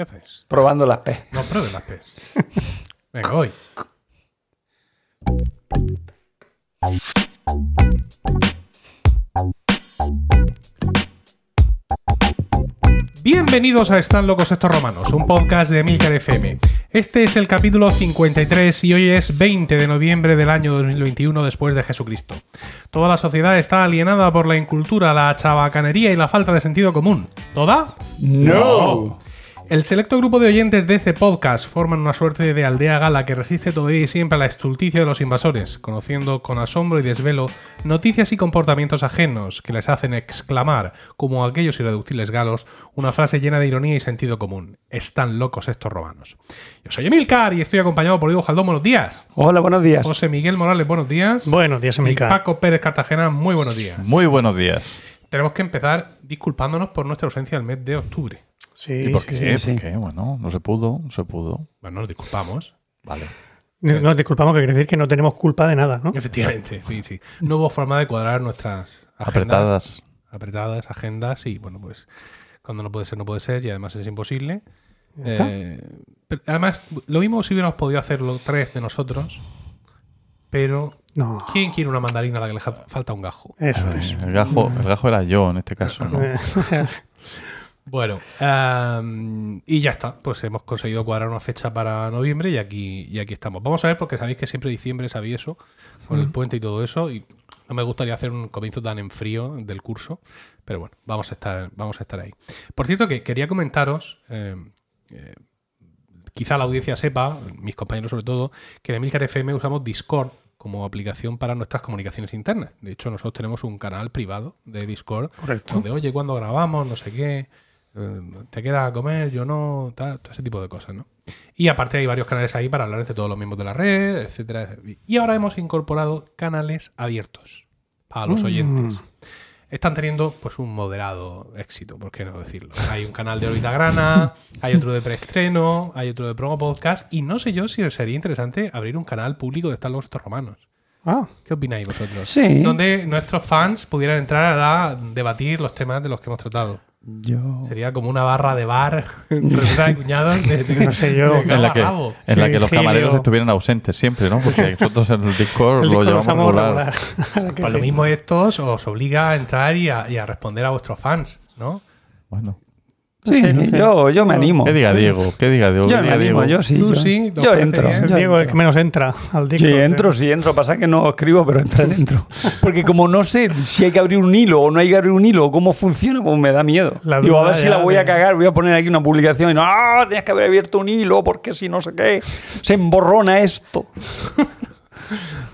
¿Qué haces? Probando las P. No pruebes las PES. Venga, hoy. Bienvenidos a Están locos estos romanos, un podcast de Milcar FM. Este es el capítulo 53 y hoy es 20 de noviembre del año 2021 después de Jesucristo. Toda la sociedad está alienada por la incultura, la chabacanería y la falta de sentido común. ¿Toda? No. El selecto grupo de oyentes de este podcast forman una suerte de aldea gala que resiste todavía y siempre a la estulticia de los invasores, conociendo con asombro y desvelo noticias y comportamientos ajenos que les hacen exclamar, como aquellos irreductibles galos, una frase llena de ironía y sentido común. Están locos estos romanos. Yo soy Emilcar y estoy acompañado por Diego Jaldón, buenos días. Hola, buenos días. José Miguel Morales, buenos días. Buenos días, Y Emilcar. Paco Pérez Cartagena, muy buenos días. Muy buenos días. Tenemos que empezar disculpándonos por nuestra ausencia del mes de octubre. Sí, ¿Y por qué? sí. ¿Por qué? Bueno, no se pudo, no se pudo. Bueno, nos disculpamos. Vale. No, Nos disculpamos que quiere decir que no tenemos culpa de nada, ¿no? Efectivamente, sí, sí. No hubo forma de cuadrar nuestras agendas. Apretadas. Apretadas, agendas y bueno, pues cuando no puede ser, no puede ser y además es imposible. Eh, pero además, lo mismo si hubiéramos podido hacerlo tres de nosotros, pero No. ¿quién quiere una mandarina a la que le falta un gajo? Eso Eh, es. El gajo, el gajo era yo en este caso, ¿no? Bueno, y ya está. Pues hemos conseguido cuadrar una fecha para noviembre y aquí, y aquí estamos. Vamos a ver, porque sabéis que siempre diciembre es avieso, con el puente y todo eso, y no me gustaría hacer un comienzo tan en frío del curso, pero bueno, vamos a estar, vamos a estar ahí. Por cierto, que quería comentaros, eh, eh, quizá la audiencia sepa, mis compañeros sobre todo, que en Emilcar FM usamos Discord como aplicación para nuestras comunicaciones internas. De hecho, nosotros tenemos un canal privado de Discord Correcto. donde, oye, cuando grabamos, no sé qué, te queda a comer, yo no, tal, todo ese tipo de cosas, ¿no? Y aparte hay varios canales ahí para hablar entre todos los miembros de la red, etcétera. Y ahora hemos incorporado canales abiertos para los Mm. oyentes. Están teniendo pues un moderado éxito, por qué no decirlo. Hay un canal de Orbita Grana, hay otro de preestreno, hay otro de promo podcast y no sé yo si sería interesante abrir un canal público de los estos romanos. Ah, ¿Qué opináis vosotros? Sí. Donde nuestros fans pudieran entrar a debatir los temas de los que hemos tratado. Yo. Sería como una barra de bar de cuñados de, de- No sé yo. de En la que, en la Sí, que los camareros estuvieran ausentes siempre, ¿no? Porque nosotros en el Discord el lo lo llevamos regular. regular. Pues lo sí. mismo estos os obliga a entrar y a, y a responder a vuestros fans, ¿no? Bueno. Sí, sé, no sé. yo, yo me animo. ¿Qué diga Diego? ¿Qué diga Diego? Yo ¿Qué me diga animo, Diego? yo sí. Tú yo, sí, ¿te yo entro. yo Diego es el entro. que menos entra al disco. Sí, entro, sí, entro. Pasa que no escribo, pero entro dentro. Porque como no sé si hay que abrir un hilo o no hay que abrir un hilo o cómo funciona, pues me da miedo. La Digo, a ver si la voy de- a cagar, voy a poner aquí una publicación y no, ¡ah! Tienes que haber abierto un hilo porque si no sé qué, se emborrona esto.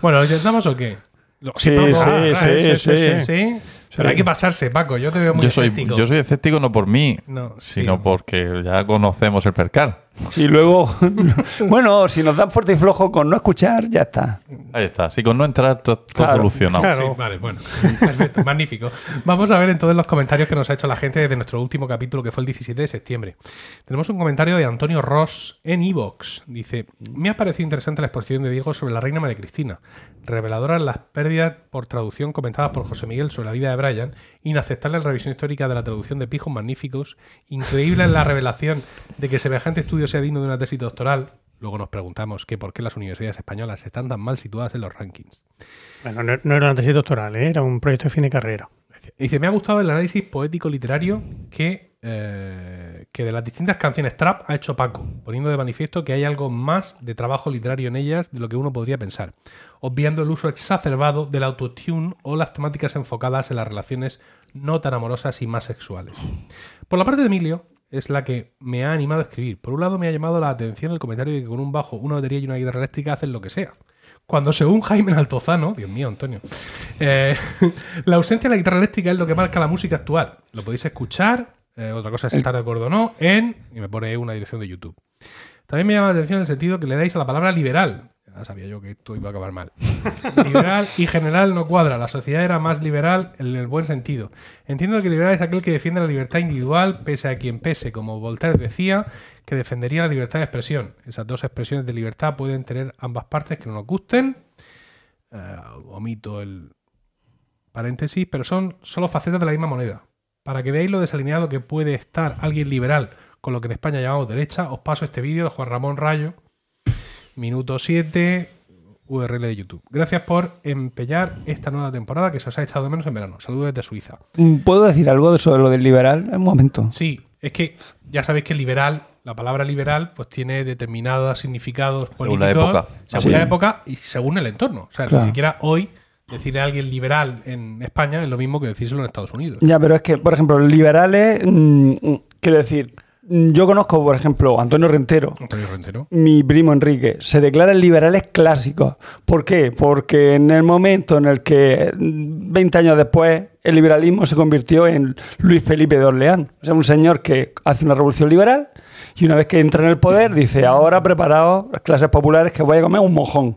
Bueno, ¿lo intentamos o qué? Lo- Sí, ah, sí, sí. sí. Pero hay que pasarse, Paco. Yo te veo muy Yo soy, escéptico. yo soy escéptico no por mí, No, sí. sino porque ya conocemos el percal. Y luego, bueno, si nos dan fuerte y flojo con no escuchar, ya está. Ahí está. Si con no entrar, todo, Claro, solucionado. claro. Sí, vale, bueno. Perfecto, magnífico. Vamos a ver entonces los comentarios que nos ha hecho la gente desde nuestro último capítulo, que fue el 17 de septiembre. Tenemos un comentario de Antonio Ross en Evox. Dice: Me ha parecido interesante la exposición de Diego sobre la reina María Cristina. Reveladoras las pérdidas por traducción comentadas por José Miguel sobre la vida de Brian. Inaceptable la revisión histórica de la traducción de Pijos Magníficos. Increíble la revelación de que semejante estudio sea digno de una tesis doctoral. Luego nos preguntamos que por qué las universidades españolas están tan mal situadas en los rankings. Bueno, no, era una tesis doctoral, ¿eh? era un proyecto de fin de carrera. Dice, me ha gustado el análisis poético-literario que, eh, que de las distintas canciones trap ha hecho Paco, poniendo de manifiesto que hay algo más de trabajo literario en ellas de lo que uno podría pensar, obviando el uso exacerbado del autotune o las temáticas enfocadas en las relaciones no tan amorosas y más sexuales. Por la parte de Emilio, es la que me ha animado a escribir. Por un lado, me ha llamado la atención el comentario de que con un bajo, una batería y una guitarra eléctrica hacen lo que sea. Cuando según Jaime Altozano, Dios mío, Antonio, eh, la ausencia de la guitarra eléctrica es lo que marca la música actual. Lo podéis escuchar, eh, otra cosa es estar de acuerdo o no, en, y me pone una dirección de YouTube. También me llama la atención el sentido que le dais a la palabra liberal. Ya sabía yo que esto iba a acabar mal. Liberal y general no cuadra. La sociedad era más liberal en el buen sentido. Entiendo que liberal es aquel que defiende la libertad individual, pese a quien pese, como Voltaire decía, que defendería la libertad de expresión. Esas dos expresiones de libertad pueden tener ambas partes que no nos gusten. Eh, omito el paréntesis, pero son solo facetas de la misma moneda. Para que veáis lo desalineado que puede estar alguien liberal con lo que en España llamamos derecha, os paso este vídeo de Juan Ramón Rayo, minuto 7, URL de YouTube. Gracias por empeñar esta nueva temporada que se os ha echado de menos en verano. Saludos desde Suiza. ¿Puedo decir algo sobre lo del liberal? Un momento. Sí, es que ya sabéis que liberal, la palabra liberal, pues tiene determinados significados Según la políticos, época. según Sí. la época y según el entorno. O sea, Claro. ni siquiera hoy decirle a alguien liberal en España es lo mismo que decírselo en Estados Unidos. Ya, pero es que, por ejemplo, los liberales, mm, mm, quiero decir, mm, yo conozco, por ejemplo, a Antonio Rentero, Antonio Rentero. mi primo Enrique, se declaran liberales clásicos. ¿Por qué? Porque en el momento en el que, mm, 20 años después, el liberalismo se convirtió en Luis Felipe de Orleán. O sea, un señor que hace una revolución liberal y una vez que entra en el poder dice, ahora preparaos las clases populares que voy a comer un mojón.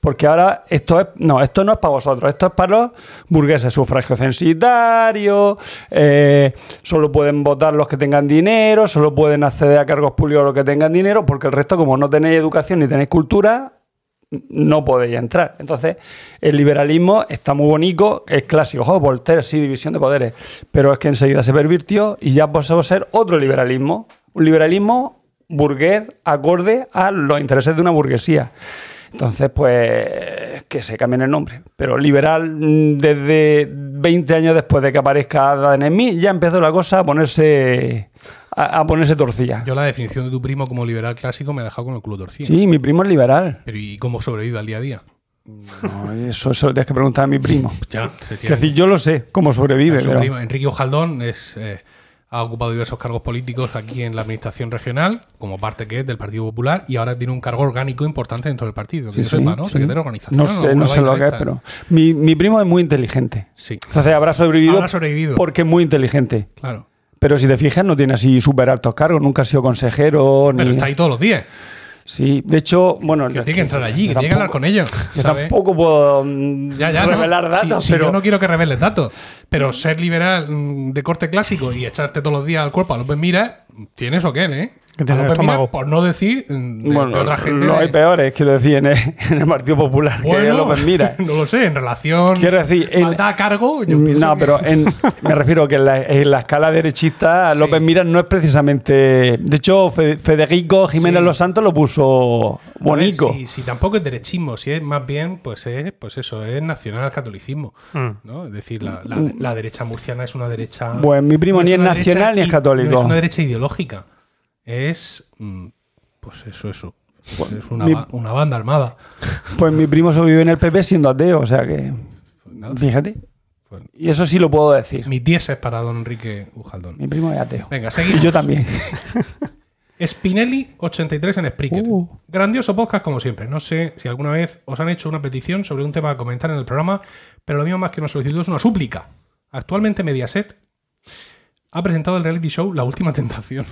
Porque ahora esto es. No, esto no es para vosotros, esto es para los burgueses, sufragio censitario, eh, solo pueden votar los que tengan dinero, solo pueden acceder a cargos públicos los que tengan dinero, porque el resto, como no tenéis educación ni tenéis cultura, no podéis entrar. Entonces, el liberalismo está muy bonito, es clásico, ojo, Voltaire, sí, división de poderes, pero es que enseguida se pervirtió y ya pasó a ser otro liberalismo, un liberalismo burgués acorde a los intereses de una burguesía. Entonces, pues, que se cambien el nombre. Pero liberal, mm, desde 20 años después de que aparezca Adam Smith, ya empezó la cosa a ponerse, a, a ponerse torcilla. Yo la definición de tu primo como liberal clásico me ha dejado con el culo torcido. Sí, mi primo es liberal. Pero ¿y cómo sobrevive al día a día? No, eso, eso lo tienes que preguntar a mi primo. Ya, se Es decir, yo lo sé, cómo sobrevive. Su pero- primo, Enrique Ojaldón es, eh, ha ocupado diversos cargos políticos aquí en la administración regional, como parte que es del Partido Popular, y ahora tiene un cargo orgánico importante dentro del partido. Que Sí, yo sepa, ¿no? sí. Secretario de organización. No sé, no sé lo que es, pero mi, mi primo es muy inteligente. Sí, Entonces habrá sobrevivido, Habrá sobrevivido. porque es muy inteligente. claro. Pero si te fijas, no tiene así súper altos cargos, nunca ha sido consejero. Pero ni... está ahí todos los días. Sí, de hecho, bueno. Que tiene que entrar allí, que tiene que hablar con ellos. Yo ¿sabes? tampoco puedo mm, Ya, ya, no. revelar datos, sí, pero. yo no quiero que reveles datos. Pero ser liberal mm, de corte clásico y echarte todos los días al cuerpo a López Mira, tienes o qué, ¿eh? Que A tiene López Mira, estómago. por no decir mm, de, bueno, de otra gente. lo de- hay peores, quiero decir, en el, en el Partido Popular, que Bueno, López Mira. no lo sé, en relación. Quiero decir, en- a cargo, yo No, que- pero en- me refiero que en la, en la escala derechista, Sí. López Miras no es precisamente. De hecho, Fe- Federico Jiménez Sí. Los Santos lo puso bonito. Si, si tampoco es derechismo, si es más bien, pues es, pues eso, es nacional catolicismo. Mm. ¿no? Es decir, la, la- la derecha murciana es una derecha. Pues mi primo no ni es nacional ni es católico. No es una derecha ideológica. Es. mm, Pues eso, eso. Es una, mi- ba- una banda armada. Pues mi primo sobrevive en el PP siendo ateo, o sea que. Pues nada, Fíjate. pues Y eso sí lo puedo decir. mis 10 es para don Enrique Ujaldón. Mi primo es ateo. Venga, Y seguimos. yo también. Spinelli83 en Spreaker. Uh. Grandioso podcast como siempre. No sé si alguna vez os han hecho una petición sobre un tema a comentar en el programa, pero lo mismo más que una solicitud es una súplica. Actualmente Mediaset ha presentado el reality show La Última Tentación.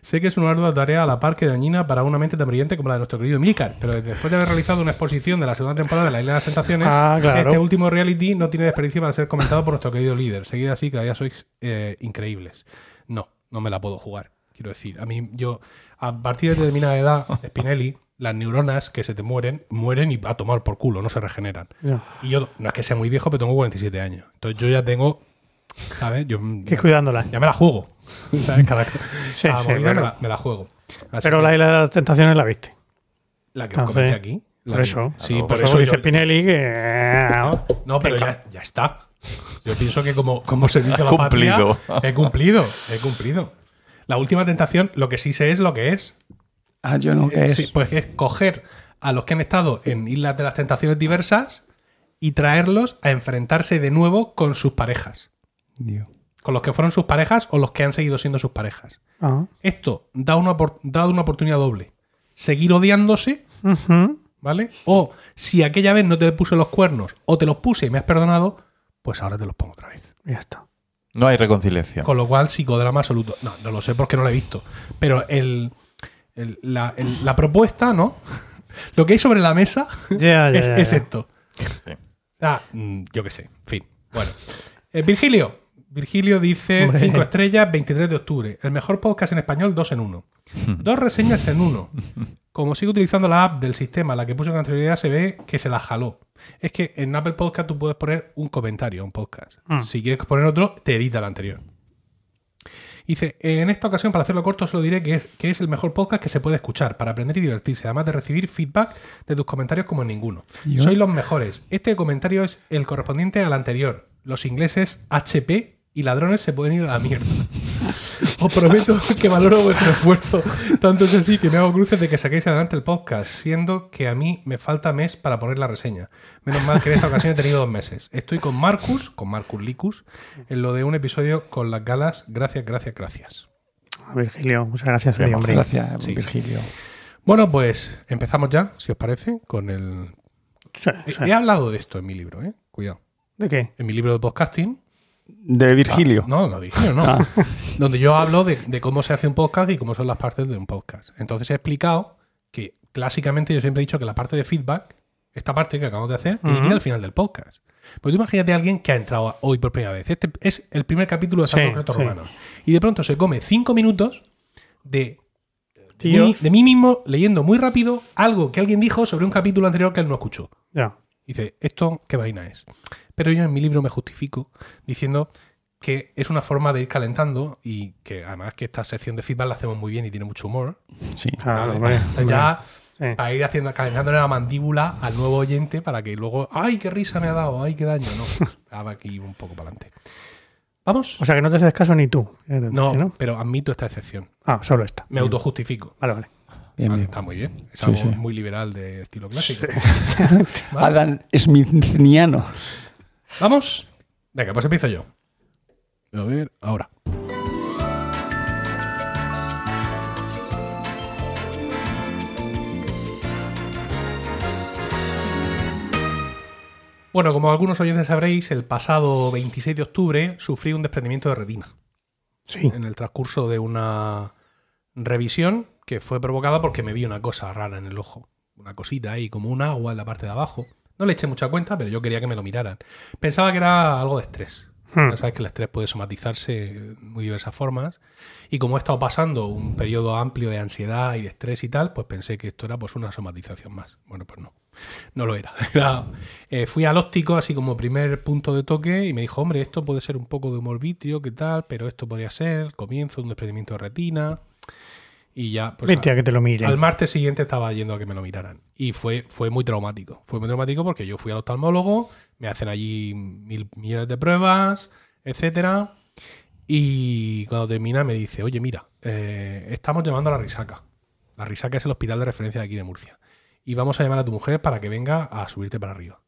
Sé que es una ardua tarea a la par que dañina para una mente tan brillante como la de nuestro querido Milcar, pero después de haber realizado una exposición de la segunda temporada de La Isla de las Tentaciones, Ah, claro. este último reality no tiene desperdicio para ser comentado por nuestro querido líder. Seguida así, cada día sois eh, increíbles. No, no me la puedo jugar. Quiero decir, a mí, yo, a partir de determinada edad, Spinelli, las neuronas que se te mueren, mueren y a tomar por culo, no se regeneran. Y yo, no es que sea muy viejo, pero tengo 47 años. Entonces yo ya tengo, ¿sabes? Yo Que cuidándola. ya me la juego. ¿Sabes? Cada, Sí, cada sí, movida pero- me, la, me la juego. Así Pero que la isla de las tentaciones la viste. la que os Entonces, comenté aquí. Por que- eso. Sí, por, por eso, eso dice yo- Spinelli que. No, pero ya, ya está. Yo pienso que como, como servicio a la Has patria cumplido. he cumplido, he cumplido. La última tentación, lo que sí sé es lo que es. Ah, yo no. Sí, pues es coger a los que han estado en Islas de las Tentaciones diversas y traerlos a enfrentarse de nuevo con sus parejas. Dios. Con los que fueron sus parejas o los que han seguido siendo sus parejas. Ah. Esto da una, da una oportunidad doble. Seguir odiándose. ¿vale? O si aquella vez no te puse los cuernos o te los puse y me has perdonado, pues ahora te los pongo otra vez. Ya está. No hay reconciliación. Con lo cual, psicodrama absoluto. No, no lo sé porque no lo he visto. Pero el, el- la, el- la propuesta, ¿no? Lo que hay sobre la mesa es, esto. Ah, mm, yo qué sé. En fin. Bueno. Eh, Virgilio. Virgilio dice Hombre. 5 estrellas, 23 de octubre. El mejor podcast en español, dos en uno. Dos reseñas en uno. Como sigo utilizando la app del sistema, la que puse con anterioridad, se ve que se la jaló. Es que en Apple Podcast tú puedes poner un comentario a un podcast. Mm. Si quieres poner otro, te edita el anterior. Dice, en esta ocasión, para hacerlo corto, solo diré que es, que es el mejor podcast que se puede escuchar para aprender y divertirse, además de recibir feedback de tus comentarios como en ninguno. ¿Yo? Sois los mejores. Este comentario es el correspondiente al anterior. Los ingleses HP y ladrones se pueden ir a la mierda. Os prometo que valoro vuestro esfuerzo. Tanto es así que me hago cruces de que saquéis adelante el podcast, siendo que a mí me falta mes para poner la reseña. Menos mal que en esta ocasión he tenido dos meses. Estoy con Marcus, con Marcus Licus, en lo de un episodio con las galas. Gracias, gracias, gracias. Virgilio, muchas gracias, hombre. Gracias, Sí. Virgilio. Bueno, pues empezamos ya, si os parece, con el... Sí, He, he hablado de esto en mi libro, ¿eh? Cuidado. ¿De qué? En mi libro de podcasting. De Virgilio. Ah, no, no, Virgilio, no. Ah. Donde yo hablo de, de cómo se hace un podcast y cómo son las partes de un podcast. Entonces he explicado que clásicamente yo siempre he dicho que la parte de feedback, esta parte que acabamos de hacer, tiene que ir al final del podcast. Pues tú imagínate a alguien que ha entrado hoy por primera vez. Este es el primer capítulo de Sí, Retos sí. Romanos. Y de pronto se come cinco minutos de de mí mismo leyendo muy rápido algo que alguien dijo sobre un capítulo anterior que él no escuchó. Ya. Dice, ¿esto qué vaina es? Pero yo en mi libro me justifico diciendo que es una forma de ir calentando y que además que esta sección de feedback la hacemos muy bien y tiene mucho humor. Sí. Ah, ¿vale? hombre, Entonces ya Sí. para ir haciendo calentándole la mandíbula al nuevo oyente para que luego, ¡ay, qué risa me ha dado! ¡ay, qué daño! No, pues, haga aquí un poco para adelante. ¿Vamos? O sea que no te haces caso ni tú. No, ¿no? pero admito esta excepción. Ah, solo esta. Me autojustifico. Vale, vale. Bien, Vale, bien. Está muy bien. Es Sí, algo sí. muy liberal de estilo clásico. Vale. Adam Smithiano. ¿Vamos? Venga, pues empiezo yo. A ver, ahora. Bueno, como algunos oyentes sabréis, el pasado 26 de octubre sufrí un desprendimiento de retina Sí. en el transcurso de una revisión que fue provocada porque me vi una cosa rara en el ojo. Una cosita ahí, como un agua en la parte de abajo. No le eché mucha cuenta, pero yo quería que me lo miraran. Pensaba que era algo de estrés. Hmm. Ya sabes que el estrés puede somatizarse de muy diversas formas. Y como he estado pasando un periodo amplio de ansiedad y de estrés y tal, pues pensé que esto era pues una somatización más. Bueno, pues no. No lo era. Era- eh, fui al óptico así como primer punto de toque y me dijo, hombre, esto puede ser un poco de humor vitrio, ¿qué tal? Pero esto podría ser el comienzo de un desprendimiento de retina. Y ya, pues Vete a que te lo miren. al martes siguiente estaba yendo a que me lo miraran. Y fue, fue muy traumático. Fue muy traumático porque yo fui al oftalmólogo, me hacen allí mil millones de pruebas, etcétera. Y cuando termina me dice, oye, mira, eh, estamos llamando a la Risaca. La Risaca es el hospital de referencia de aquí de Murcia. Y vamos a llamar a tu mujer para que venga a subirte para arriba.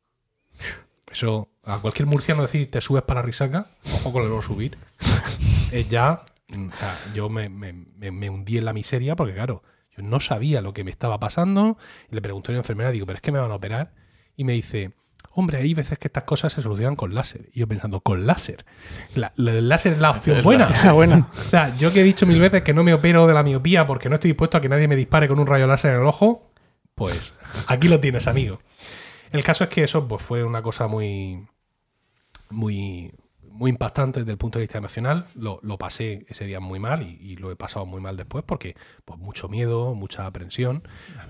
Eso, a cualquier murciano decir, te subes para la Risaca, ojo con el verbo subir, es ya, o sea, yo me, me- me- me hundí en la miseria porque, claro, yo no sabía lo que me estaba pasando. Y le pregunté a una enfermera, digo, ¿pero es que me van a operar? Y me dice, hombre, hay veces que estas cosas se solucionan con láser. Y yo pensando, ¿con láser? La- la- el láser es la opción buena. Ah, bueno. O sea, yo que he dicho mil veces que no me opero de la miopía porque no estoy dispuesto a que nadie me dispare con un rayo láser en el ojo, pues aquí lo tienes, amigo. El caso es que eso pues, fue una cosa muy, muy, muy impactante desde el punto de vista emocional. Lo, lo pasé ese día muy mal y, y lo he pasado muy mal después porque pues, mucho miedo, mucha aprensión,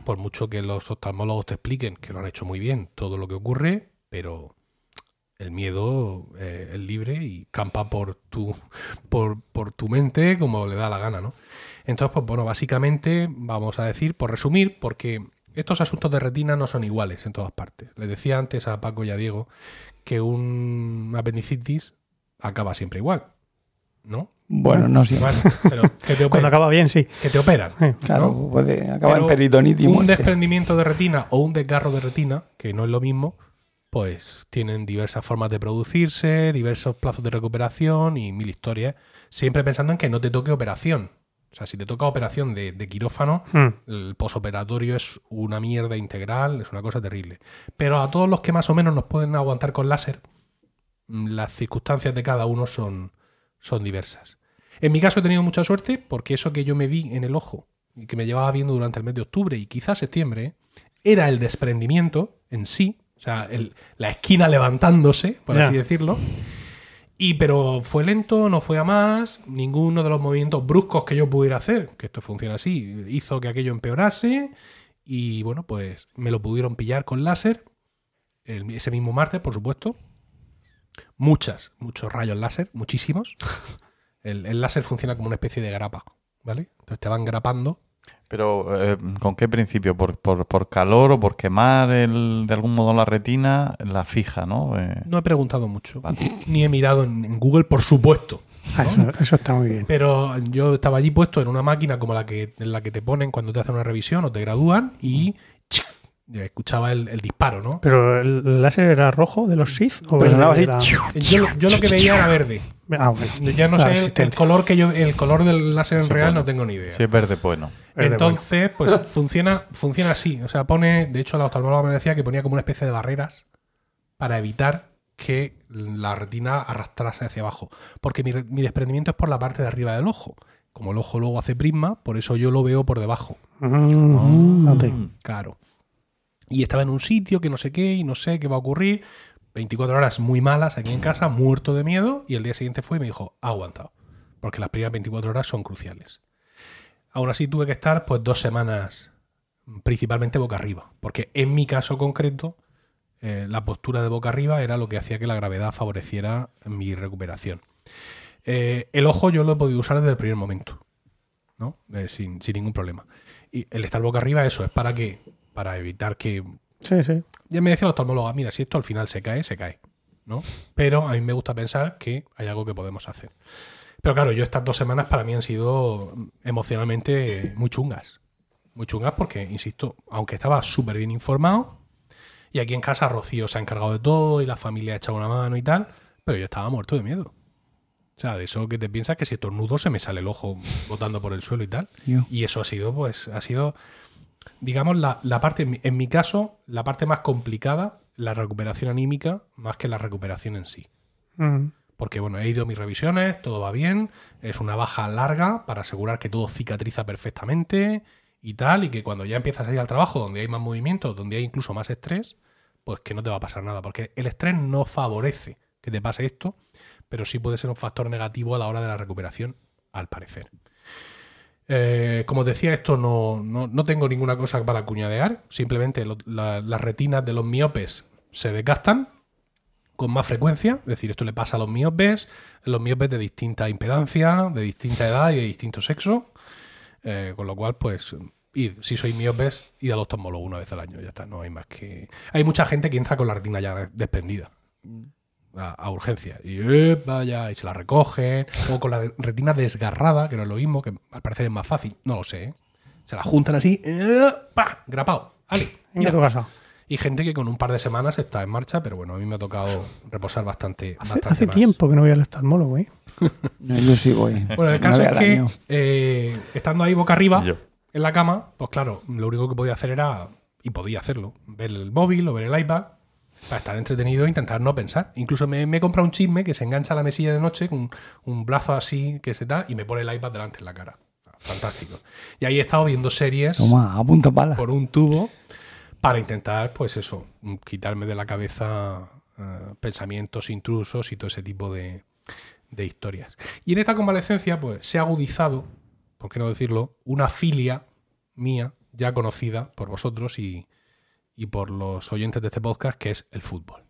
por mucho que los oftalmólogos te expliquen que lo han hecho muy bien todo lo que ocurre, pero el miedo eh, es libre y campa por tu, por, por tu mente como le da la gana, ¿no? Entonces, pues bueno, básicamente vamos a decir, por resumir, porque estos asuntos de retina no son iguales en todas partes. Les decía antes a Paco y a Diego que un apendicitis acaba siempre igual, ¿no? Bueno, no sé. Bueno, pero que te Cuando acaba bien, sí. Que te operan. Eh, Claro, ¿no? puede acabar en peritonitis un desprendimiento de retina o un desgarro de retina, que no es lo mismo, pues tienen diversas formas de producirse, diversos plazos de recuperación y mil historias, siempre pensando en que no te toque operación. O sea, si te toca operación de, de quirófano, Hmm. el posoperatorio es una mierda integral, es una cosa terrible. Pero a todos los que más o menos nos pueden aguantar con láser, las circunstancias de cada uno son, son diversas. En mi caso he tenido mucha suerte porque eso que yo me vi en el ojo y que me llevaba viendo durante el mes de octubre y quizás septiembre era el desprendimiento en sí, o sea, el- la esquina levantándose, por así decirlo. Y pero fue lento, no fue a más, ninguno de los movimientos bruscos que yo pudiera hacer, que esto funciona así, hizo que aquello empeorase y bueno, pues me lo pudieron pillar con láser el- ese mismo martes, por supuesto. Muchas, muchos rayos láser, muchísimos. El, el láser funciona como una especie de grapa, ¿vale? Entonces te van grapando. Pero, eh, ¿con qué principio? ¿Por, por, por calor o por quemar el, de algún modo la retina? La fija, ¿no? Eh, No he preguntado mucho, Vale. ni he mirado en, en Google, por supuesto. Ah, eso, eso está muy bien. Pero yo estaba allí puesto en una máquina como la que, en la que te ponen cuando te hacen una revisión o te gradúan y ¡chic! Ya escuchaba el, el disparo, ¿no? ¿Pero el láser era rojo de los Sith? ¿O Pues sonaba era- así. Yo, yo lo que veía era verde. Ah, bueno. Ya no sé el, color que yo, el color del láser en Sí, real bueno. no tengo ni idea. si es verde, pues no. Entonces, pues funciona, funciona así. O sea, pone, de hecho, la oftalmóloga me decía que ponía como una especie de barreras para evitar que la retina arrastrase hacia abajo. Porque mi, re- mi desprendimiento es por la parte de arriba del ojo. Como el ojo luego hace prisma, por eso yo lo veo por debajo. Mm, fíjate. Claro. Y estaba en un sitio que no sé qué y no sé qué va a ocurrir. 24 horas muy malas aquí en casa, muerto de miedo. Y el día siguiente fue y me dijo, ha aguantado. Porque las primeras 24 horas son cruciales. Aún así tuve que estar pues dos semanas principalmente boca arriba. Porque en mi caso concreto, eh, la postura de boca arriba era lo que hacía que la gravedad favoreciera mi recuperación. Eh, el ojo yo lo he podido usar desde el primer momento. ¿no? Eh, sin, sin ningún problema. Y el estar boca arriba, eso es para que, para evitar que. Sí, sí. Ya me decía la oftalmóloga, mira, si esto al final se cae, se cae. ¿no? Pero a mí me gusta pensar que hay algo que podemos hacer. Pero claro, yo estas dos semanas para mí han sido emocionalmente muy chungas. Muy chungas porque, insisto, aunque estaba súper bien informado, y aquí en casa Rocío se ha encargado de todo y la familia ha echado una mano y tal, pero yo estaba muerto de miedo. O sea, de eso que te piensas que si estornudo se me sale el ojo botando por el suelo y tal. Yo. Y eso ha sido, pues, ha sido, digamos, la, la parte, en mi, en mi caso, la parte más complicada, la recuperación anímica, más que la recuperación en sí. Porque, bueno, he ido a mis revisiones, todo va bien, es una baja larga para asegurar que todo cicatriza perfectamente y tal, y que cuando ya empiezas a ir al trabajo, donde hay más movimiento, donde hay incluso más estrés, pues que no te va a pasar nada, porque el estrés no favorece que te pase esto, pero sí puede ser un factor negativo a la hora de la recuperación, al parecer. Eh, como decía, esto no, no, no tengo ninguna cosa para cuñadear, simplemente la- las retinas de los miopes se desgastan con más frecuencia, es decir, esto le pasa a los miopes, los miopes de distinta impedancia, de distinta edad y de distinto sexo, eh, con lo cual, pues, id, si sois miopes, id al oftalmólogo una vez al año, ya está, no hay más que... Hay mucha gente que entra con la retina ya desprendida a, a urgencia y eh, vaya, y se la recogen, o con la retina desgarrada, que no es lo mismo, que al parecer es más fácil, no lo sé, ¿eh? se la juntan así, eh, pa, Ale, Mira mira. tu casa. Y gente que con un par de semanas está en marcha, pero bueno, a mí me ha tocado reposar bastante, Hace, bastante hace más. tiempo que no voy al oftalmólogo, ¿eh? No, yo sí voy. Bueno, el caso vez es que eh, estando ahí boca arriba yo. en la cama, pues claro, lo único que podía hacer era, y podía hacerlo, ver el móvil o ver el iPad para estar entretenido e intentar no pensar. Incluso me, me he comprado un chisme que se engancha a la mesilla de noche con un brazo así que se da y me pone el iPad delante en la cara. Fantástico. Y ahí he estado viendo series Toma, pala. por un tubo para intentar, pues eso, quitarme de la cabeza eh, pensamientos intrusos y todo ese tipo de, de historias. Y en esta convalecencia, pues se ha agudizado, por qué no decirlo, una filia mía ya conocida por vosotros y, y por los oyentes de este podcast, que es el fútbol.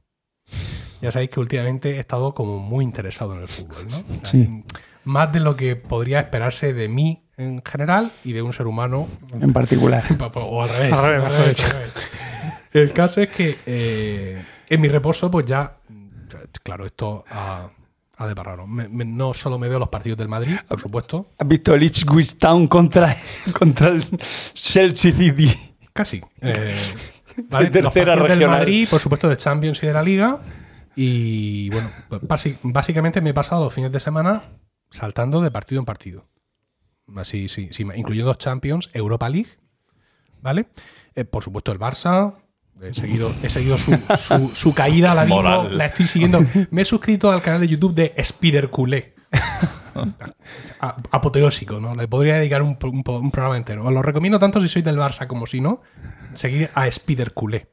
Ya sabéis que últimamente he estado como muy interesado en el fútbol, ¿no? O sea, Sí. Más de lo que podría esperarse de mí en general y de un ser humano En particular. Pa- pa- O al revés. Al revés, al revés, al revés. El caso es que eh, en mi reposo, pues ya, claro, esto ha, ha. Me- me- no solo me veo los partidos del Madrid, por supuesto, ¿Has visto el Ipswich Town contra, contra el Chelsea City? casi. Eh, ¿vale? De Los tercera partidos del regional. Madrid, por supuesto, de Champions y de la Liga. Y bueno, pues, básicamente me he pasado los fines de semana saltando de partido en partido. Así, sí, sí, incluyendo Champions, Europa League, ¿vale? Eh, por supuesto, el Barça. He seguido, he seguido su, su- su caída a la mismo, Moral. la estoy siguiendo. Me he suscrito al canal de YouTube de Spider Culé. Apoteósico, ¿no? Le podría dedicar un, un- un programa entero. Os lo recomiendo tanto si sois del Barça como si no. Seguir a Spider Culé.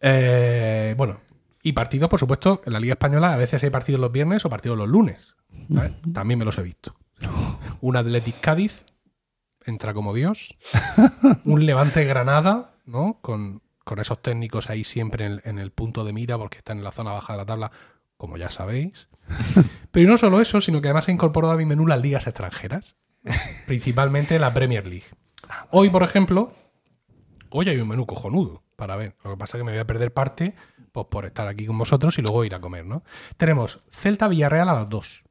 Eh, bueno, y partidos, por supuesto, en la Liga Española a veces hay partidos los viernes o partidos los lunes. También me los he visto. Un Athletic Cádiz entra como Dios. Un Levante Granada, ¿no? Con, con esos técnicos ahí siempre en el, en el punto de mira porque están en la zona baja de la tabla como ya sabéis. Pero no solo eso, sino que además he incorporado a mi menú las ligas extranjeras, principalmente la Premier League. Hoy, por ejemplo, hoy hay un menú cojonudo para ver. Lo que pasa es que me voy a perder parte pues, por estar aquí con vosotros y luego ir a comer, ¿no? Tenemos Celta Villarreal a las 2.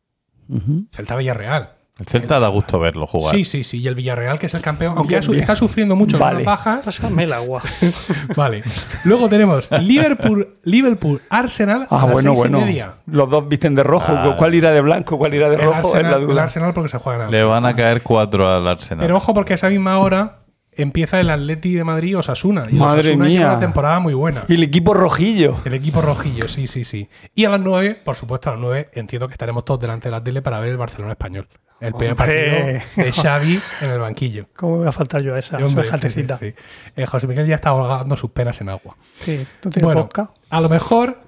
Celta Villarreal. El Celta da gusto verlo jugar. Sí, sí, sí. Y el Villarreal, que es el campeón, aunque está sufriendo mucho con Vale. las bajas. Pásame el agua. Vale. Luego tenemos Liverpool, Liverpool Arsenal a Ah, las bueno, seis bueno. y media. Los dos visten de rojo. Ah. ¿Cuál irá de blanco? ¿Cuál irá de El rojo? es la Arsenal, el. Arsenal porque se juega en Le van a caer cuatro al Arsenal. Pero ojo, porque a esa misma hora empieza el Atleti de Madrid Osasuna. Y Madre Osasuna lleva mía. una temporada muy buena. Y el equipo rojillo. El equipo rojillo, sí, sí, sí. Y a las 9, por supuesto, a las 9 entiendo que estaremos todos delante de la tele para ver el Barcelona español. El primer Hombre. partido de Xavi en el banquillo. ¿Cómo me voy a faltar yo a esa semejantecita? sí, sí, sí. Eh, José Miguel ya está ahogando sus penas en agua. Sí, ¿tú tienes Bueno, podcast? a lo mejor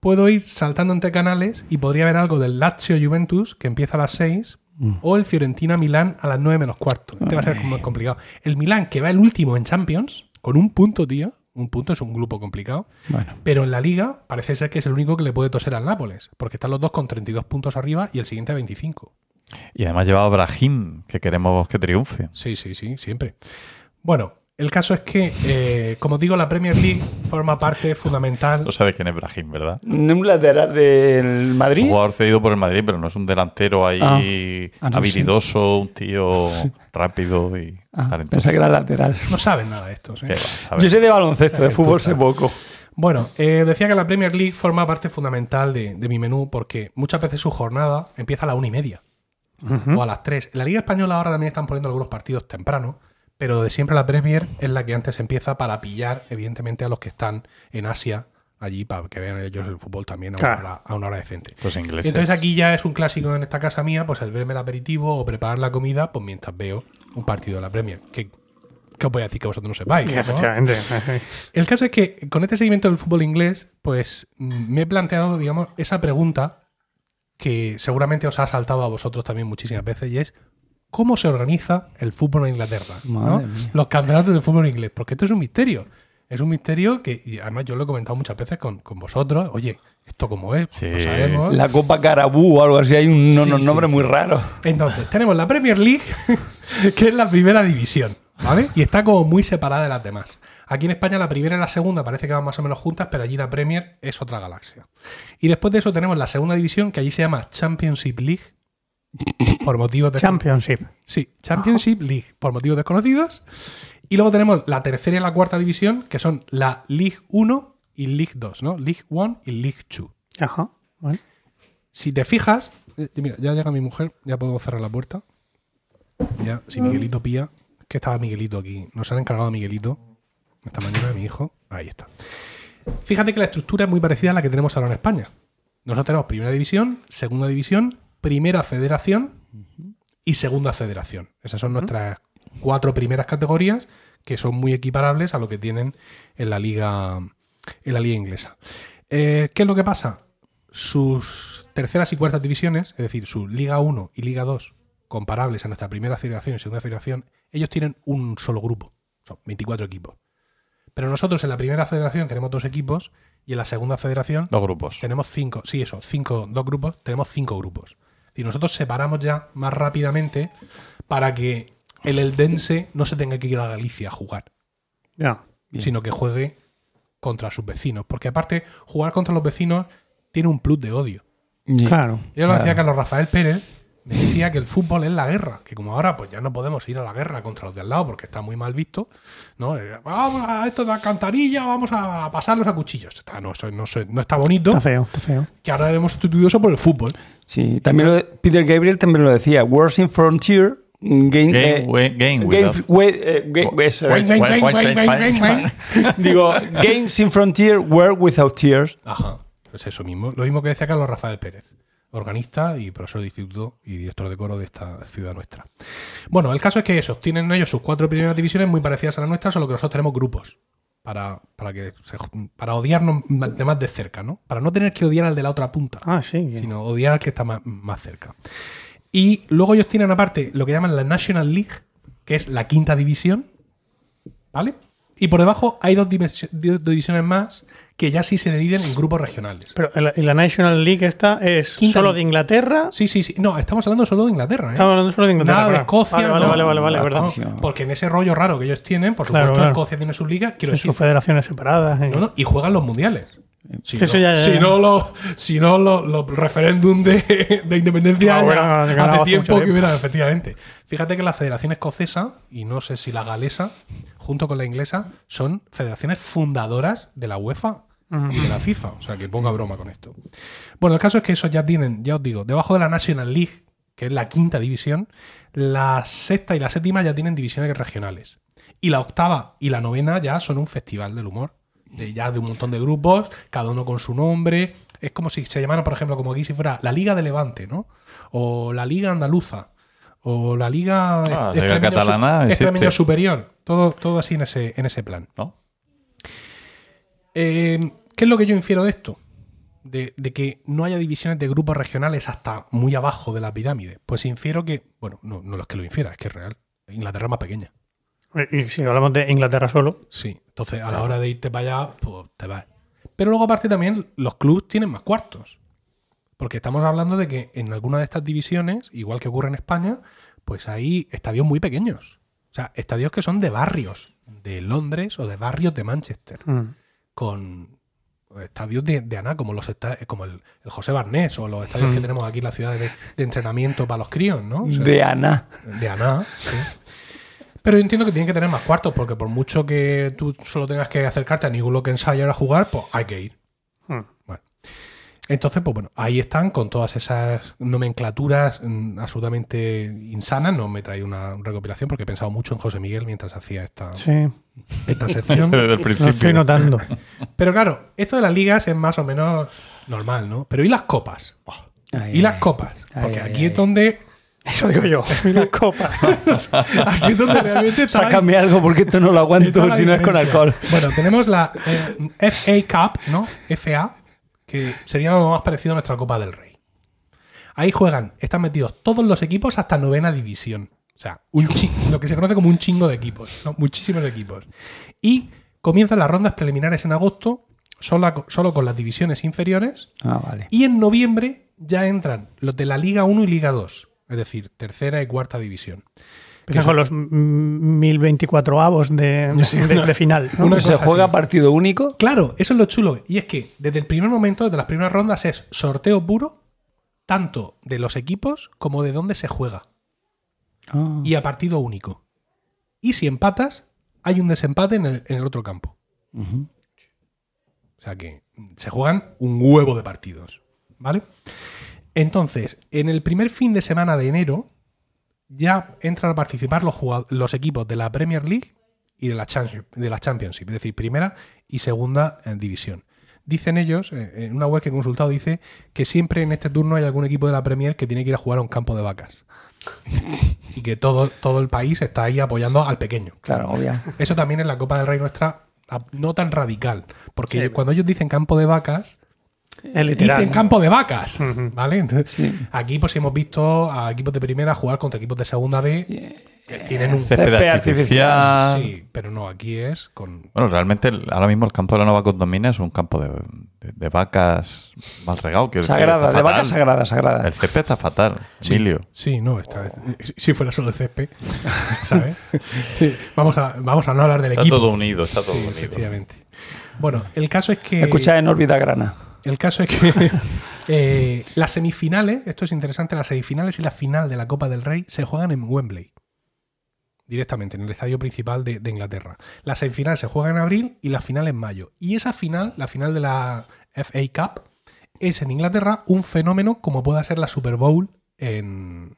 puedo ir saltando entre canales y podría ver algo del Lazio Juventus, que empieza a las 6, Mm. o el Fiorentina Milán a las 9 menos cuarto. Este va a ser muy complicado. El Milán, que va el último en Champions, con un punto, tío. Un punto es un grupo complicado. Bueno. Pero en la liga parece ser que es el único que le puede toser al Nápoles, porque están los dos con 32 puntos arriba y el siguiente a 25. Y además lleva a Brahim, que queremos que triunfe. Sí, sí, sí, siempre. Bueno, el caso es que, eh, como digo, la Premier League forma parte fundamental. No sabes quién es Brahim, ¿verdad? Un lateral del Un Madrid. jugador cedido por el Madrid, pero no es un delantero ahí Ah. Ah, no, habilidoso, un tío rápido y Ah, talentoso. pensé que era lateral. No saben nada de estos. ¿eh? Yo sé de baloncesto, de fútbol sé poco. Bueno, eh, decía que la Premier League forma parte fundamental de, de mi menú porque muchas veces su jornada empieza a la una y media o a las tres. En la Liga Española ahora también están poniendo algunos partidos temprano, pero de siempre la Premier es la que antes empieza para pillar, evidentemente, a los que están en Asia allí para que vean ellos el fútbol también a, una, Claro. hora, a una hora decente. Los ingleses. Y entonces aquí ya es un clásico en esta casa mía, pues el verme el aperitivo o preparar la comida, pues mientras veo un partido de la Premier. Que, ¿Qué os voy a decir que vosotros no sepáis? ¿no? Efectivamente. El caso es que con este seguimiento del fútbol inglés, pues mm, me he planteado, digamos, esa pregunta que seguramente os ha saltado a vosotros también muchísimas veces y es ¿cómo se organiza el fútbol en Inglaterra? Los campeonatos del fútbol inglés, porque esto es un misterio. Es un misterio que, y además yo lo he comentado muchas veces con, con vosotros, oye, ¿esto cómo es? Pues Sí. no sabemos. La Copa Carabú o algo así, hay un no- Sí, no- sí, nombre sí. muy raro. Entonces, tenemos la Premier League, que es la primera división, ¿vale? Y está como muy separada de las demás. Aquí en España la primera y la segunda parece que van más o menos juntas, pero allí la Premier es otra galaxia. Y después de eso tenemos la segunda división, que allí se llama Championship League, por motivos de... Championship. Sí, Championship League, por motivos desconocidos. Y luego tenemos la tercera y la cuarta división, que son la League 1 y League 2, ¿no? League 1 y League 2. Ajá. Bueno. Si te fijas, eh, mira, ya llega mi mujer, ya podemos cerrar la puerta. Ya, si Miguelito pilla, que estaba Miguelito aquí. Nos han encargado a Miguelito esta mañana, mi hijo. Ahí está. Fíjate que la estructura es muy parecida a la que tenemos ahora en España. Nosotros tenemos primera división, segunda división, primera federación y segunda federación. Esas son nuestras cuatro primeras categorías que son muy equiparables a lo que tienen en la liga, en la liga inglesa. Eh, ¿Qué es lo que pasa? Sus terceras y cuartas divisiones, es decir, su Liga 1 y Liga 2, comparables a nuestra primera federación y segunda federación, ellos tienen un solo grupo. Son 24 equipos. Pero nosotros en la primera federación tenemos dos equipos y en la segunda federación Dos grupos. tenemos cinco, sí, eso, cinco, dos grupos, tenemos cinco grupos. Y nosotros separamos ya más rápidamente para que el eldense no se tenga que ir a Galicia a jugar, Ya. Bien. sino que juegue contra sus vecinos. Porque aparte, jugar contra los vecinos tiene un plus de odio. Claro. Yo lo decía Claro. Carlos Rafael Pérez, me decía que el fútbol es la guerra, que como ahora pues ya no podemos ir a la guerra contra los de al lado porque está muy mal visto, ¿no? Eh, Vamos a esto de alcantarilla, vamos a pasarlos a cuchillos. Está- no, eso no, se- no está bonito, Está feo, está feo. que ahora hemos sustituido eso por el fútbol. Sí, también lo de- Peter Gabriel también lo decía. Wars in Frontier. Game, Game, eh, we- game eh. Digo, Games in Frontier were without tears. Ajá, pues eso mismo. Lo mismo que decía Carlos Rafael Pérez, organista y profesor de instituto y director de coro de esta ciudad nuestra. Bueno, el caso es que eso, tienen ellos sus cuatro primeras divisiones muy parecidas a las nuestras, solo que nosotros tenemos grupos. Para, para que se- para odiarnos de más de cerca, ¿no? Para no tener que odiar al de la otra punta, Ah, sí. sino odiar al que está más, más cerca. Y luego ellos tienen aparte lo que llaman la National League, que es la quinta división, ¿vale? Y por debajo hay dos divisiones más, que ya sí se dividen en grupos regionales. Pero en la, en la National League esta es Quinta solo de Inglaterra. Sí, sí, sí. No, estamos hablando solo de Inglaterra. ¿eh? Estamos hablando solo de Inglaterra. Nada de. Escocia. Vale, vale, no. vale, vale, vale, No, verdad. Porque en ese rollo raro que ellos tienen, por supuesto, claro. Escocia tiene su liga, quiero En decir, sus federaciones separadas. eh. no, no, y juegan los mundiales. Si, Sí, no, eso ya- ya- si ya. no los si no los los referéndum de, de independencia hace mucho tiempo que tiempo. hubiera, efectivamente. Fíjate que la federación escocesa, y no sé si la galesa, junto con la inglesa, son federaciones fundadoras de la UEFA y de la FIFA. O sea, que ponga broma con esto. Bueno, el caso es que esos ya tienen, ya os digo, debajo de la National League, que es la quinta división, la sexta y la séptima ya tienen divisiones regionales. Y la octava y la novena ya son un festival del humor. De ya de un montón de grupos, cada uno con su nombre. Es como si se llamara, por ejemplo, como aquí si fuera la Liga de Levante, ¿no? O la Liga Andaluza. O la Liga, Ah, Liga Catalana Extremeño. Superior. Todo, todo así en ese, en ese plan. ¿no? Eh, ¿Qué es lo que yo infiero de esto? De, de que no haya divisiones de grupos regionales hasta muy abajo de la pirámide. Pues infiero que, bueno, no, no es que lo infiera, es que es real. Inglaterra es más pequeña. Y si hablamos de Inglaterra solo, Sí. Entonces, a la hora de irte para allá, pues te vas. Pero luego, aparte, también los clubes tienen más cuartos. Porque estamos hablando de que en alguna de estas divisiones, igual que ocurre en España, pues hay estadios muy pequeños. O sea, estadios que son de barrios de Londres o de barrios de Manchester. mm, con estadios de, de ANA, como los esta- como el, el José Barnés o los estadios que tenemos aquí en la ciudad de, de entrenamiento para los críos, ¿no? O sea, De Ana. de ANA, sí. Pero yo entiendo que tienen que tener más cuartos, porque por mucho que tú solo tengas que acercarte a New Shire a jugar, pues hay que ir. mm. Bueno. Entonces, pues bueno, ahí están con todas esas nomenclaturas mm, absolutamente insanas. No me he traído una recopilación porque he pensado mucho en José Miguel mientras hacía esta, sí, esta sección. Desde el lo estoy principio. notando. Pero claro, esto de las ligas es más o menos normal, ¿no? Pero ¿y las copas? Ay, ¿Y las copas? Porque ay, aquí ay. es donde. Eso digo yo. Las copas. Aquí es donde realmente está. Sácame algo porque esto no lo aguanto si no es con alcohol. Bueno, tenemos la eh, FA Cup, ¿no? FA, que sería lo más parecido a nuestra Copa del Rey. Ahí juegan, están metidos todos los equipos hasta novena división. O sea, un lo que se conoce como un chingo de equipos, ¿no? muchísimos equipos. Y comienzan las rondas preliminares en agosto, solo, solo con las divisiones inferiores. Ah, vale. Y en noviembre ya entran los de la Liga 1 y Liga 2, es decir, tercera y cuarta división. Empiezan con los mm, 1024 avos de, Sí, de- una- de final. ¿no? una ¿Se juega así. partido único? Claro, eso es lo chulo. Y es que desde el primer momento, desde las primeras rondas, es sorteo puro, tanto de los equipos como de dónde se juega. Ah. Y a partido único. Y si empatas, hay un desempate en el, en el otro campo. O sea que se juegan un huevo de partidos. ¿Vale? Entonces, en el primer fin de semana de enero, ya entran a participar los, los equipos de la Premier League y de la, de la Championship, es decir, primera y segunda eh, división. Dicen ellos, eh, en una web que he consultado, dice que siempre en este turno hay algún equipo de la Premier que tiene que ir a jugar a un campo de vacas. y que todo, todo el país está ahí apoyando al pequeño. Claro, obvio. Eso también en la Copa del Rey nuestra a- no tan radical. Porque cuando ellos dicen campo de vacas, Es literal. dicen campo de vacas. ¿Vale? Entonces, Sí. Aquí pues hemos visto a equipos de primera jugar contra equipos de segunda B que tienen un Césped Césped artificial. Sí, pero no, aquí es con. Bueno, realmente el- ahora mismo el campo de la Nueva Condomina es un campo de, de- de vacas mal regado. decir, Sagrada, está de vaca fatal. sagrada, sagrada. El césped está fatal, Sí, Emilio. Sí, no, está, si fuera solo el césped, ¿sabes? Sí, vamos a, vamos a no hablar del Está equipo. todo unido, está todo Sí, unido. efectivamente. Bueno, el caso es que. Escucha en órbita grana. El caso es que eh, las semifinales, esto es interesante, las semifinales y la final de la Copa del Rey se juegan en Wembley. Directamente, en el estadio principal de, de Inglaterra. La semifinal se juega en abril y la final en mayo. Y esa final, la final de la FA Cup, es en Inglaterra un fenómeno como pueda ser la Super Bowl en,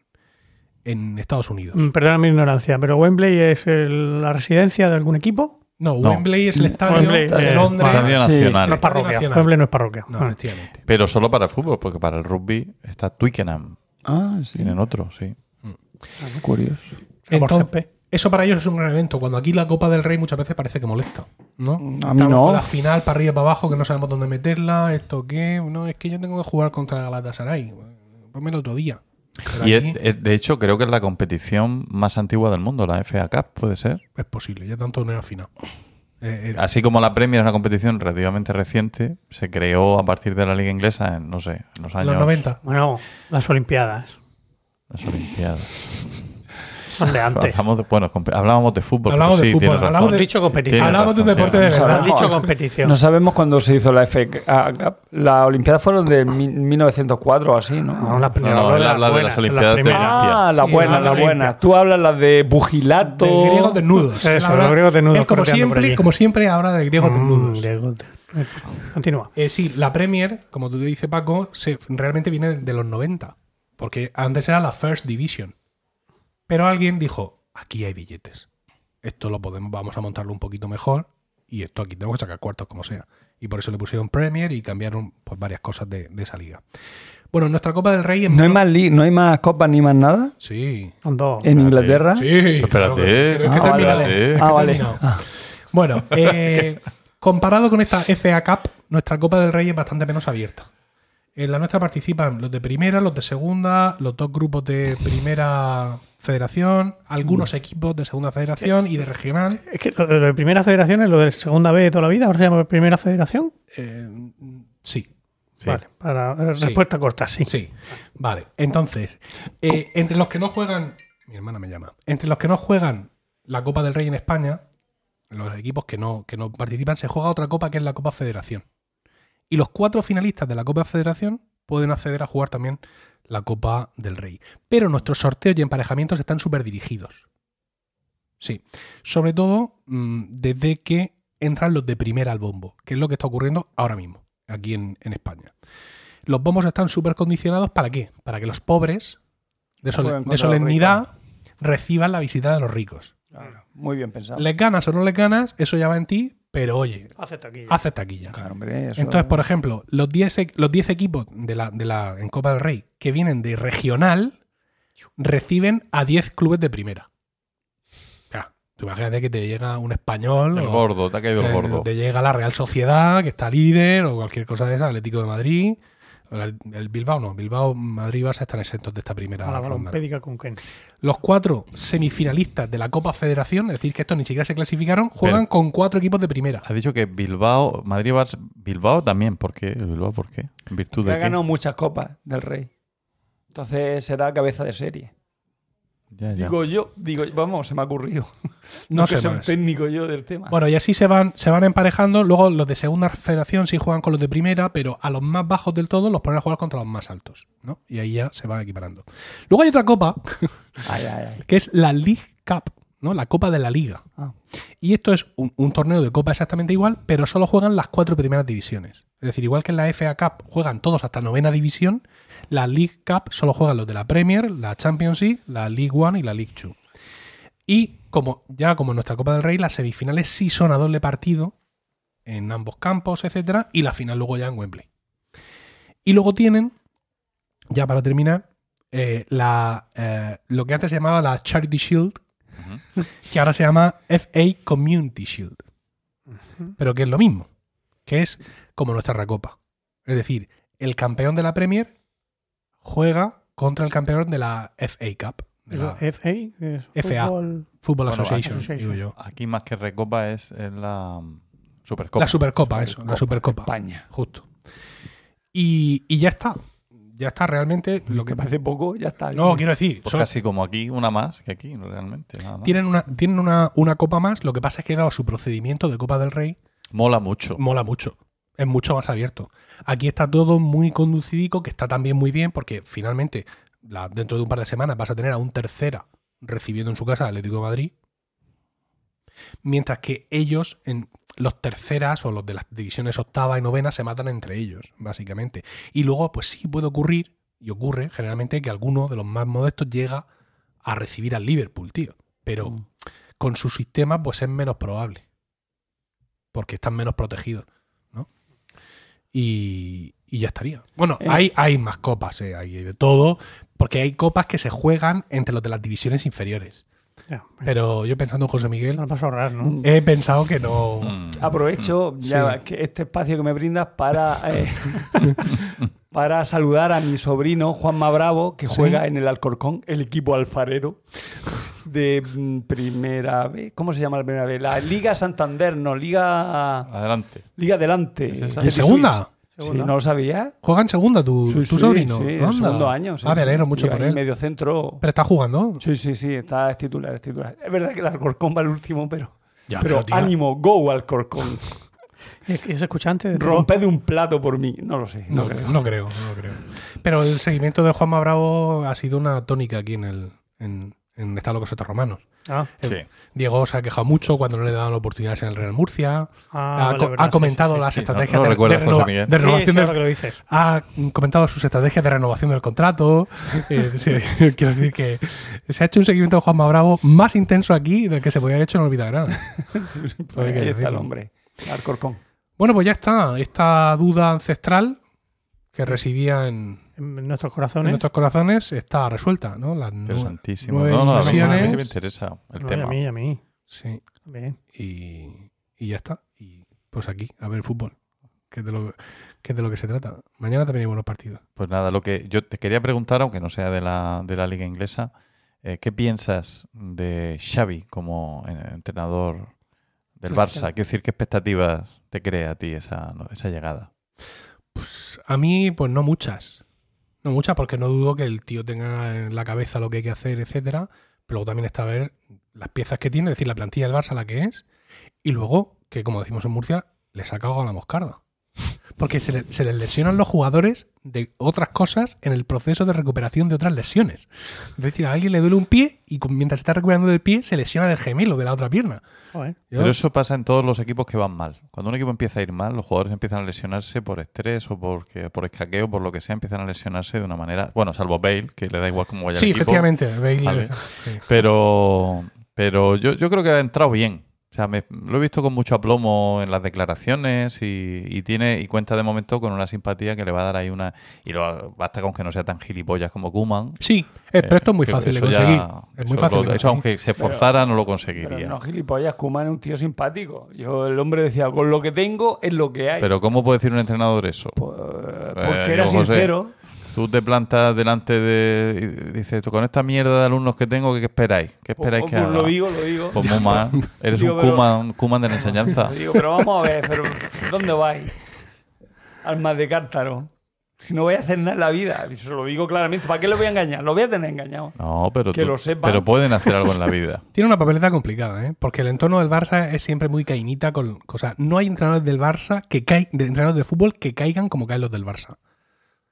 en Estados Unidos. Mm, Perdona mi ignorancia, pero Wembley es el- la residencia de algún equipo. No, No. Wembley es el estadio Wembley, de eh, Londres. Estadio Sí. Nacional. No es parroquia. Nacional. Wembley no es parroquia. No, Ah. efectivamente. Pero solo para el fútbol, porque para el rugby está Twickenham. Ah, sí. Tienen otro, sí. Curioso. Por Entonces, eso para ellos es un gran evento. Cuando aquí la Copa del Rey muchas veces parece que molesta. ¿no? A mí Estamos no. con la final para arriba y para abajo que no sabemos dónde meterla. ¿Esto qué? No, es que yo tengo que jugar contra Galatasaray. Ponme el otro día. Pero Y aquí es, es- de hecho, creo que es la competición más antigua del mundo, la FA Cup, ¿puede ser? es posible, ya tanto no he afinado. Eh, eh, Así como la Premier es una competición relativamente reciente, se creó a partir de la Liga Inglesa en, no sé, en los años... los 90. Bueno, las Olimpiadas. Las Olimpiadas. De antes. Hablamos de, bueno, hablábamos de fútbol. Hablamos de sí, fútbol, hablamos Hemos dicho competición. Hablamos de un deporte de verdad. Has dicho No, competición. No sabemos cuándo se hizo la FA Cup. Las Olimpiadas fueron de mi- 1904 o así, ¿no? No, la- No, yo no, hablo él de habla de las Olimpiadas de primeras. Olimpia. Ah, la Sí, buena, la la buena. Tú hablas las de pugilato. De griegos desnudos. Eso, los griegos desnudos como siempre, como siempre, habla de griegos Mm, desnudos. Diego. Continúa. Eh, sí, la Premier, como tú dice Paco, se, realmente viene de los 90. Porque antes era la First Division. Pero alguien dijo, aquí hay billetes. Esto lo podemos, vamos a montarlo un poquito mejor. Y esto aquí tenemos que sacar cuartos como sea. Y por eso le pusieron Premier y cambiaron pues, varias cosas de, de esa liga. Bueno, nuestra Copa del Rey es ¿No hay, menos- más li- ¿No hay más copas ni más nada? Sí. Son dos. ¿En Inglaterra? Sí. Espérate. claro es que Ah, vale, terminado, vale. es que Ah, vale. Ah. Bueno, eh, comparado con esta FA Cup, nuestra Copa del Rey es bastante menos abierta. En la nuestra participan los de primera, los de segunda, los dos grupos de primera federación, algunos equipos de segunda federación y de regional. Es que lo, de primera federación es lo de segunda B de toda la vida. Ahora se llama primera federación. Eh, sí, Sí. Vale, para eh, Sí. respuesta corta, sí. sí. Vale, entonces, eh, entre los que no juegan, mi hermana me llama, entre los que no juegan la Copa del Rey en España, los equipos que no, que no participan, se juega otra copa que es la Copa Federación. Y los cuatro finalistas de la Copa Federación pueden acceder a jugar también la Copa del Rey. Pero nuestros sorteos y emparejamientos están súper dirigidos. Sí. Sobre todo mm, desde que entran los de primera al bombo, que es lo que está ocurriendo ahora mismo, aquí en, en España. Los bombos están súper condicionados para qué? Para que los pobres de, de solemnidad reciban la visita de los ricos. Claro, Muy bien pensado. Les ganas o no les ganas, eso ya va en ti, pero oye, Hace taquilla. haces taquilla. Claro, hombre, eso- Entonces, por ejemplo, los 10 e- los 10 equipos de la, de la, en Copa del Rey que vienen de regional reciben a 10 clubes de primera. Tú imagínate que te llega un español El o gordo, te ha caído el gordo. te llega la Real Sociedad, que está líder, o cualquier cosa de esa, Atlético de Madrid. El, el Bilbao no, Bilbao, Madrid y Barça están exentos de esta primera a la ronda. con Ken. Los cuatro semifinalistas de la Copa Federación, es decir, que estos ni siquiera se clasificaron, juegan Pero- con cuatro equipos de primera. Has dicho que Bilbao, Madrid, Barça, Bilbao también. ¿Por qué? ¿El Bilbao por qué? ¿En virtud Que de ha qué? ganado muchas copas del Rey. Entonces será cabeza de serie. Ya, ya. Digo yo, digo, vamos, se me ha ocurrido. No que sé sea un más. técnico yo del tema. Bueno, y así se van, se van emparejando. Luego los de segunda federación sí juegan con los de primera, pero a los más bajos del todo los ponen a jugar contra los más altos. ¿no? Y ahí ya se van equiparando. Luego hay otra copa, Ay, ay, ay. que es la League Cup, ¿no? La Copa de la Liga. Ah. Y esto es un, un torneo de copa exactamente igual, pero solo juegan las cuatro primeras divisiones. Es decir, igual que en la FA Cup juegan todos hasta novena división, la League Cup solo juegan los de la Premier, la Championship, la League One y la League Two. Y como ya como en nuestra Copa del Rey, las semifinales sí son a doble partido en ambos campos, etcétera, y la final luego ya en Wembley. Y luego tienen, ya para terminar, eh, la, eh, lo que antes se llamaba la Charity Shield, que ahora se llama FA Community Shield. Pero que es lo mismo, que es como nuestra recopa. Es decir, el campeón de la Premier juega contra el campeón de la FA Cup, de la FA, es FA. Football Bueno, Association, Association. digo yo. Aquí más que Recopa es, la mm, Supercopa. La Supercopa, eso, la Supercopa. España. Justo. Y, y ya está. Ya está realmente lo que Que parece poco, ya está. No, quiero decir, Pues son- casi como aquí, una más que aquí, realmente. nada más. tienen, una, tienen una, una copa más. Lo que pasa es que, claro, su procedimiento de Copa del Rey Mola mucho. mola mucho. Es mucho más abierto. Aquí está todo muy conducidico, que está también muy bien, porque finalmente, la- dentro de un par de semanas, vas a tener a un tercera recibiendo en su casa al Atlético de Madrid. Mientras que ellos, en los terceras o los de las divisiones octava y novena, se matan entre ellos, básicamente. Y luego, pues sí puede ocurrir, y ocurre generalmente, que alguno de los más modestos llega a recibir al Liverpool, tío. Pero Mm. con su sistema, pues es menos probable. Porque están menos protegidos. Y, y ya estaría. Bueno, Eh. hay, hay más copas, eh, hay de todo, porque hay copas que se juegan entre los de las divisiones inferiores. Ya, Pero yo pensando en José Miguel, no paso a ahorrar, ¿no? Mm. he pensado que no. Mm. Aprovecho ya Sí. que este espacio que me brindas para, eh, para saludar a mi sobrino Juanma Bravo, que Sí. juega en el Alcorcón, el equipo alfarero. de mm, primera vez. ¿Cómo se llama la primera vez? La Liga Santander, no, Liga. Adelante. Liga Adelante. ¿En segunda? Sí. ¿no lo sabías? ¿Juega en segunda tu, Sí, tu sí, sobrino? Sí, en segundo año. sí, ah, me alegro mucho por él. medio centro. Pero está jugando. Sí, sí, sí, está es titular, es titular. Es verdad que el Alcorcón va al último, pero. Ya, pero pero, tío, ánimo, go Alcorcón. ¿Y es, escuchante de Rompe de un plato por mí. No lo sé. No, No, creo. no creo, no creo. Pero el seguimiento de Juanma Bravo ha sido una tónica aquí en el en, en Está Locos Otros Romanos. Ah, Eh, Sí. Diego se ha quejado mucho cuando no le daban oportunidades en el Real Murcia. ah, ha, vale, co- verdad, ha sí, comentado sí, sí. las estrategias de, renovación sí, del- ahora que lo dices. ha comentado sus estrategias de renovación del contrato. Eh, sí, quiero decir que se ha hecho un seguimiento de Juanma Bravo más intenso aquí del que se podía haber hecho en Olvidagrán. Pues ahí está el hombre. Alcorcón. Bueno, pues ya está. Esta duda ancestral que residía en, En nuestros en corazones. nuestros corazones está resuelta, ¿no? Las Interesantísimo. nueve No, no, a mí, a mí sí me interesa el No, tema. a mí, a mí. Sí, Bien. y, y ya está. Y pues aquí, a ver fútbol, que es de lo, que, es de lo que se trata. Mañana también hay buenos partidos. Pues nada, lo que yo te quería preguntar, aunque no sea de la, de la liga inglesa, eh, ¿qué piensas de Xavi como eh, entrenador del Barça? Quiero decir, ¿qué expectativas te crea a ti esa, esa llegada? Pues a mí, pues no muchas. No muchas, porque no dudo que el tío tenga en la cabeza lo que hay que hacer, etcétera. Pero luego también está a ver las piezas que tiene, es decir, la plantilla del Barça la que es. Y luego, que como decimos en Murcia, le saca a la moscarda. Porque se, le- se les lesionan los jugadores de otras cosas en el proceso de recuperación de otras lesiones. Es decir, a alguien le duele un pie y mientras está recuperando del pie se lesiona el gemelo de la otra pierna. Joder. Pero eso pasa en todos los equipos que van mal. Cuando un equipo empieza a ir mal, los jugadores empiezan a lesionarse por estrés o porque, por escaqueo, por lo que sea, empiezan a lesionarse de una manera. Bueno, salvo Bale, que le da igual cómo vaya sí, el equipo. efectivamente. Bale- Vale. sí. Pero, pero yo, yo creo que ha entrado bien. O sea, me- lo he visto con mucho aplomo en las declaraciones y, y tiene y cuenta de momento con una simpatía que le va a dar ahí una. Y lo, basta con que no sea tan gilipollas como Kuman. Sí, eh, pero esto es muy fácil de eso ya- conseguir. es muy fácil. lo- de eso conseguir. aunque se esforzara, no lo Pero conseguiría. no gilipollas, Kuman es un tío simpático. Yo, el hombre decía, con lo que tengo es lo que hay. Pero ¿cómo puede decir un entrenador eso? Pues, porque Eh, era yo, José, sincero. Tú te plantas delante de. y dices, "Tú, con esta mierda de alumnos que tengo, ¿qué esperáis? ¿Qué esperáis Pues- que pues haga? lo digo, lo digo. Pues muy mal. Eres Digo, un pero- Kuman, Kuman de la enseñanza. Lo digo, pero vamos a ver, pero ¿dónde vais? Almas de cántaro. Si no voy a hacer nada en la vida. Y se lo digo claramente. ¿Para qué lo voy a engañar? Lo voy a tener engañado. No, pero, Que tú- lo sepan. pero pueden hacer algo en la vida. Tiene una papeleta complicada, ¿eh? porque el entorno del Barça es siempre muy cainita con cosas. No hay entrenadores del Barça que caen, de entrenadores de fútbol que caigan como caen los del Barça.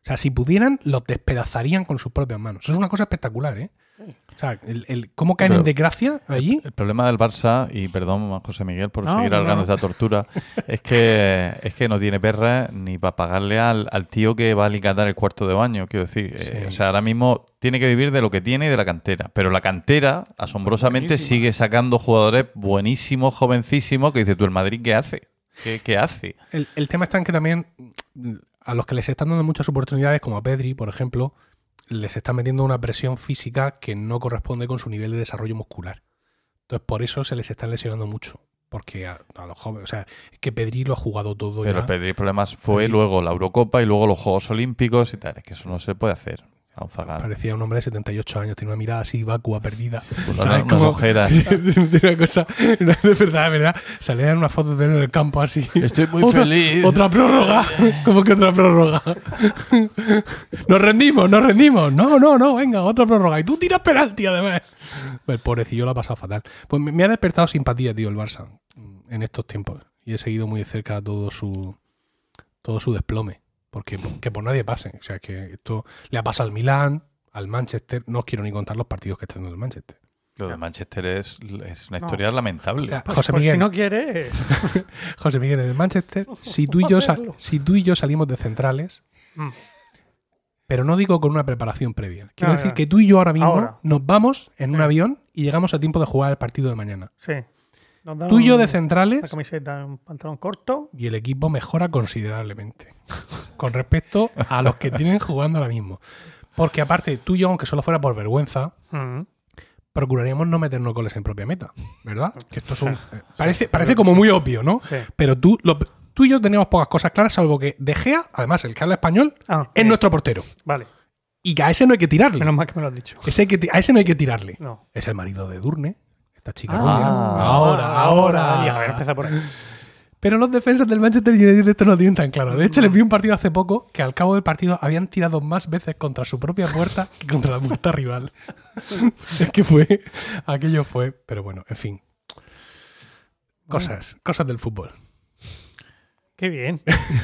O sea, si pudieran, los despedazarían con sus propias manos. Eso es una cosa espectacular, ¿eh? O sea, el, el- cómo caen Pero- en desgracia allí. El problema del Barça, y perdón, José Miguel, por No, seguir alargando no. esta tortura, es que es que no tiene perra ni para pagarle al, al tío que va a alicatar el cuarto de baño. Quiero decir, Sí. eh, o sea, ahora mismo tiene que vivir de lo que tiene y de la cantera. Pero la cantera, asombrosamente, sigue sacando jugadores buenísimos, jovencísimos, que dices tú, ¿el Madrid qué hace? ¿Qué, qué hace? El, el tema está en que también a los que les están dando muchas oportunidades, como a Pedri, por ejemplo, les están metiendo una presión física que no corresponde con su nivel de desarrollo muscular. Entonces, por eso se les están lesionando mucho. Porque a, a los jóvenes, o sea, es que Pedri lo ha jugado todo Pero ya. Pedri, el problema fue Pedri. luego la Eurocopa y luego los Juegos Olímpicos y tal. Es que eso no se puede hacer. A un zagal. Parecía un hombre de 78 años, tiene una mirada así vacua, perdida. Pues ¿Sabes? unas Como- ojeras. una cosa, una- de verdad, de verdad. Salían unas fotos de él en el campo así. Estoy muy otra, feliz. Otra prórroga. ¿Cómo que otra prórroga? nos rendimos, nos rendimos. No, no, no, venga, otra prórroga. Y tú tiras penalti, además. El pobrecillo lo ha pasado fatal. Pues me, me ha despertado simpatía, tío, el Barça en estos tiempos. Y he seguido muy de cerca todo su todo su desplome. Porque que por nadie pase. O sea, que esto le ha pasado al Milán, al Manchester. No os quiero ni contar los partidos que está dando el Manchester. Lo de Manchester es, es una No. historia lamentable. O sea, Pues, José Miguel. si no quieres. José Miguel, en el Manchester, si tú y yo, sal- si tú y yo salimos de centrales, Mm. pero no digo con una preparación previa. Quiero Ya, decir ya. que tú y yo ahora mismo Ahora. nos vamos en un avión y llegamos a tiempo de jugar el partido de mañana. Sí. Tú y yo de centrales camiseta, un pantalón corto. y el equipo mejora considerablemente con respecto a los que tienen jugando ahora mismo. Porque aparte, tú y yo, aunque solo fuera por vergüenza, Mm. procuraríamos no meternos goles en propia meta, ¿verdad? Que esto es un- eh, parece, parece como muy obvio, ¿no? Sí. Pero tú, lo- tú y yo teníamos pocas cosas claras, salvo que De Gea, además el que habla español, Ah, es nuestro portero. Vale. Y que a ese no hay que tirarle. Menos mal que me lo has dicho. Ese que a ese no hay que tirarle. No. Es el marido de Durne, esta chica Ah, rubia. Ahora, ahora. Y a ver, empieza por ahí. Pero los defensas del Manchester United esto no lo tienen tan claro. De hecho, les vi un partido hace poco que al cabo del partido habían tirado más veces contra su propia puerta que contra la puerta rival. es que fue. Aquello fue. Pero bueno, en fin. Cosas, cosas del fútbol. Qué bien.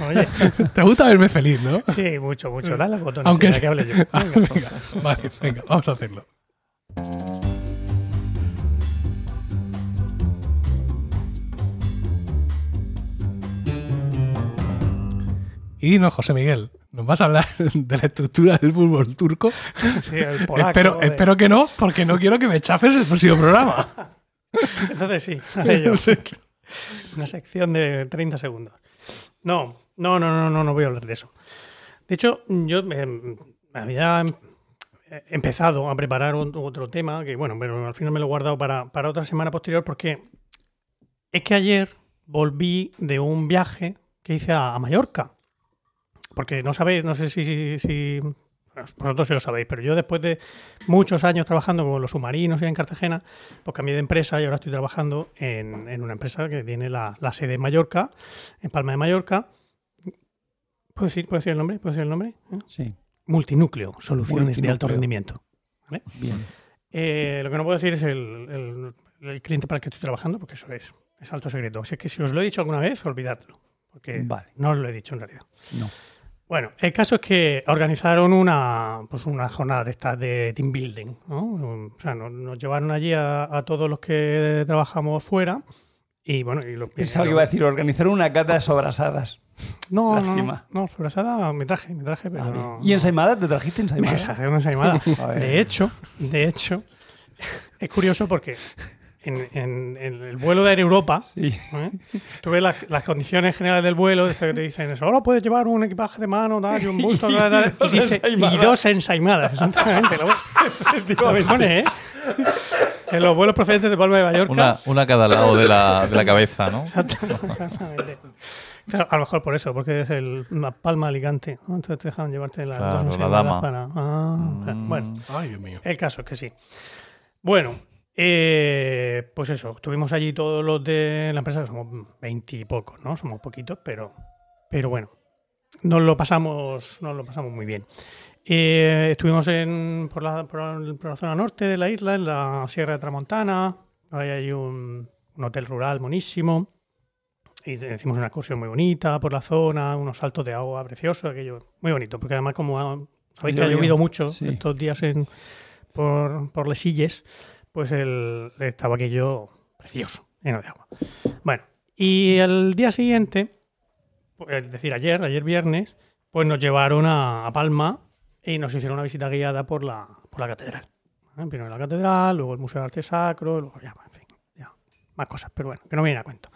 Oye, Te gusta verme feliz, ¿no? sí, mucho, mucho. Dale al botón. Aunque sea- que hable yo. Ah, Venga. venga, vale, venga, vamos a hacerlo. Y dinos, José Miguel, ¿nos vas a hablar de la estructura del fútbol turco? Sí, el polaco, espero, de- espero que no, porque no quiero que me chafes el próximo programa. Entonces sí, haré yo. Una sección de 30 segundos. No, no, no, no, no, no voy a hablar de eso. De hecho, yo eh, había em- empezado a preparar otro tema que, bueno, pero al final me lo he guardado para, para otra semana posterior porque es que ayer volví de un viaje que hice a, a Mallorca. Porque no sabéis, no sé si, si, si- vosotros sí lo sabéis, pero yo después de muchos años trabajando con los submarinos y en Cartagena, pues cambié de empresa y ahora estoy trabajando en, en una empresa que tiene la, la sede en Mallorca, en Palma de Mallorca. ¿Puedo decir, ¿puedo decir el nombre? ¿Puedo decir el nombre? ¿Eh? Sí, Multinúcleo, soluciones de alto rendimiento. bien. Eh, lo que no puedo decir es el, el- el cliente para el que estoy trabajando, porque eso es, es alto secreto. Así que si os lo he dicho alguna vez, olvidadlo. Porque Vale. no os lo he dicho en realidad. No. Bueno, el caso es que organizaron una, pues una jornada de estas de team building. ¿no? O sea, nos, nos llevaron allí a, a todos los que trabajamos fuera. Y bueno, y lo Pensaba que iba a decir organizar una cata de sobrasadas. No, no, no, sobrasada me traje, me traje, pero Ah, no- ¿Y ensaimada? ¿Te trajiste Me ensaimada? traje una ensaimada. De hecho, de hecho, es curioso porque en, en- en el vuelo de Air Europa, Sí. ¿eh? tú ves las, las condiciones generales del vuelo, dice- te dicen, solo puedes llevar un equipaje de mano, tal, y un busto, tal, tal", y, dos dice, ensaimadas. y dos ensaimadas. Exactamente. Lo, lo pone, ¿eh? En los vuelos procedentes de Palma de Mallorca. Una, una a cada lado de la, de la cabeza, ¿no? Exactamente. Claro, a lo mejor por eso, porque es el la Palma Alicante. ¿no? Entonces te dejan llevarte las Claro, dos la dama. para- Ah, Mm. Bueno, Ay, Dios mío. el caso es que sí. Bueno, eh, pues eso, estuvimos allí todos los de la empresa, que somos veintipocos, ¿no? Somos poquitos, pero, pero bueno, nos lo pasamos, nos lo pasamos muy bien. Eh, estuvimos en, por, la, por, la- por la zona norte de la isla, en la Sierra de Tramontana. Ahí hay un, un hotel rural monísimo. Y hicimos una excursión muy bonita por la zona, unos saltos de agua preciosos, aquello muy bonito, porque además como ha- sabéis que ha llovido mucho sí. estos días en, por, por Les Illes, pues el, estaba aquello precioso, lleno de agua. Bueno, y el día siguiente, pues, es decir, ayer, ayer viernes, pues nos llevaron a, a Palma y nos hicieron una visita guiada por la, por la catedral. ¿eh? Primero la catedral, luego el Museo de Arte Sacro, luego ya, en fin, ya, más cosas, pero bueno, que no me viene a cuento.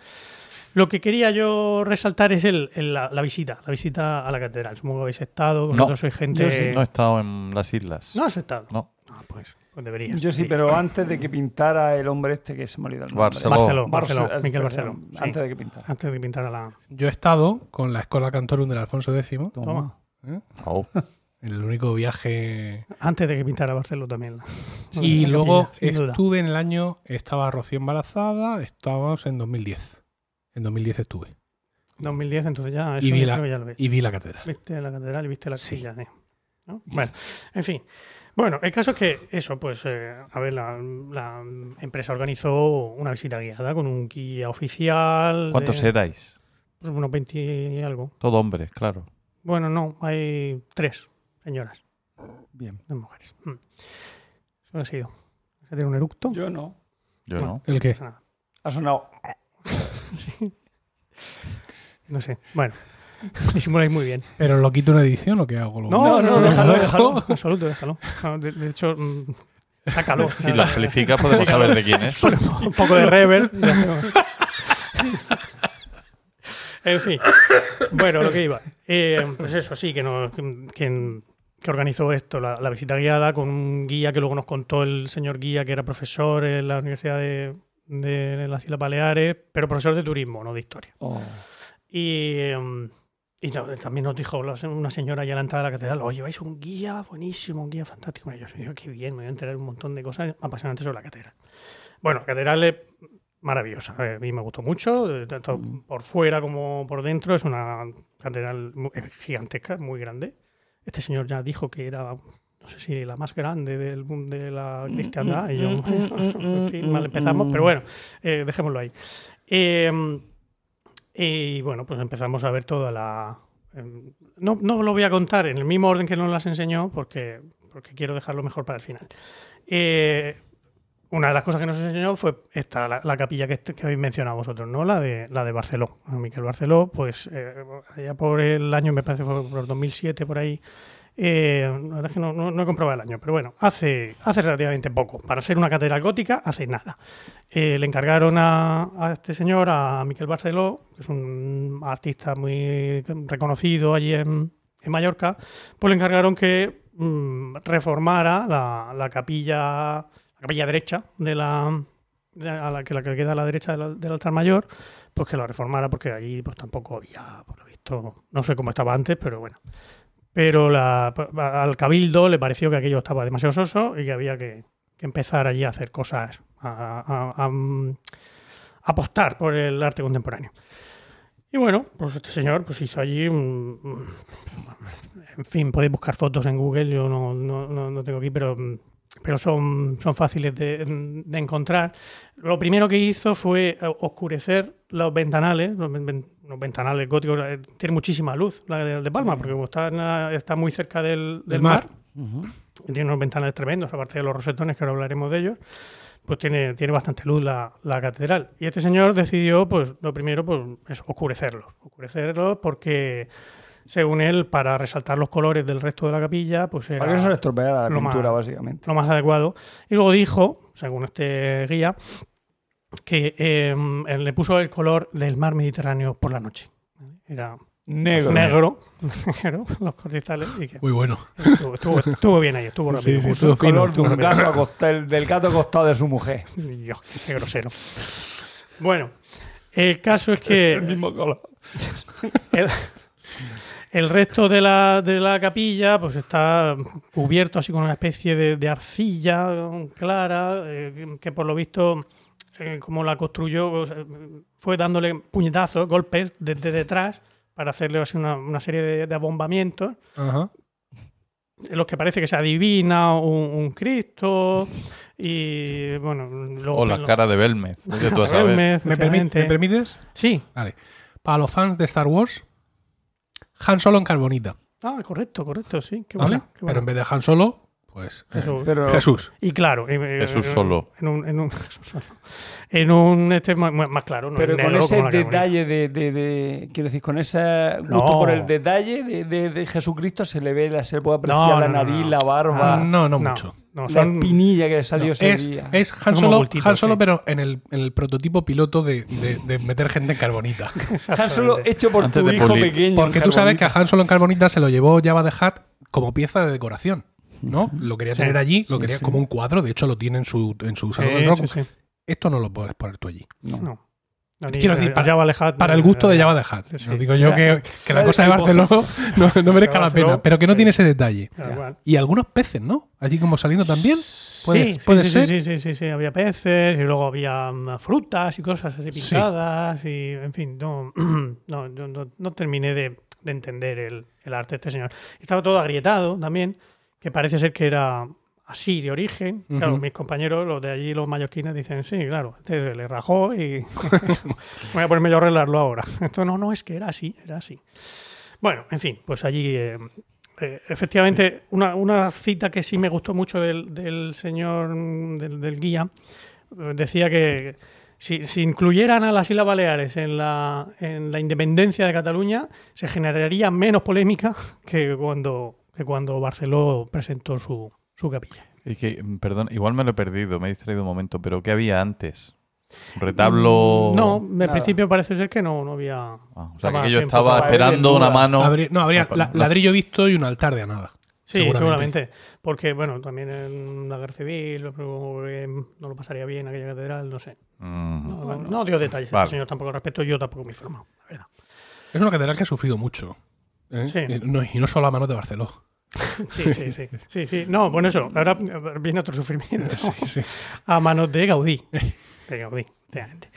Lo que quería yo resaltar es el, el- la, la visita, la visita a la catedral. Supongo que habéis estado, vosotros sois gente... yo sí. No he estado en las islas. ¿No has estado? No. Ah, pues, pues. Yo sí, pero antes de que pintara el hombre este que se me ha olvidado el nombre. Barceló. Barceló, Barceló, Barceló, Miquel perdón, Barceló. sí. Antes de que pintara. Antes de pintar a la... Yo he estado con la Escola Cantorum del Alfonso X, Toma. ¿eh? Oh. el único viaje. Antes de que pintara Barceló también. Y luego capilla, estuve en el año, estaba Rocío embarazada, estábamos en 2010. En 2010 estuve. 2010, entonces ya... Eso Y vi, la, ya lo ves. y vi la catedral. Viste la catedral y viste la Sí. capilla. sí. ¿No? Bueno, en fin. Bueno, el caso es que eso, pues, eh, a ver, la, la empresa organizó una visita guiada con un guía oficial. ¿Cuántos de, erais? pues, unos 20 y algo. Todo hombres, claro. Bueno, no, hay tres señoras, Bien. dos mujeres. Mm. Eso ha sido. ¿Se tiene un eructo? Yo no. Yo Bueno. no. ¿El qué? Ha sonado. No sé. Bueno, disimuláis muy bien. ¿Pero lo quito una edición o qué hago? Lo- No, no, ¿Lo déjalo, déjalo. En absoluto, déjalo. No, de, de hecho, mm, sácalo. Si lo amplificas podemos saber de quién es. Un poco de hacemos- en fin. Bueno, lo que iba. Eh, pues eso, sí, que, nos, que, que- que organizó esto, la, la visita guiada, con un guía que luego nos contó el señor guía, que era profesor en la Universidad de, de las Islas Baleares, pero profesor de turismo, no de historia. Oh. Y, em, y también nos dijo una señora allá a la entrada de la catedral, oye, vais un guía buenísimo, un guía fantástico. Y yo digo, qué bien, me voy a enterar un montón de cosas apasionantes sobre la catedral. Bueno, la catedral es maravillosa, eh, a mí me gustó mucho, eh, tanto por fuera como por dentro, es una catedral gigantesca, muy grande. Este señor ya dijo que era, no sé si la más grande del, de la cristiandad, y yo, en fin, mal empezamos, pero bueno, eh, dejémoslo ahí. Eh, y bueno, pues empezamos a ver toda la... em, No, no lo voy a contar en el mismo orden que nos las enseñó porque, porque quiero dejarlo mejor para el final. Eh, una de las cosas que nos enseñó fue esta, la, la capilla que, habéis mencionado vosotros, ¿no? La de, la de Barceló. Miquel Barceló, pues eh, allá por el año, me parece fue por 2007, por ahí. Eh, la verdad es que no, no, no he comprobado el año, pero bueno, hace, hace relativamente poco. Para ser una catedral gótica, hace nada. Eh, le encargaron a, a este señor, a Miquel Barceló, que es un artista muy reconocido allí en, en Mallorca, pues le encargaron que mm, reformara la, la capilla la capilla derecha de la, a la, que, la que queda a la derecha del, del altar mayor, pues que la reformara porque allí pues tampoco había, por lo visto, no sé cómo estaba antes, pero bueno. Pero la- al cabildo le pareció que aquello estaba demasiado soso y que había que, empezar allí a hacer cosas, a, mm, apostar por el arte contemporáneo. Y bueno, pues este señor pues hizo allí, un- en fin, podéis buscar fotos en Google, yo no, no, no- tengo aquí, pero, pero son, son fáciles de, encontrar. Lo primero que hizo fue oscurecer los ventanales, los, ven- los ventanales góticos, eh, tiene muchísima luz la de, de Palma, porque como está, está muy cerca del, del Del mar. mar, y tiene unos ventanales tremendos, aparte de los rosetones, que ahora hablaremos de ellos, pues tiene, tiene bastante luz la, la catedral. Y este señor decidió, pues lo primero, pues eso, oscurecerlos. Oscurecerlos porque, según él, para resaltar los colores del resto de la capilla, pues era Para que eso la pintura, más- básicamente. lo más adecuado. Y luego dijo, según este guía, que eh, él le puso el color del mar Mediterráneo por la noche. Era Negro. negro, negro, los y que Muy bueno. estuvo, estuvo- estuvo bien ahí, estuvo Sí, rápido. sí, estuvo El color fino. de un gato acostado, del gato acostado de su mujer. Dios, qué grosero. Bueno, el caso es que El mismo color. el, el resto de la, de la capilla pues está cubierto así con una especie de, de arcilla clara, eh, que por lo visto, eh, como la construyó, o sea, fue dándole puñetazos, golpes desde detrás para hacerle así una, una serie de, de abombamientos Ajá. en los que parece que se adivina un, un Cristo y bueno, luego O la lo- cara de Belmez. tú ¿Me, permi- efectivamente. ¿Me permites? Sí. Vale. Para los fans de Star Wars, Han Solo en carbonita. Ah, correcto, correcto, sí. Qué ¿Vale? bueno, qué Pero en vez de Han Solo, pues eh, Jesús. Pero Jesús. Y claro, Jesús solo. En un, en un, Jesús solo. En un este más, más claro, no Pero con negro ese detalle de, de, de- Quiero decir, con ese gusto No. por el detalle de, de- de Jesucristo se le ve, la- se le puede apreciar No, la no, no, nariz, no. la barba, no, no No, mucho. no, la son, espinilla que le salió No, ese es, día. es Han Solo, bultitos, Han Solo sí. pero en el, en el prototipo piloto de, de- de meter gente en carbonita. Han Solo hecho por Antes tu hijo pulir. pequeño. Porque tú sabes que a. Han Solo en carbonita se lo llevó Java de Hat como pieza de decoración. ¿No? Lo quería Sí. tener allí, lo Sí, quería sí. como un cuadro, de hecho lo tiene en su, en su Sí, salón del rock. sí, sí. Esto no lo puedes poner tú allí. No. No. No, ni- Quiero decir, para- Hat, Para el gusto de Java de Hat. No digo yo que, que la cosa de Barcelona no, no merezca la pena, pero que no sí. tiene ese detalle. Y algunos peces, ¿no? Allí como saliendo también. ¿Puede, sí, sí, puede sí, ser? Sí, sí, sí, sí, había peces y luego había mm, frutas y cosas así Sí. pintadas y, en fin, no, no, no, no- no terminé de, de entender el, el arte de este señor. Estaba todo agrietado también, que parece ser que era así de origen. Claro, mis compañeros, los de allí, los mallorquines, dicen, sí, claro, este se le rajó y voy a ponerme yo a arreglarlo ahora. Esto no, no, es que era así, era así. Bueno, en fin, pues allí... eh, eh, efectivamente, una, una cita que sí me gustó mucho del, del señor, del, del guía, eh, decía que si, si incluyeran a las Islas Baleares en la, en la independencia de Cataluña, se generaría menos polémica que cuando, cuando Barceló presentó su, su capilla. Y que, mm, perdón, igual me lo he perdido, me he distraído un momento, pero ¿qué había antes? ¿Un retablo? Mm, No, al Nada. principio parece ser que no, no había... Ah, o sea, que un estaba esperando una mano. Habría- no, habría la- la- ladrillo visto y un altar de nada. Sí, seguramente. Porque, bueno, también en la guerra civil que no lo pasaría bien aquella catedral, no sé. Mm. No, no- no dio detalles. Vale. El señor tampoco respeto, yo tampoco me informo, la verdad. Es una catedral que ha sufrido mucho. ¿eh? Sí. Y no, y no solo a manos de Barceló. Sí, sí, sí. sí, sí. No, bueno, eso. Ahora viene otro sufrimiento. Sí, sí. A manos de Gaudí. De Gaudí, efectivamente.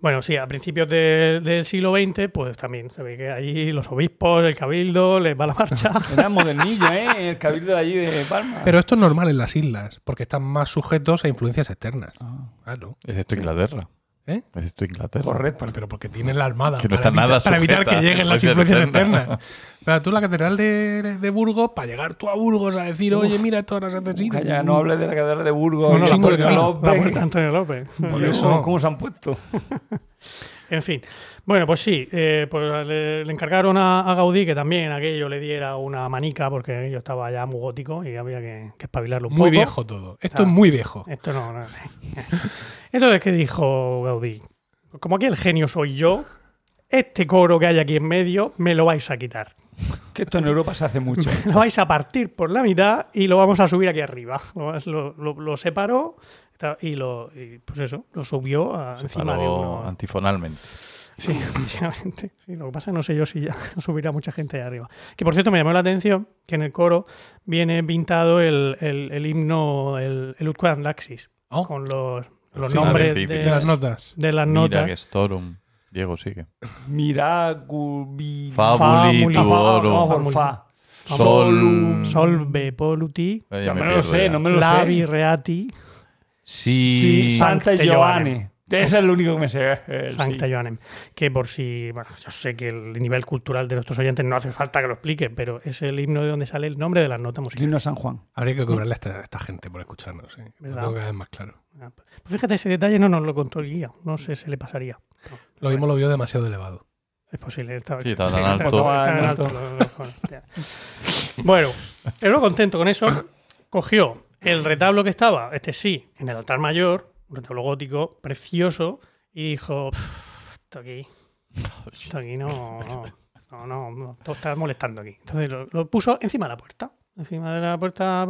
Bueno, sí, a principios de- del siglo XX, pues también se ve que allí los obispos, el cabildo, les va la marcha. Era modernillo, ¿eh? El cabildo de allí de Palma. Pero esto es normal en las islas, porque están más sujetos a influencias externas. Ah, Claro. Es esto Inglaterra. ¿Eh? Es esto Inglaterra. correcto. Pero, porque tienen la armada Que no para, está nada evitar, para evitar que lleguen las influencias externas. Pero tú la catedral de, de Burgos, para llegar tú a Burgos a decir, oye, mira, esto ahora se necesita. Calla, no hables de la catedral de Burgos. Bueno, y la chingo de puerta, camino. la López. puerta de Antonio López. Por ¿Cómo- eso. ¿Cómo se han puesto? En fin. Bueno, pues sí, eh, pues le, le encargaron a, a Gaudí que también aquello le diera una manica porque aquello estaba ya muy gótico y había que, que espabilarlo un Muy poco. viejo todo. Esto Ah. es muy viejo. Esto no, no. Entonces, ¿qué dijo Gaudí? Como aquí el genio soy yo, este coro que hay aquí en medio me lo vais a quitar. Que esto en Europa se hace mucho. Lo vais a partir por la mitad y lo vamos a subir aquí arriba. Lo, lo- lo- lo separó y lo, y, pues eso, lo subió a- encima de uno. antifonalmente. Sí, efectivamente. Sí, lo que pasa es que no sé yo si ya subirá mucha gente ahí arriba. Que por cierto me llamó la atención que en el coro viene pintado el, el- el himno, el, el Utquan Laxis, Oh. con los, los Sí, nombres principio. De las de, notas. de las Mira notas. que Storum. Diego sigue. Miracubi... Fabuli Fabuli. tuorum. No, por fa. Solum. Solve poluti, Eh, No me lo sé, ya. no me lo labi sé. reati, Sí. Sí, Santa Giovanni. Ese es el único que me sé. eh, sí. Joanem. Que por si, bueno, yo sé que el nivel cultural de nuestros oyentes no hace falta que lo explique, pero es el himno de donde sale el nombre de las notas El musicales. himno San Juan. Habría que cobrarle a esta, a esta gente por escucharnos. tengo cada vez más claro. Pues fíjate, ese detalle no nos lo contó el guía. No sé si le pasaría. Lo mismo lo vio demasiado elevado. Es posible. Estaba, Sí, estaba tan estaba- alto. estaba tan Estaba alto, lo- lo- hostia. bueno, él lo contento con eso. Cogió el retablo que estaba, este sí, en el altar mayor, un retablo gótico precioso, y dijo: "Pff, Esto aquí, esto aquí no. No, no, no, todo está molestando aquí. Entonces lo puso encima de la puerta. Encima de la puerta,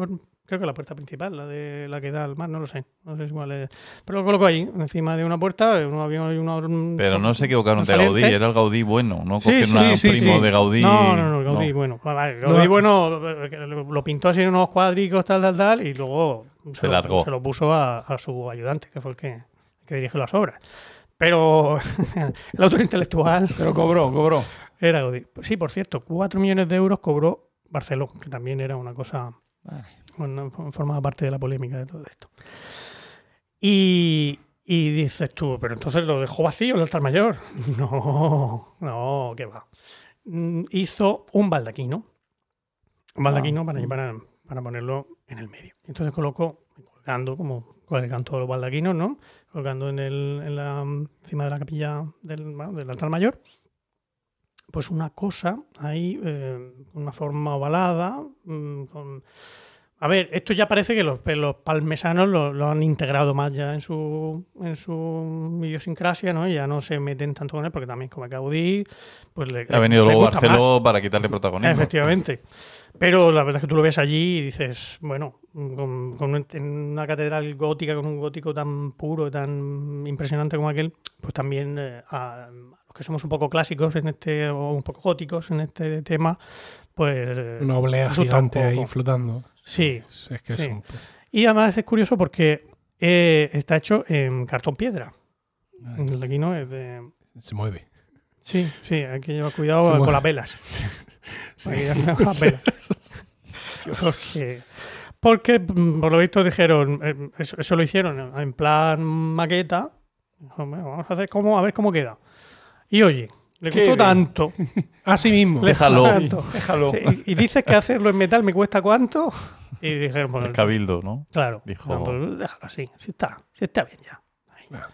creo que la puerta principal, la de la que da al mar, no lo sé. No sé si cuál es. Pero lo colocó ahí, encima de una puerta. uno había una- un- Pero no se equivocaron un de Gaudí, era el Gaudí bueno, no Sí, cogieron sí, a un sí, primo sí. de Gaudí. No, no, no, el Gaudí, bueno. Vale, el Gaudí, No. bueno, eh, lo lo pintó así en unos cuadricos, tal, tal, tal, y luego Se lo, largó. se lo puso a, a su ayudante, que fue el que, el que dirigió las obras. Pero el autor intelectual Pero cobró, cobró. era Gaudí. Sí, por cierto, 4 millones de euros cobró Barceló, que también era una cosa, Vale. Bueno, formaba parte de la polémica de todo esto. Y, y dices tú, pero entonces lo dejó vacío el altar mayor. No, no, qué va. Mm, Hizo un baldaquino. Un baldaquino Ah. para, para, para ponerlo en el medio. Entonces colocó, colgando, como cuelgan todos los baldaquinos, ¿no? Colgando en el, en la, encima de la capilla del, bueno, del altar mayor, pues una cosa ahí, eh, una forma ovalada, mm, con... A ver, esto ya parece que los, los palmesanos lo, lo han integrado más ya en su, en su idiosincrasia, ¿no? Y ya no se meten tanto con él, porque también como Gaudí, pues le, Ha venido le luego gusta más. Barceló para quitarle protagonismo. Efectivamente. Pero la verdad es que tú lo ves allí y dices, bueno, con, con un- en una catedral gótica, con un gótico tan puro, tan impresionante como aquel, pues también eh, a los que somos un poco clásicos en este, o un poco góticos en este tema, pues... eh, Una oblea un gigante ahí flotando. Sí. Es, que Sí. es un- Y además es curioso porque eh, está hecho en cartón piedra. El de aquí no es de... se mueve. Sí, sí, hay que llevar cuidado con las velas. Hay que llevar cuidado con las velas. Porque, porque, mm, por lo visto, dijeron, eh, eso, eso lo hicieron en plan maqueta. Dijo, "Bueno, vamos a hacer cómo, a ver cómo queda. Y oye, le Qué costó bien. tanto. Así mismo. le Déjalo. tanto. Déjalo. Y, y dices que hacerlo en metal me cuesta cuánto. Y dijeron, bueno, El cabildo, ¿no? claro. Dijo- No, pues déjalo así. Si está, si está bien ya. Ahí. Bueno.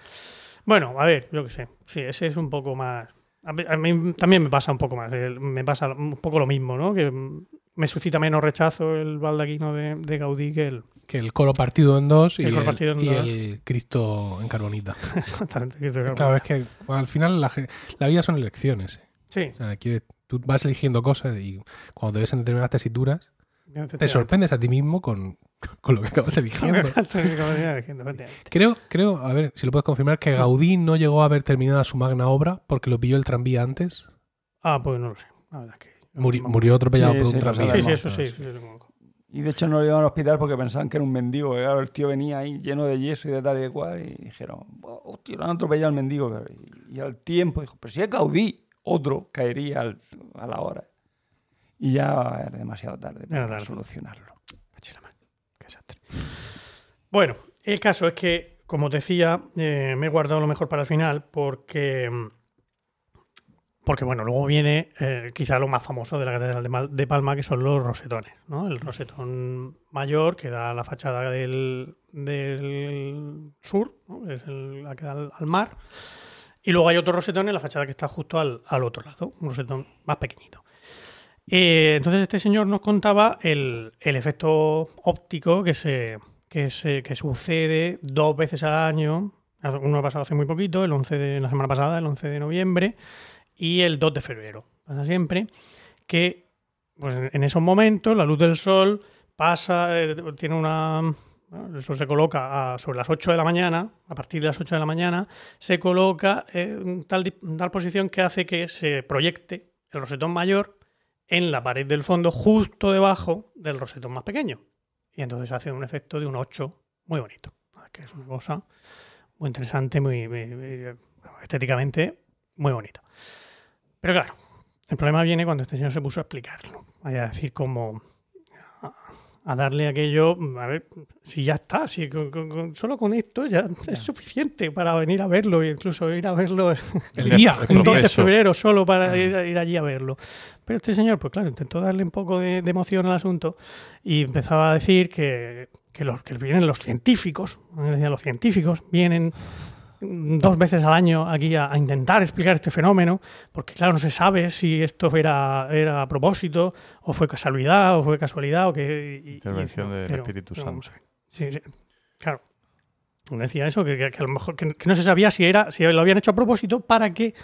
Bueno, a ver, yo qué sé. Sí, ese es un poco más. A mí, a mí también me pasa un poco más. el- Me pasa un poco lo mismo, ¿no? Que mm, me suscita menos rechazo el baldaquino de, de Gaudí que el. Que el coro partido en dos y, El partido en y dos. el Cristo en carbonita. Exactamente, Claro, es que al final la, la vida son elecciones. ¿eh? Sí, O sea, quieres- tú vas eligiendo cosas y cuando te ves en determinadas tesituras, te sorprendes a ti mismo con, con lo que acabas eligiendo. Creo, creo, a ver si lo puedes confirmar, que Gaudí no llegó a haber terminado su magna obra porque lo pilló el tranvía antes. Ah, pues no lo sé. La verdad es que. Muri- murió atropellado Sí, por un sí, tranvía. Sí, sí, eso sí. sí, lo conozco. Y de hecho no lo llevaron al hospital porque pensaban que era un mendigo. que, Claro, el tío venía ahí lleno de yeso y de tal y de cual. Y dijeron, oh, tío, lo han atropellado al mendigo. Y, y al tiempo dijo, pero si es Gaudí, otro caería al- a la hora. Y ya era demasiado tarde para tarde. solucionarlo. Bueno, el caso es que, como decía, eh, me he guardado lo mejor para el final porque, porque bueno, luego viene eh, quizá lo más famoso de la Catedral de, Palma, que son los rosetones. ¿no? El rosetón mayor que da la fachada del, del sur, ¿no? es el- la que da al, al mar. Y luego hay otro rosetón en la fachada que está justo al, al otro lado, un rosetón más pequeñito. Eh, entonces este señor nos contaba el, el efecto óptico que se, que, se, que sucede dos veces al año. Uno ha pasado hace muy poquito, el 11 de la semana pasada, el 11 de noviembre, y el 2 de febrero. Pasa siempre que pues, en esos momentos la luz del sol pasa, eh, tiene una... sol se coloca a- sobre las 8 de la mañana, a partir de las 8 de la mañana, se coloca en tal, tal posición que hace que se proyecte el rosetón mayor en la pared del fondo, justo debajo del rosetón más pequeño. Y entonces hace un efecto de un 8 muy bonito. Que es una cosa muy interesante, muy, muy- muy- estéticamente muy bonita. Pero claro, el problema viene cuando este señor se puso a explicarlo. A decir como a, darle aquello, a ver, si ya está, si con- con- con- solo con esto ya es suficiente para venir a verlo e incluso ir a verlo El día. El el 2 de febrero solo para ir, ir allí a verlo. Pero este señor, pues claro, intentó darle un poco de, de emoción al asunto y empezaba a decir que, que los, que vienen los científicos, decía, los científicos vienen dos veces al año aquí a, a intentar explicar este fenómeno, porque claro, no se sabe si esto era, era a propósito, o fue casualidad, o fue casualidad, o que... y- Intervención y- del pero- Espíritu Santo. a ver. Sí, sí. Claro. Decía eso, que, que- que a lo mejor que, que no se sabía si era si lo habían hecho a propósito para que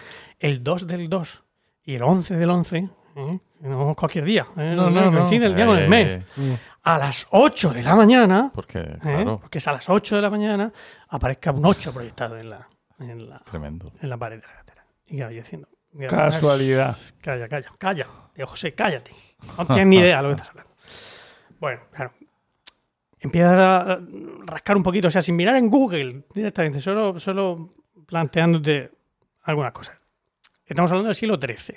el 2 del 2 y el 11 del 11, ¿eh? no cualquier día, ¿eh? No, no, no. coincide el día Eh, con el eh, mes, eh, a las 8 de la mañana, Porque, ¿eh? claro, porque es a las 8 de la mañana, aparezca un 8 proyectado en la, en la, tremendo. en la pared de la catedral. Y claro, yo diciendo, Casualidad. Calla, calla, calla. Digo, José, cállate. No tienes ni idea de lo que estás hablando. Bueno, claro. Empiezas a rascar un poquito, o sea, sin mirar en Google directamente, solo, solo planteándote algunas cosas. Estamos hablando del siglo XIII.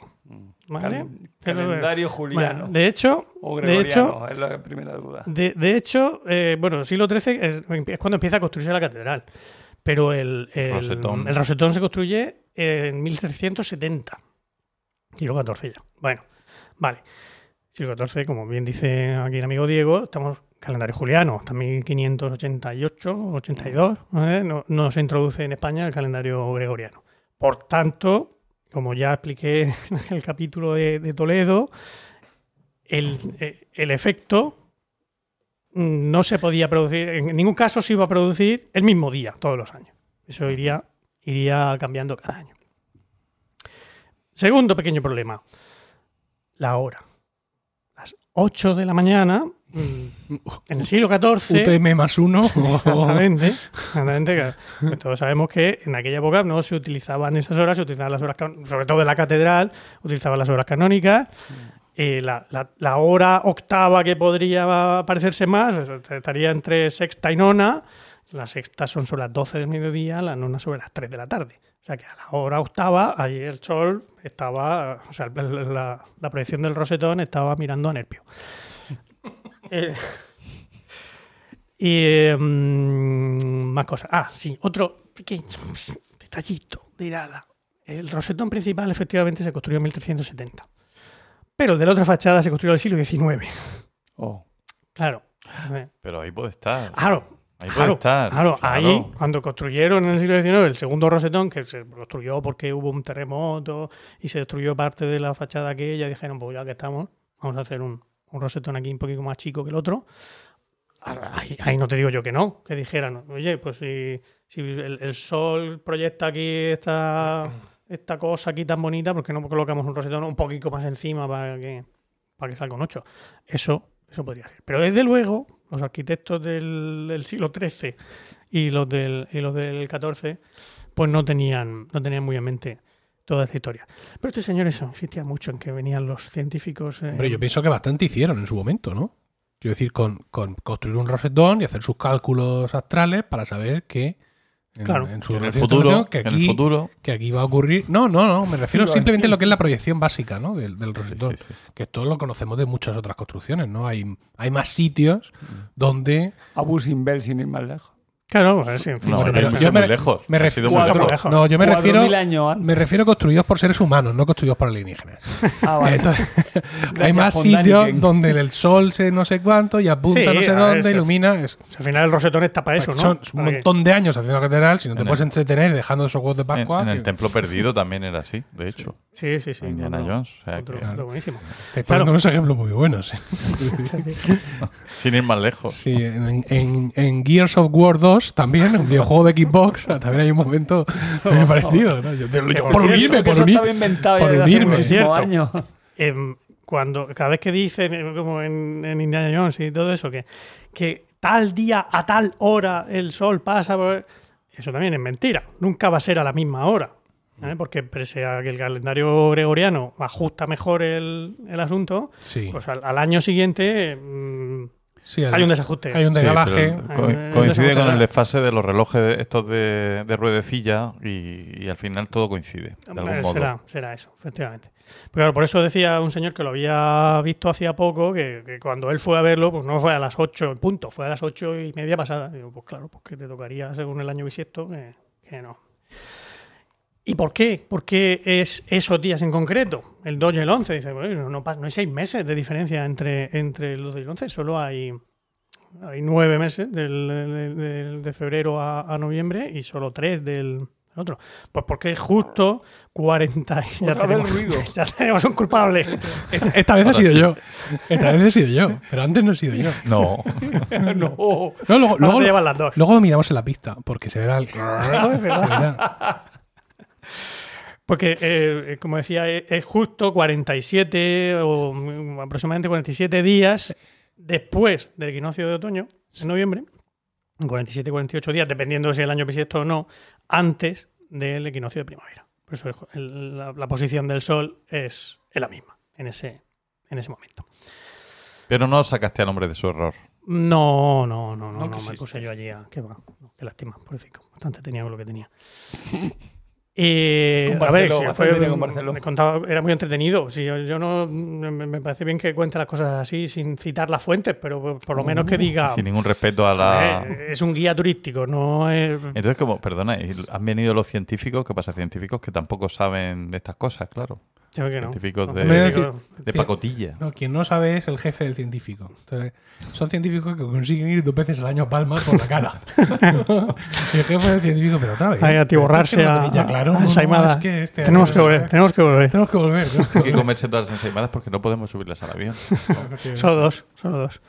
¿vale? Cal- Pero, calendario juliano. Bueno, de hecho, o de gregoriano, hecho, es la primera duda. de, de hecho, eh, bueno, siglo XIII es, es cuando empieza a construirse la catedral. Pero el, el, Rosetón. el rosetón se construye en 1370. Siglo XIV ya. Bueno, vale. Siglo XIV, como bien dice aquí el amigo Diego, estamos calendario juliano, hasta 1588, 82. ¿eh? No, no se introduce en España el calendario gregoriano. Por tanto, como ya expliqué en el capítulo de, de Toledo, el, eh, el efecto mm, no se podía producir, en ningún caso se iba a producir el mismo día, todos los años. Eso iría, iría cambiando cada año. Segundo pequeño problema, la hora. Las 8 de la mañana, mm, en el siglo XIV, UTM más uno. Exactamente, exactamente. claro. Pues todos sabemos que en aquella época no se utilizaban esas horas, se utilizaban las horas, sobre todo en la catedral, utilizaban las horas canónicas. Eh, la, la- la hora octava que podría parecerse más estaría entre sexta y nona. Las sextas son sobre las 12 del mediodía, la nona sobre las 3 de la tarde. O sea que a la hora octava, ahí el sol estaba, o sea, la, la proyección del rosetón estaba mirando a Nerpio. Eh, y eh, mm, más cosas. Ah, sí, otro pequeño detallito de nada. El rosetón principal efectivamente se construyó en 1370. Pero el de la otra fachada se construyó en el siglo XIX. Oh. Claro. Eh, Pero ahí puede estar. Claro. Ahí puede Claro, estar. claro, claro. ahí cuando construyeron en el siglo XIX el segundo rosetón, que se construyó porque hubo un terremoto y se destruyó parte de la fachada aquella, dijeron, pues ya que estamos, vamos a hacer un, un rosetón aquí un poquito más chico que el otro. Ahí, ahí no te digo yo que no, que dijeran, oye, pues si, si el, el sol proyecta aquí esta, esta cosa aquí tan bonita, ¿por qué no colocamos un rosetón un poquito más encima para que, para que salga un 8? Eso, eso podría ser. Pero desde luego, los arquitectos del, siglo XIII y los del, y los del XIV, pues no tenían, no tenían muy en mente toda esta historia. Pero este señor eso, insistía mucho en que venían los científicos. eh, Hombre, yo pienso que bastante hicieron en su momento, ¿no? Quiero decir, con, con construir un rosetón y hacer sus cálculos astrales para saber que en, Claro. en su En el futuro, que en aquí, el futuro. que aquí va a ocurrir. No, no, no, me refiero simplemente a lo que es la proyección básica, ¿no? Del, del Sí, rosetón. sí, sí. Que esto lo conocemos de muchas otras construcciones, ¿no? Hay, hay más sitios donde. Abu Simbel, sin ir más lejos. Claro, pues, sí, en fin. No, no yo me- lejos. me Ha ref- sido muy Cuatro lejos. lejos. No, yo me refiero. 4.000 años. Me refiero construidos por seres humanos, no construidos por alienígenas. Ah, vale. Entonces, hay más sitios Daniken. donde el sol se no sé cuánto y apunta Sí, no sé dónde, ilumina. Es, Al final el rosetón está para eso, ¿no? son un montón de años haciendo catedral, si no te En puedes el- entretener dejando esos huevos de En, Pascua. en el que- templo perdido también era así, de hecho. Sí, sí, sí. Indiana otro- Jones. O sea, otro- que- otro buenísimo. Estáis Claro. unos ejemplos muy buenos. ¿eh? sin ir más lejos. Sí, en, en- en Gears of War 2 también, un videojuego de Xbox, también hay un momento muy parecido. ¿no? Yo- yo- Que por por unirme, por eso unir. estaba inventado por unirme. Cierto. años. Em, cuando cada vez que dicen, eh, como en, en Indiana Jones y todo eso, que, que tal día a tal hora el sol pasa, por- eso también es mentira. Nunca va a ser a la misma hora. ¿eh? Porque pese a que el calendario gregoriano ajusta mejor el, el asunto, Sí, pues al, al año siguiente mm, sí, hay un desajuste. hay un desgalaje. co- un coincide con el desfase de los relojes estos de, de ruedecilla y, y al final todo coincide, de algún modo. Será, será eso, efectivamente. Pero claro, por eso decía un señor que lo había visto hacía poco, que, que cuando él fue a verlo, pues no fue a las 8 en punto, fue a las 8 y media pasada. Digo, pues claro, pues que te tocaría según el año bisiesto, que, que no. ¿Y por qué? ¿Por qué es esos días en concreto? El 2 y el 11. Dice, bueno, no, no hay seis meses de diferencia entre, entre el 2 y el 11, solo hay, hay nueve meses del, del- del- de febrero a, a noviembre y solo tres del otro. Pues porque es justo 40 y ya tenemos, ruido. ya tenemos un culpable. Esta, esta vez he Ahora sido sí. yo. Esta vez he sido yo. Pero antes no he sido yo. No, no. No, luego, luego, las dos. luego lo miramos en la pista, porque se verá el. se verá. Porque, eh, como decía, es, es justo 47 o mm, aproximadamente 47 días después del equinoccio de otoño, en noviembre, 47-48 días, dependiendo de si el año bisiesto o no, antes del equinoccio de primavera. Por eso el- la, la posición del Sol es, es la misma en ese, en ese momento. pero no sacaste al hombre de su error. No, no, no, no, No no, me puse yo allí a. Qué va, qué lástima, pobrecito. Bastante tenía con lo que tenía. Eh, Con a ver, fue, tenía con Barceló. me contaba, era muy entretenido. Si yo, yo no, me, me parece bien que cuente las cosas así sin citar las fuentes, pero por, lo menos que diga. Sin ningún respeto a la... eh, es un guía turístico, no es. Entonces, como, perdona, ¿y han venido los científicos, ¿qué pasa? Científicos que tampoco saben de estas cosas, claro. Científicos No, de- pacotilla. No, quien no sabe es el jefe del científico. Entonces, son científicos que consiguen ir dos veces al año a Palma por la cara. y el jefe del científico, pero otra vez. Hay que atiborrarse a, es que ya claro. a No, no, ensaimada. es que este tenemos que volver, tenemos que volver. Tenemos que volver. ¿no? Hay que comerse todas las ensaimadas porque no podemos subirlas al avión. Solo dos, solo dos.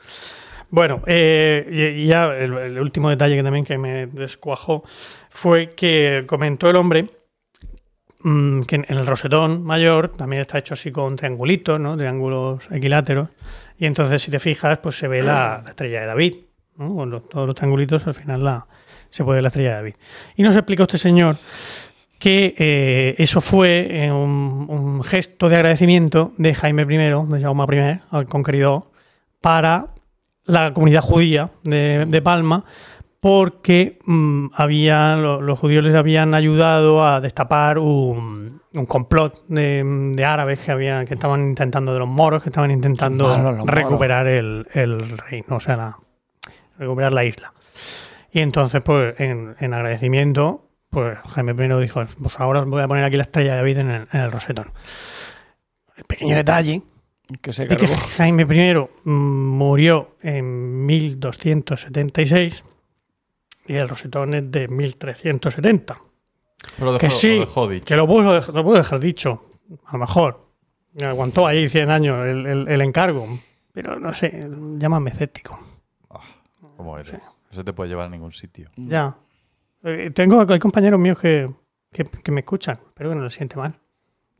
Bueno, eh, y, y ya el, el último detalle que también que me descuajó fue que comentó el hombre mm, que en, el rosetón mayor también está hecho así con triangulitos, ¿no? Triángulos equiláteros. Y entonces, si te fijas, pues se ve la, la estrella de David. Con todos los triangulitos, al final la, se puede ver la estrella de David. Y nos explica este señor que eh, eso fue eh, un, gesto de agradecimiento de Jaime I, de Jaume I, al conqueridor, para la comunidad judía de Palma, porque mm, había, lo- los judíos les habían ayudado a destapar un, un complot de, de árabes que, habían, que estaban intentando, de los moros, que estaban intentando moros. recuperar el, el reino, o sea, la- recuperar la isla. Y entonces, pues, en, en agradecimiento, pues Jaime I dijo, pues ahora os voy a poner aquí la estrella de David en el, en el rosetón. El pequeño detalle Que se de que. Jaime I mm, murió en 1276 y el rosetón es de 1370. Pero lo Que dejó, sí, lo dejó dicho. Que lo puedo, dej- lo puedo dejar dicho, a lo mejor. Me aguantó ahí 100 años el, el- el encargo, pero no sé, llámame escéptico. ¿Cómo eres? No se te puede llevar a ningún sitio. Ya. Eh, tengo hay compañeros míos que, que, que me escuchan, pero que no les siente mal.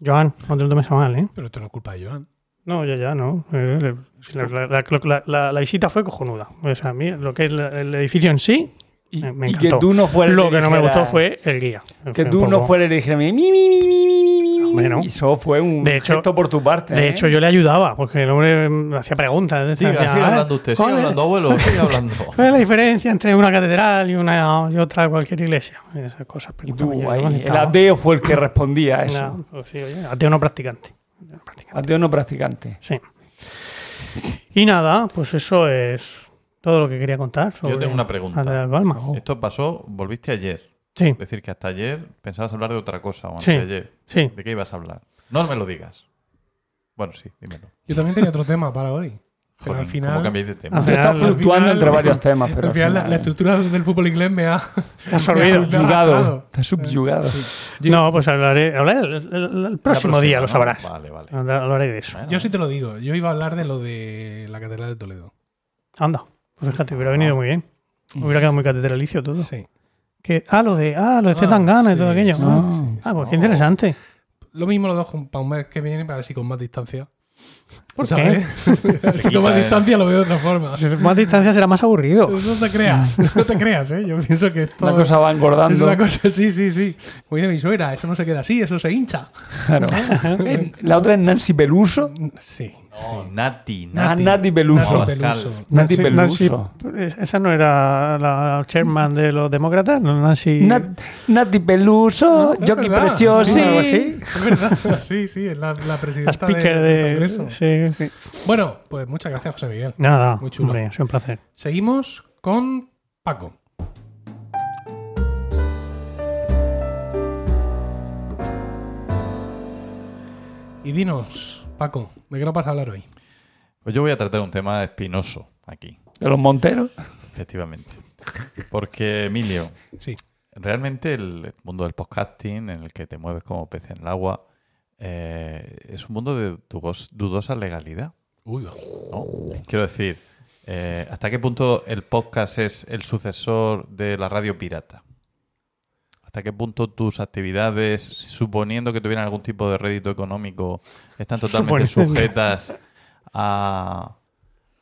Joan, no te lo tomes a mal, ¿eh? Pero esto no es culpa de Joan. No, ya, ya, no. Eh, La, la- la- la- la- la visita fue cojonuda. O sea, a mí lo que es la- el edificio en sí, y, que tú no fueras Lo que no me gustó fue el guía. Que tú no fueras y le dijeras, mi, mi, mi. Y eso fue un de hecho, gesto por tu parte. De ¿eh? hecho, yo le ayudaba, porque el hombre em, me hacía preguntas. Sigue, sí, ah, hablando usted, sigue hablando, abuelo, sigue hablando. Es la diferencia entre una catedral y, una, y otra cualquier iglesia? Esas cosas. Y tú, el ateo fue el que respondía a eso. Pues no, ateo no practicante. Ateo no practicante. Sí. Y nada, pues eso es todo lo que quería contar. Sobre Yo tengo una pregunta. Esto pasó, volviste ayer. Sí, Es decir, que hasta ayer pensabas hablar de otra cosa, o antes Sí. de ayer. sí. ¿De qué ibas a hablar? No me lo digas. Bueno, sí, dímelo. Yo también tenía otro tema para hoy. Pero Joder, al final, ¿Cómo cambiáis de tema? Al final- fluctuando final- entre varios temas, pero al final la, final- la estructura del fútbol inglés me ha, Te olvidado. me ha subyugado. Está subyugado. No, pues hablaré, hablaré el, el- el próximo día, lo sabrás. Vale, vale. Hablaré de eso. Bueno, Yo sí te lo digo. Yo iba a hablar de lo de la Catedral de Toledo. Anda, pues fíjate, hubiera venido muy bien. Hubiera quedado muy catedralicio todo. Sí. Que, ah, lo de, ah, lo de Ah, Zetangana y sí, todo aquello. sí, ah, sí, ah, pues qué interesante. Lo mismo lo dejo para un mes que viene, para ver si con más distancia. ¿Por ¿Sabes? A ver si quita el- distancia lo veo de otra forma. Si más distancia será más aburrido. No te creas, no te creas, ¿eh? Yo pienso que esto Una cosa va es engordando. una cosa, sí, sí, sí. Como dice mi suegra, eso no se queda así, eso se hincha. Claro. Eh, La otra es Nancy Peluso. Sí. No, Nati, Ah, Nati. Nati Peluso. Nati. Peluso. Nancy Nancy- Peluso. Esa no era la chairman de los demócratas, ¿no? Nancy. Nat- Nati Peluso, Es Jockey verdad, Preciosi. sí, así. Es verdad, sí, sí, es la, la la presidenta speaker de- de. del Congreso. Sí, sí. Bueno, pues muchas gracias, José Miguel. Nada, Muy chulo. hombre, ha sido un placer. Seguimos con Paco. Y dinos, Paco, ¿de qué nos vas a hablar hoy? Pues yo voy a tratar un tema espinoso aquí, De los Monteros. efectivamente. Porque, Emilio, Sí. realmente el mundo del podcasting, en el que te mueves como pez en el agua, eh, es un mundo de dudosa legalidad. Uy, ¿no? Quiero decir, eh, ¿hasta qué punto el podcast es el sucesor de la radio pirata? ¿Hasta qué punto tus actividades, suponiendo que tuvieran algún tipo de rédito económico, están totalmente Suponiendo. sujetas a,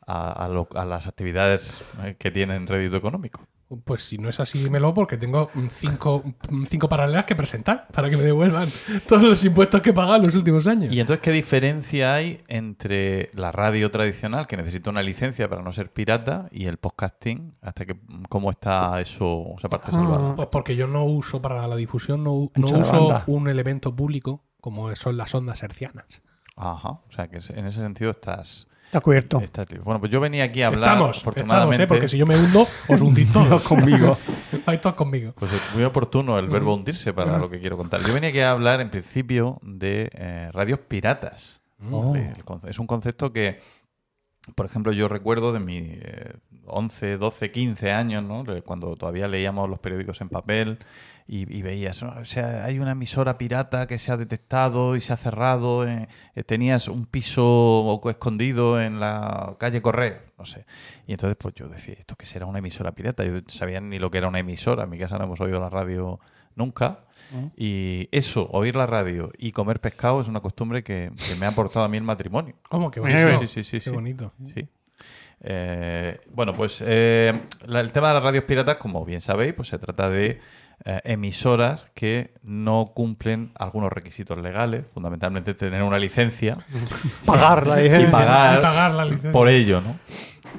a, a lo- a las actividades eh, que tienen rédito económico? Pues si no es así, dímelo, porque tengo cinco, cinco paralelas que presentar para que me devuelvan todos los impuestos que he pagado en los últimos años. Y entonces, ¿qué diferencia hay entre la radio tradicional, que necesita una licencia para no ser pirata, y el podcasting? ¿Hasta que, ¿Cómo está eso, esa parte salvada? Pues porque yo no uso para la difusión, no, no uso banda. un elemento público como son las ondas hercianas. Ajá, o sea que en ese sentido estás, Está cubierto. libre. Bueno, pues yo venía aquí a hablar, Estamos, estamos, afortunadamente, ¿eh? porque si yo me hundo, os hundís todos. conmigo. Vais todos conmigo. pues es muy oportuno el verbo hundirse para lo que quiero contar. Yo venía aquí a hablar, en principio, de eh, radios piratas. Oh. Es un concepto que, por ejemplo, yo recuerdo de mis eh, 11, 12, 15 años, ¿no? Cuando todavía leíamos los periódicos en papel y, y veías, ¿no? o sea, hay una emisora pirata que se ha detectado y se ha cerrado, eh, eh, tenías un piso escondido en la calle Correa, no sé. Y entonces, pues yo decía, ¿esto qué será una emisora pirata? Yo no sabía ni lo que era una emisora, en mi casa no hemos oído la radio nunca. Y eso, oír la radio y comer pescado es una costumbre que, que me ha aportado a mí el matrimonio. ¿Cómo? Qué bonito. Sí, sí, sí, Qué sí. bonito. Sí. Eh, bueno, pues eh, la- el tema de las radios piratas, como bien sabéis, pues se trata de eh, emisoras que no cumplen algunos requisitos legales, fundamentalmente tener una licencia Pagarla. y pagar Pagar la licencia. por ello, ¿no?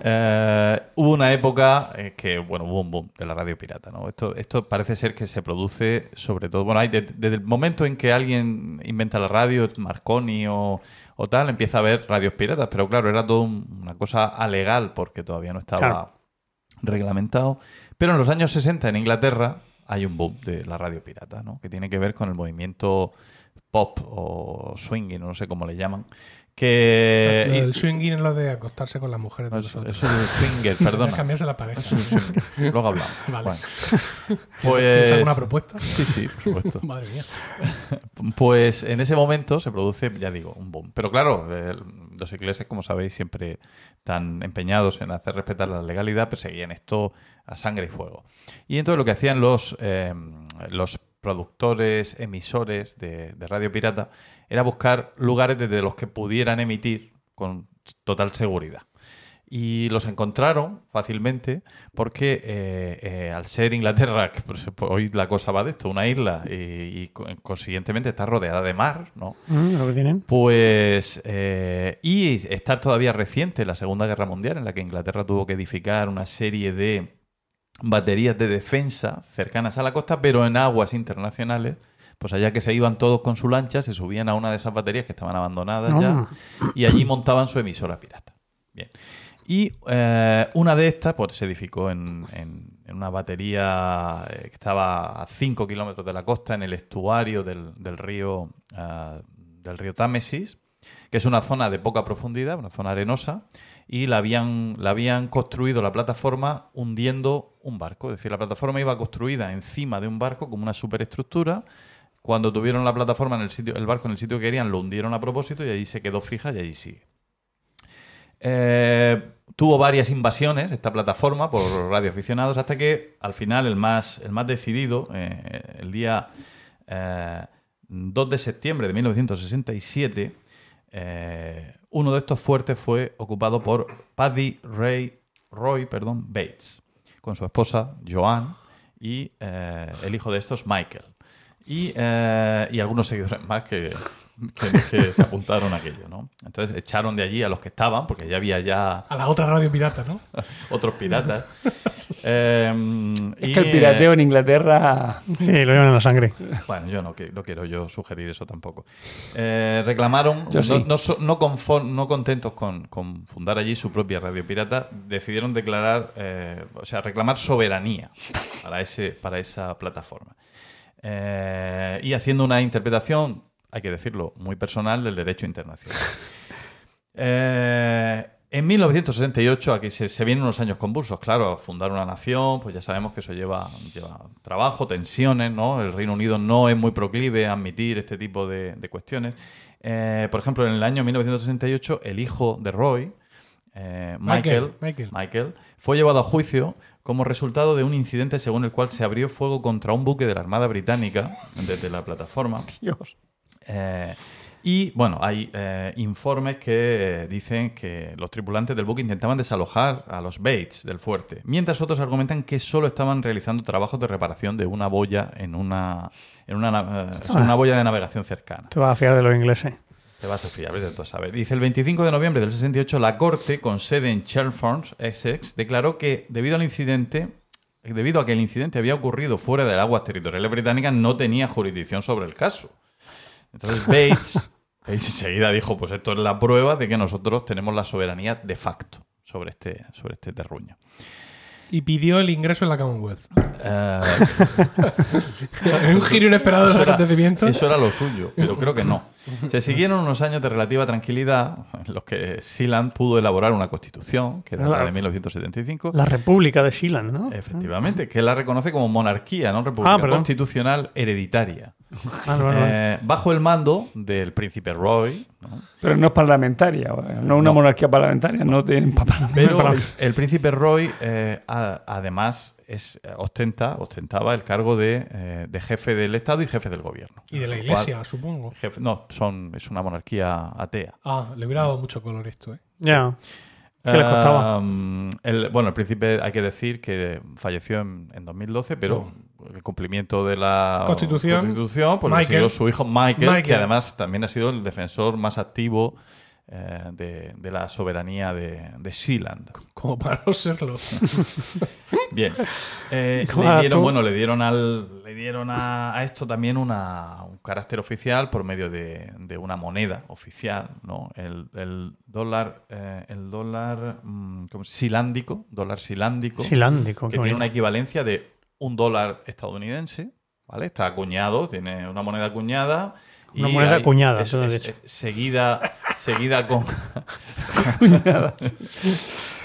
Eh, hubo una época eh, que, bueno, hubo un boom de la radio pirata, ¿no? Esto, esto parece ser que se produce sobre todo, bueno, hay de- desde el momento en que alguien inventa la radio, Marconi o, o tal, empieza a haber radios piratas, pero claro, era todo un- una cosa alegal porque todavía no estaba Claro. reglamentado. Pero en los años 60 en Inglaterra hay un boom de la radio pirata, ¿no? Que tiene que ver con el movimiento pop o swinging, no sé cómo le llaman, que... Lo del swinging es lo de acostarse con las mujeres de No, los Eso otros. eso es swinger, Es perdona. cambiarse la pareja. Luego hablamos. Vale. Bueno. ¿Tienes Pues, alguna propuesta? Sí, sí, por supuesto. Madre mía. Pues en ese momento se produce, ya digo, un boom. Pero claro, eh, los ingleses, como sabéis, siempre tan empeñados en hacer respetar la legalidad, perseguían esto a sangre y fuego. Y entonces lo que hacían los, eh, los productores, emisores de, de radio pirata, era buscar lugares desde los que pudieran emitir con total seguridad. Y los encontraron fácilmente porque eh, eh, al ser Inglaterra, que pues, hoy la cosa va de esto, una isla y, y co- consiguientemente está rodeada de mar, ¿no? Mm, lo que tienen. Pues, eh, y estar todavía reciente la Segunda Guerra Mundial, en la que Inglaterra tuvo que edificar una serie de baterías de defensa cercanas a la costa, pero en aguas internacionales, pues allá que se iban todos con su lancha, se subían a una de esas baterías que estaban abandonadas ya, y allí montaban su emisora pirata. Bien. Y eh, una de estas, pues se edificó en, en- una batería eh, que estaba a 5 kilómetros de la costa, en el estuario del, del río, ah, del río Támesis, que es una zona de poca profundidad, una zona arenosa, y la habían, la habían construido la plataforma hundiendo un barco. Es decir, la plataforma iba construida encima de un barco como una superestructura. Cuando tuvieron la plataforma en el sitio, el barco en el sitio que querían, lo hundieron a propósito y allí se quedó fija y allí sigue. Eh, tuvo varias invasiones esta plataforma por radioaficionados hasta que al final el más, el más decidido, eh, el día eh, 2 de septiembre de 1967, eh, uno de estos fuertes fue ocupado por Paddy Ray Roy perdón, Bates, con su esposa Joan y eh, el hijo de estos Michael. Y, y algunos seguidores más que, que- que se apuntaron a aquello, ¿no? Entonces echaron de allí a los que estaban, porque ya había ya A la otra radio pirata, ¿no? otros piratas. Eh, Es y, que el eh, pirateo en Inglaterra. Sí, lo llevan en la sangre. bueno, yo no, quiero yo sugerir eso tampoco. Eh, reclamaron, Yo no, sí. no contentos con, con fundar allí su propia radio pirata, decidieron declarar, eh, o sea, reclamar soberanía para, ese, para esa plataforma. Eh, y haciendo una interpretación, hay que decirlo, muy personal del derecho internacional. Eh, en 1968, aquí se, se vienen unos años convulsos, claro, fundar una nación, pues ya sabemos que eso lleva, lleva trabajo, tensiones, ¿no? El Reino Unido no es muy proclive a admitir este tipo de, de cuestiones. Eh, por ejemplo, en el año 1968, el hijo de Roy, eh, Michael, Michael, Michael. Michael, fue llevado a juicio como resultado de un incidente según el cual se abrió fuego contra un buque de la Armada Británica desde la plataforma. Dios. Eh, y bueno, hay eh, informes que eh, dicen que los tripulantes del buque intentaban desalojar a los Bates del fuerte, mientras otros argumentan que solo estaban realizando trabajos de reparación de una boya en una, en una, eh, boya de navegación cercana. Te vas a fiar de los ingleses. Te vas a fiar, vete tú a saber. Dice, el 25 de noviembre del 68, la Corte, con sede en Chelmsford, Essex, declaró que debido al incidente, debido a que el incidente había ocurrido fuera de las aguas territoriales británicas, no tenía jurisdicción sobre el caso. Entonces Bates, Bates enseguida dijo, pues esto es la prueba de que nosotros tenemos la soberanía de facto sobre este, sobre este terruño. Y pidió el ingreso en la Commonwealth. En un giro inesperado de los Eso era- acontecimientos. Eso era lo suyo, pero creo que no. Se siguieron unos años de relativa tranquilidad en los que Sealand pudo elaborar una constitución, que era la de 1975, La República de Sealand, ¿no? efectivamente, que la reconoce como monarquía, no república Ah, perdón. constitucional hereditaria, Vale, vale, vale. Eh, bajo el mando del príncipe Roy, ¿no? Pero no es parlamentaria, no es una No. monarquía parlamentaria, no tienen. Pero el príncipe Roy, eh, a- además, es, ostenta, ostentaba el cargo de, eh, de jefe del Estado y jefe del gobierno. Y de la cual- iglesia, supongo. jefe- no, son, es una monarquía atea. Ah, le hubiera dado mucho color esto, ¿eh? Ya. ¿Qué les costaba? El- bueno, el príncipe hay que decir que falleció en, en 2012, pero el cumplimiento de la Constitución, Constitución, pues Michael. siguió su hijo Michael, que además también ha sido el defensor más activo eh, de, de la soberanía de, de Sealand. Como para no serlo. Bien. Eh, ¿Cómo le era dieron, bueno, le dieron al, le dieron a, a esto también una, un carácter oficial por medio de, de una moneda oficial, ¿no? El, el dólar, eh, el dólar mm, ¿cómo se- silándico, dólar silándico, Silándico. que tiene bonito. una equivalencia de un dólar estadounidense, ¿vale? Está acuñado, tiene una moneda acuñada. Una moneda acuñada, es- eso es- es seguida, seguida con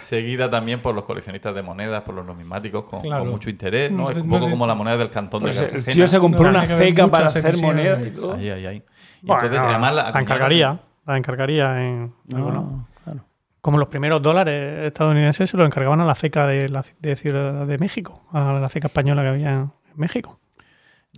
seguida también por los coleccionistas de monedas, por los numismáticos, con, Claro. con mucho interés, ¿no? Es un poco como la moneda del cantón Pues de el Cartagena. tío se compró No, una feca para hacer emisiones. moneda y todo. Ahí, ahí, ahí. Y Bueno, entonces, además, la, la encargaría. La encargaría en. alguno. No. Como los primeros dólares estadounidenses se los encargaban a la CECA de, la, de Ciudad de México, a la CECA española que había en México.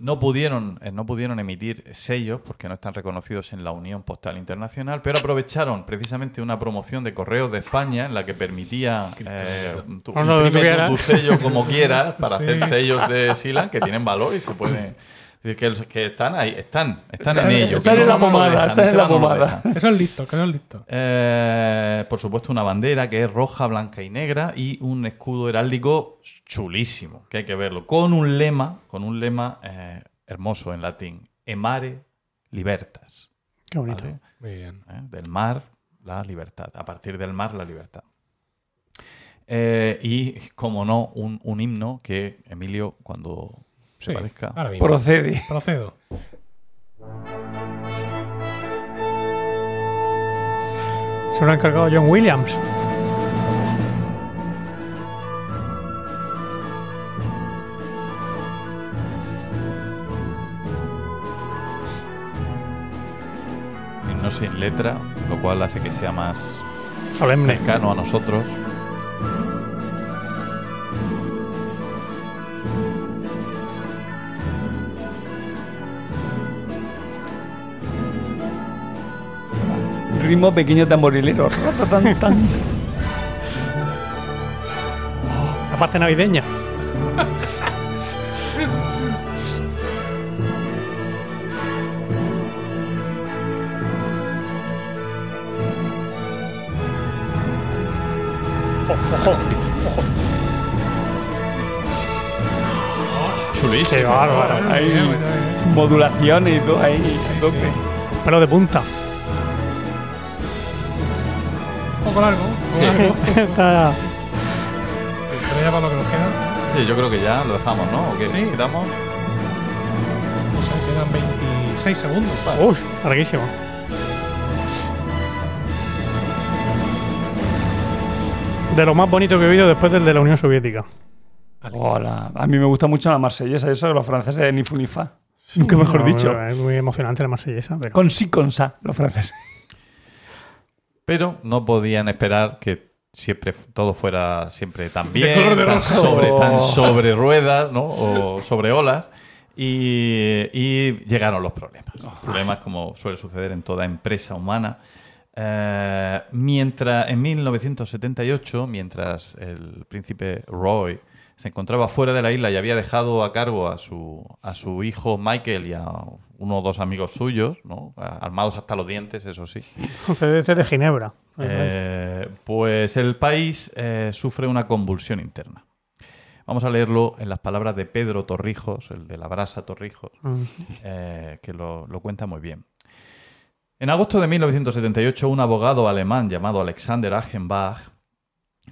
no pudieron, eh, no pudieron emitir sellos porque no están reconocidos en la Unión Postal Internacional, pero aprovecharon precisamente una promoción de Correos de España en la que permitía eh, No, no, tu sello como quieras para Sí. hacer sellos de Silan que tienen valor y se pueden... es decir, Que, los- que están ahí, están, están Están- en ello. están que en la no pomada, dejan, están en la pomada. Eso es listo, que eso es listo. Eh, por supuesto, una bandera que es roja, blanca y negra y un escudo heráldico chulísimo, que hay que verlo, con un lema, con un lema eh, hermoso en latín, emare libertas. Qué bonito. ¿vale? Muy bien. ¿Eh? Del mar, la libertad. A partir del mar, la libertad. Eh, y, como no, un, un himno que Emilio, cuando se Sí, parezca, ahora mismo. Procede. Procedo. Se lo ha encargado John Williams. himno sin letra, lo cual hace que sea más Solemne. cercano a nosotros. Ritmo pequeño tamborilero. La parte navideña. Chulísimo. Qué bárbaro. Bien. modulaciones y todo ahí. a tope. Pelo de punta. Poco largo. Un poco largo. Está- Pero ya para lo que nos queda. Sí, yo creo que ya lo dejamos, ¿no? ¿O qué? Sí. ¿Quitamos? No sé, quedan 26 segundos. Uy, larguísimo. De lo más bonito que he oído después del de la Unión Soviética. Hola. A mí me gusta mucho la marsellesa, eso de los franceses ni fu ni fa. Nunca mejor No, dicho. Es muy emocionante la marsellesa. Pero... Con sí, con sa, los franceses. Pero no podían esperar que siempre todo fuera siempre tan bien, color de tan rosa. sobre, tan Oh. sobre ruedas, ¿no? O sobre olas. Y, y llegaron los problemas. Problemas como suele suceder en toda empresa humana. Eh, mientras en 1978, mientras el príncipe Roy se encontraba fuera de la isla y había dejado a cargo a su, a su hijo Michael y a uno o dos amigos suyos, ¿no? armados hasta los dientes, eso sí, CDC de Ginebra. eh, pues el país eh, sufre una convulsión interna. Vamos a leerlo en las palabras de Pedro Torrijos, el de la brasa Torrijos, eh, que lo, lo cuenta muy bien. En agosto de 1978, un abogado alemán llamado Alexander Achenbach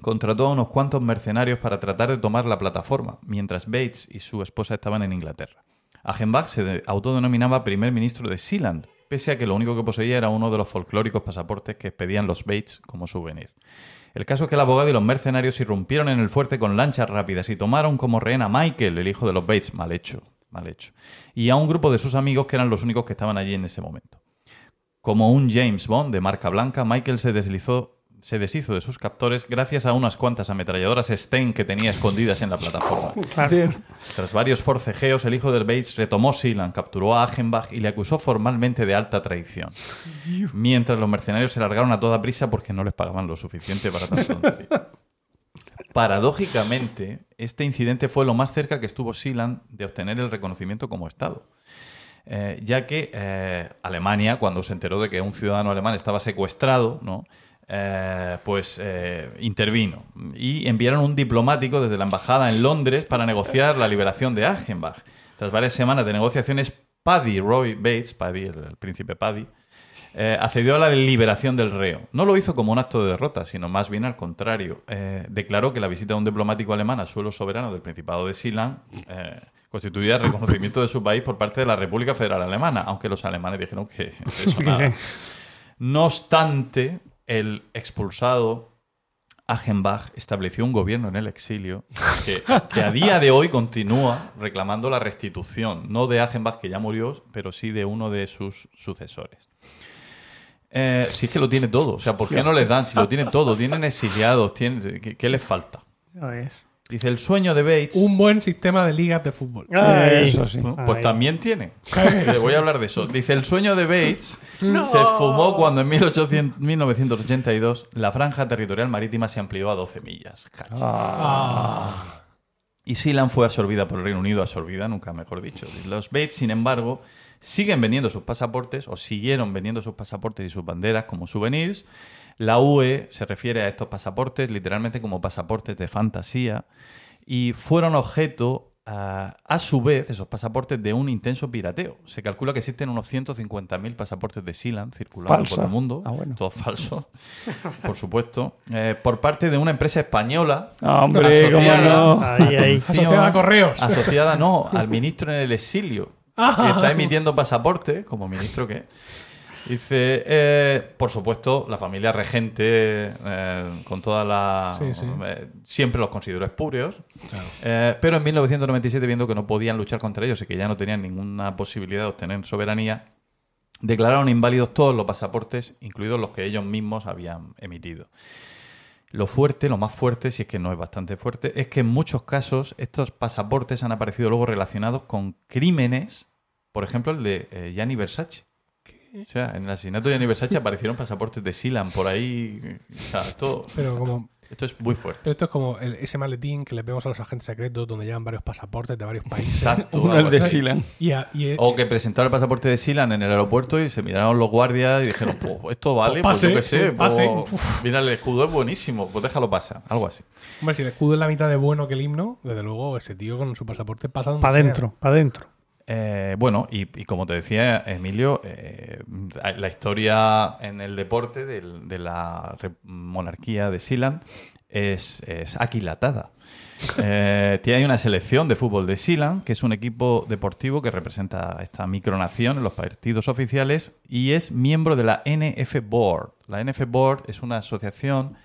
contrató a unos cuantos mercenarios para tratar de tomar la plataforma, mientras Bates y su esposa estaban en Inglaterra. Achenbach se de- autodenominaba primer ministro de Sealand, pese a que lo único que poseía era uno de los folclóricos pasaportes que expedían los Bates como souvenir. El caso es que el abogado y los mercenarios irrumpieron en el fuerte con lanchas rápidas y tomaron como rehén a Michael, el hijo de los Bates, mal hecho, mal hecho, y a un grupo de sus amigos que eran los únicos que estaban allí en ese momento. Como un James Bond de marca blanca, Michael se deslizó, se deshizo de sus captores gracias a unas cuantas ametralladoras Sten que tenía escondidas en la plataforma. Tras varios forcejeos, el hijo del Bates retomó Sealand, capturó a Achenbach y le acusó formalmente de alta traición. Mientras los mercenarios se largaron a toda prisa porque no les pagaban lo suficiente para tan tontería. Paradójicamente, este incidente fue lo más cerca que estuvo Sealand de obtener el reconocimiento como Estado. Eh, ya que eh, Alemania, cuando se enteró de que un ciudadano alemán estaba secuestrado, ¿no? Eh, pues eh, intervino y enviaron un diplomático desde la embajada en Londres para negociar la liberación de Achenbach. Tras varias semanas de negociaciones, Paddy Roy Bates, Paddy, el, el príncipe Paddy, eh, accedió a la liberación del reo. No lo hizo como un acto de derrota, sino más bien al contrario. Declaró que la visita de un diplomático alemán al suelo soberano del Principado de eh, constituía el reconocimiento de su país por parte de la República Federal Alemana, aunque los alemanes dijeron que eso nada. No obstante, el expulsado Achenbach estableció un gobierno en el exilio que, a día de hoy continúa reclamando la restitución, no de Achenbach que ya murió, pero sí de uno de sus sucesores. Eh, si es que lo tiene todo, o sea, ¿por qué no les dan? Si lo tienen todo, tienen exiliados, tienen, ¿qué, les falta? Ya ves. Dice, el sueño de Bates... Un buen sistema de ligas de fútbol. Ay. Eso sí. Pues Ay. también tiene. Le voy a hablar de eso. Dice, el sueño de Bates se fumó cuando en 1800 1982 la franja territorial marítima se amplió a 12 millas. Ah. Y Sealand fue absorbida por el Reino Unido, absorbida, nunca mejor dicho. Los Bates, sin embargo, siguen vendiendo sus pasaportes o siguieron vendiendo sus pasaportes y sus banderas como souvenirs. La UE se refiere a estos pasaportes literalmente como pasaportes de fantasía y fueron objeto, ah, a su vez, esos pasaportes de un intenso pirateo. Se calcula que existen unos 150.000 pasaportes de Sealand circulando por el mundo, Ah, bueno. todos falsos, por supuesto, eh, por parte de una empresa española Hombre, cómo Asociada. no. Ahí, ahí. Asociada a correos. Asociada, no, al ministro en el exilio. Que está emitiendo pasaporte, como ministro que. Dice, eh, por supuesto, la familia regente, eh, con toda la. Sí, sí. eh, siempre los consideró espurios. Pero en 1997, viendo que no podían luchar contra ellos y que ya no tenían ninguna posibilidad de obtener soberanía, declararon inválidos todos los pasaportes, incluidos los que ellos mismos habían emitido. Lo fuerte, lo más fuerte, si es que no es bastante fuerte, es que en muchos casos estos pasaportes han aparecido luego relacionados con crímenes, por ejemplo el de Gianni Versace. O sea, en el asesinato de Gianni Versace aparecieron pasaportes de Silan por ahí. O sea, Pero como esto es muy fuerte. pero esto es como el- ese maletín que le vemos a los agentes secretos donde llevan varios pasaportes de varios países. Exacto. Uno el de. Y, a- y- O que presentaron el pasaporte de Silan en el aeropuerto y se miraron los guardias y dijeron, pues esto vale, Pues pues, yo pase, qué sé, pues pase. pues, mira el escudo es buenísimo, pues déjalo pasar, algo así. hombre, si el escudo es la mitad de bueno que el himno, desde luego ese tío con su pasaporte pasa donde Para adentro, para adentro. Eh, bueno, y, y como te decía, Emilio, eh, la historia en el deporte de la monarquía de Sealand es, es aquilatada. Eh, tiene hay una selección de fútbol de Sealand, que es un equipo deportivo que representa a esta micronación en los partidos oficiales y es miembro de la NF Board. La NF Board es una asociación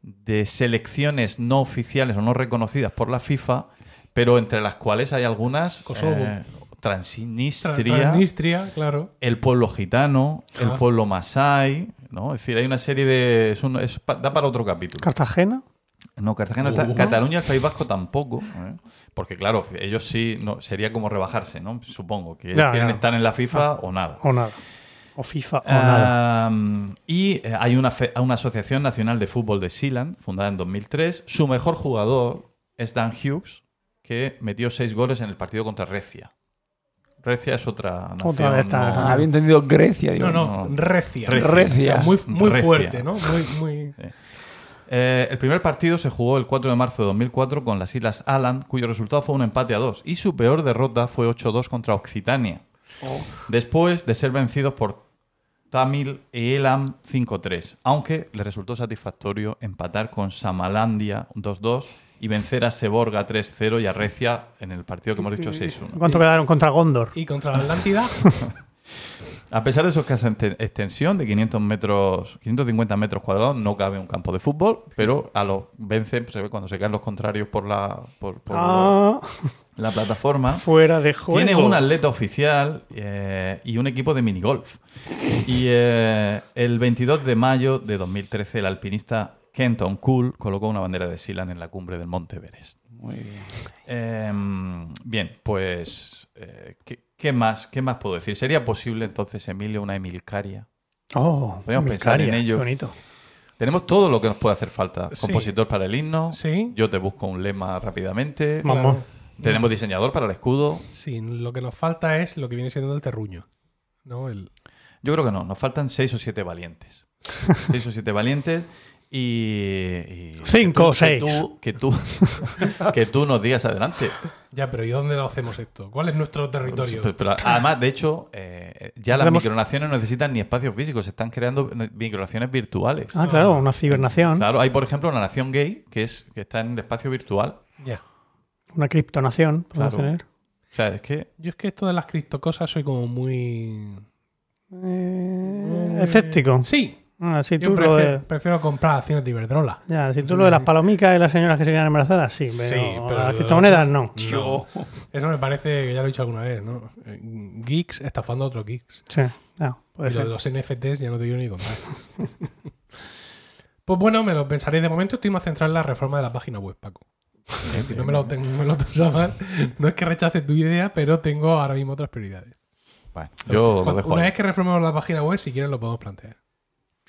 de selecciones no oficiales o no reconocidas por la FIFA, pero entre las cuales hay algunas Kosovo. eh, Transnistria, Transnistria, claro. el pueblo gitano, el Ah. pueblo masái, ¿no? Es decir, hay una serie de... es un- es pa- da para otro capítulo. Cartagena. No, Cartagena no está. Uh. Cataluña el País Vasco tampoco. ¿eh? Porque, claro, ellos sí, no, sería como rebajarse, ¿no? Supongo. Que Ya, quieren ya. estar en la FIFA o nada. O nada. O FIFA o nada. Y eh, hay una, fe- una Asociación Nacional de Fútbol de Sealand, fundada en 2003. Su mejor jugador es Dan Hughes, que metió seis goles en el partido contra Recia. Recia es otra nación. Otra de estas. no- había entendido Grecia. digo. No, no, recia. Recia. Recia. O sea, muy muy Recia. fuerte, ¿no? Muy, muy... Eh, el primer partido se jugó el 4 de marzo de 2004 con las Islas Aland, cuyo resultado fue un empate a dos. Y su peor derrota fue 8-2 contra Occitania. Después de ser vencidos por Tamil y Elam 5-3. Aunque le resultó satisfactorio empatar con Samalandia 2-2 y vencer a Seborga 3-0 y a Recia en el partido que hemos dicho 6-1. ¿Cuánto quedaron contra Gondor? Y contra la Atlántida, A pesar de su escasa extensión de 500 metros, 550 metros cuadrados, no cabe un campo de fútbol, pero a los vence, pues, se ve cuando se caen los contrarios por la, por, por Ah, la plataforma. fuera de juego. Tiene un atleta oficial eh, y un equipo de minigolf. Y eh, el 22 de mayo de 2013, el alpinista Kenton Cool colocó una bandera de Sealand en la cumbre del Monte Everest. Muy bien. Eh, bien, pues, eh, ¿qué, qué más, ¿qué más puedo decir? ¿Sería posible entonces, Emilio, una Emilcaria? Oh, Podríamos pensar en ello. qué bonito. Tenemos todo lo que nos puede hacer falta. Sí. Compositor para el himno. Sí. Yo te busco un lema rápidamente. Vamos. Tenemos diseñador para el escudo. Sí, lo que nos falta es lo que viene siendo el terruño. ¿no? El, Yo creo que no. Nos faltan seis o siete valientes. seis o siete valientes. Y, y- Cinco o seis. tú- Que tú, que tú nos digas adelante. Ya, pero ¿y dónde lo hacemos esto? ¿Cuál es nuestro territorio? Pero, pero además, de hecho, eh, ya las Hacemos- micronaciones no necesitan ni espacios físicos, se están creando micronaciones virtuales. Ah, claro, una cibernación. Claro, hay por ejemplo una nación gay que es que está en el espacio virtual. Ya. Una criptonación. podemos Claro. tener. O sea, es que Yo es que esto de las criptocosas soy como muy... Eh, escéptico. Sí. Ah, si Yo tú prefiero, de, prefiero comprar acciones de Iberdrola. ya, si tú lo de las palomicas y las señoras que se quedan embarazadas, sí, pero, Sí, pero las criptomonedas no. No. Eso me parece, que ya lo he dicho alguna vez, ¿no? Eh, Geeks estafando a otros geeks. Sí, no, puede Y lo de los NFTs ya no te quiero ni contar. pues bueno, me lo pensaré de momento. Estoy más centrado en la reforma de la página web, Paco. Es decir, no me lo, tengo- no me lo tomes a mal. No es que rechace tu idea, pero tengo ahora mismo otras prioridades. Bueno, yo lo dejo una ahí. vez que reformemos la página web, si quieren lo podemos plantear.